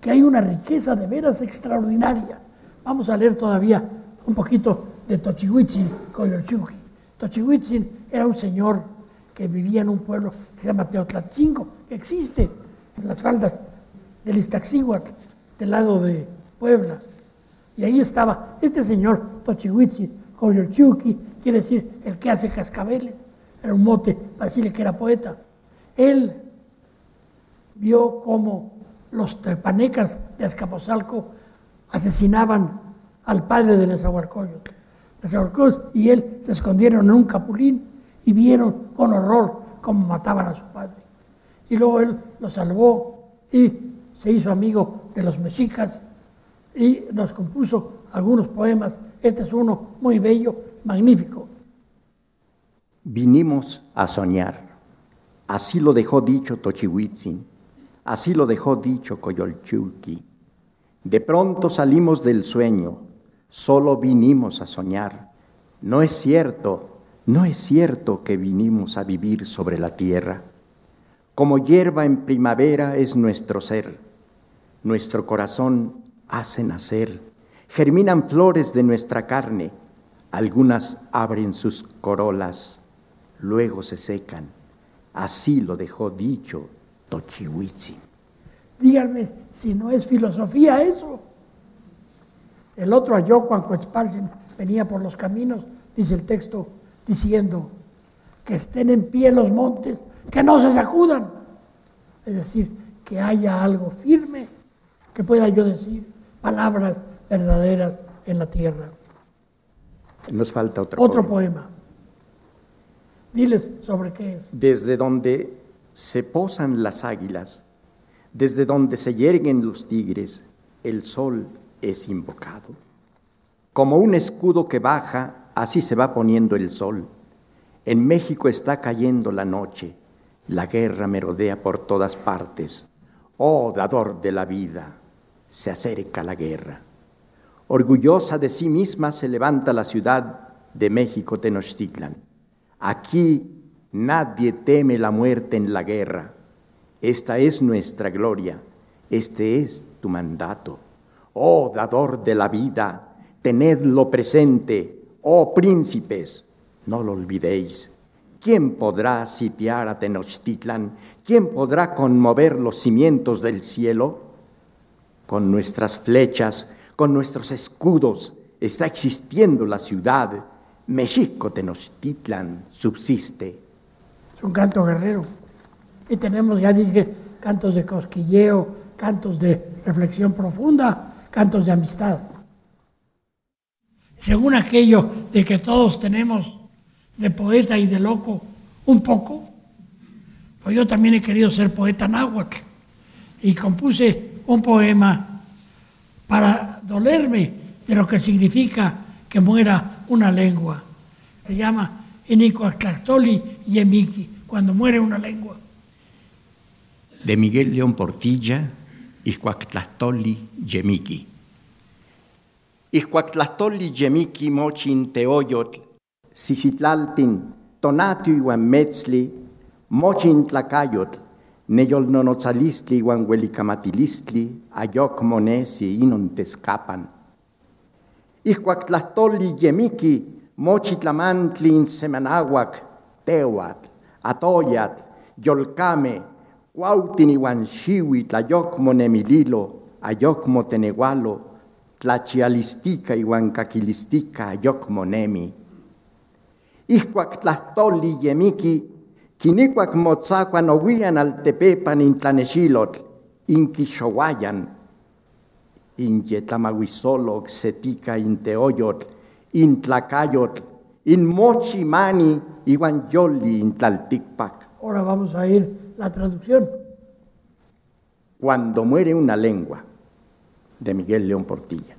que hay una riqueza de veras extraordinaria. Vamos a leer todavía un poquito de Tochihuitzin Coyolchuki. Tochihuitzin era un señor que vivía en un pueblo que se llama Teotlatzingo, que existe en las faldas del Iztaccíhuatl, del lado de Puebla. Y ahí estaba este señor Tochihuitzin Coyolchuki, quiere decir el que hace cascabeles, era un mote para decirle que era poeta. Él vio cómo los tepanecas de Azcapotzalco asesinaban al padre de Nezahualcóyotl. Nezahualcóyotl y él se escondieron en un capulín y vieron con horror cómo mataban a su padre. Y luego él lo salvó y se hizo amigo de los mexicas y nos compuso algunos poemas. Este es uno muy bello, magnífico. Vinimos a soñar. Así lo dejó dicho Tochihuitzin. Así lo dejó dicho Coyolchulki. De pronto salimos del sueño. Solo vinimos a soñar. No es cierto, no es cierto que vinimos a vivir sobre la tierra. Como hierba en primavera es nuestro ser. Nuestro corazón hace nacer. Germinan flores de nuestra carne. Algunas abren sus corolas, luego se secan. Así lo dejó dicho Tochihuitzin. Díganme si no es filosofía eso. El otro Ayocuan Coetzpalcin venía por los caminos, dice el texto, diciendo que estén en pie los montes, que no se sacudan. Es decir, que haya algo firme, que pueda yo decir palabras verdaderas en la tierra. Nos falta otro, otro poema. Diles sobre qué es. Desde donde se posan las águilas, desde donde se yerguen los tigres, el sol es invocado. Como un escudo que baja, así se va poniendo el sol. En México está cayendo la noche, la guerra merodea por todas partes. Oh, dador de la vida, se acerca la guerra. Orgullosa de sí misma se levanta la ciudad de México Tenochtitlan. Aquí nadie teme la muerte en la guerra. Esta es nuestra gloria, este es tu mandato. Oh dador de la vida, tenedlo presente, oh príncipes, no lo olvidéis. ¿Quién podrá sitiar a Tenochtitlan? ¿Quién podrá conmover los cimientos del cielo? Con nuestras flechas, con nuestros escudos, está existiendo la ciudad. México Tenochtitlan subsiste. Es un canto guerrero. Y tenemos, ya dije, cantos de cosquilleo, cantos de reflexión profunda, cantos de amistad. Según aquello de que todos tenemos de poeta y de loco un poco, pues yo también he querido ser poeta náhuatl y compuse un poema para dolerme de lo que significa que muera una lengua. Se llama Inicuactlactoli Yemiki, cuando muere una lengua. De Miguel León Portilla, Ixcuactlastoli Yemiki. Ixcuactlastoli Yemiki mochin teoyotl, Sisitlaltin, Tonatio iwan metzli, mochin tlacayotl, neyolnonotzalistli iwan huelicamatilistli, ayok monesi inon tescapan. Ixcuactlastoli Yemiki, mochitlamantli in semanahuac, tehuatl, atoyatl, yolcame, cuautin iwan xiwi, tlayocmo nemililo, ayocmo tenegualo, tlachialistica iwan caquilistica, ayocmo nemi. Ihcuac tlahtoli yemiki, quinicuac motzacuan ohuian altepepan in tlanexilotl, in quixohuayan, in yetlamahuizolok setica in teoyotl, in tlacayotl, in mochi mani, iwan yoli in tlalticpac. Ahora vamos a ir la traducción. Cuando muere una lengua, de Miguel León Portilla.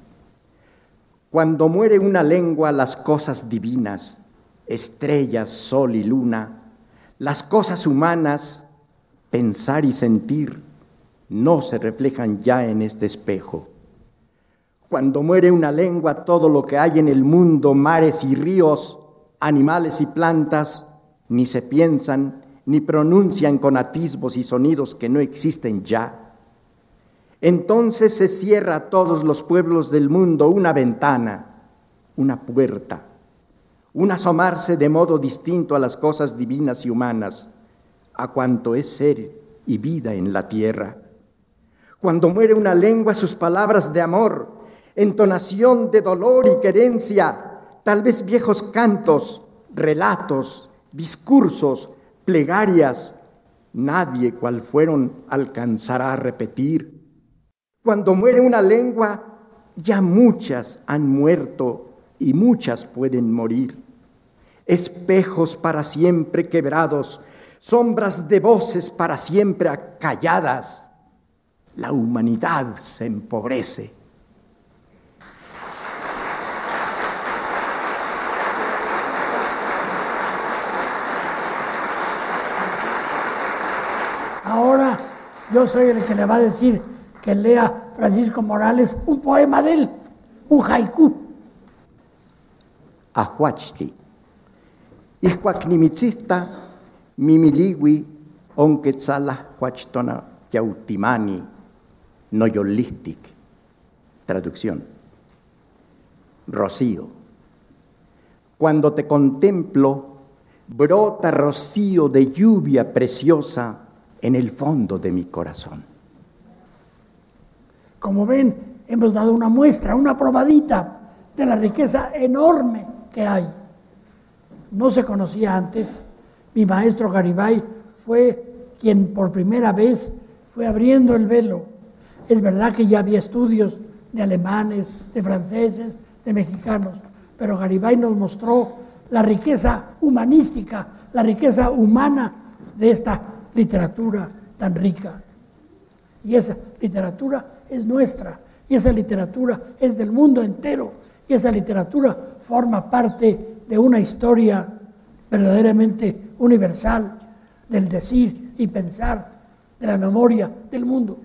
Cuando muere una lengua, las cosas divinas, estrellas, sol y luna, las cosas humanas, pensar y sentir, no se reflejan ya en este espejo. Cuando muere una lengua, todo lo que hay en el mundo, mares y ríos, animales y plantas, ni se piensan, ni pronuncian con atisbos y sonidos que no existen ya. Entonces se cierra a todos los pueblos del mundo una ventana, una puerta un asomarse de modo distinto a las cosas divinas y humanas, a cuanto es ser y vida en la tierra. Cuando muere una lengua, sus palabras de amor, entonación de dolor y querencia, tal vez viejos cantos, relatos, discursos, plegarias, nadie cual fueron alcanzará a repetir. Cuando muere una lengua, ya muchas han muerto y muchas pueden morir. Espejos para siempre quebrados, sombras de voces para siempre acalladas. La humanidad se empobrece. Ahora yo soy el que le va a decir que lea Francisco Morales un poema de él, un haiku. Ahuachli. Ihcuacnimitzista mimiliwi onquetzala huachtona yautimani noyolistic. Traducción. Rocío. Cuando te contemplo, brota rocío de lluvia preciosa en el fondo de mi corazón. Como ven, hemos dado una muestra, una probadita de la riqueza enorme que hay. No se conocía antes. Mi maestro Garibay fue quien por primera vez fue abriendo el velo. Es verdad que ya había estudios de alemanes, de franceses, de mexicanos, pero Garibay nos mostró la riqueza humanística, la riqueza humana de esta literatura tan rica. Y esa literatura es nuestra, y esa literatura es del mundo entero, y esa literatura forma parte de una historia verdaderamente universal del decir y pensar, de la memoria del mundo.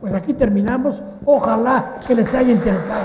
Pues aquí terminamos, ojalá que les haya interesado.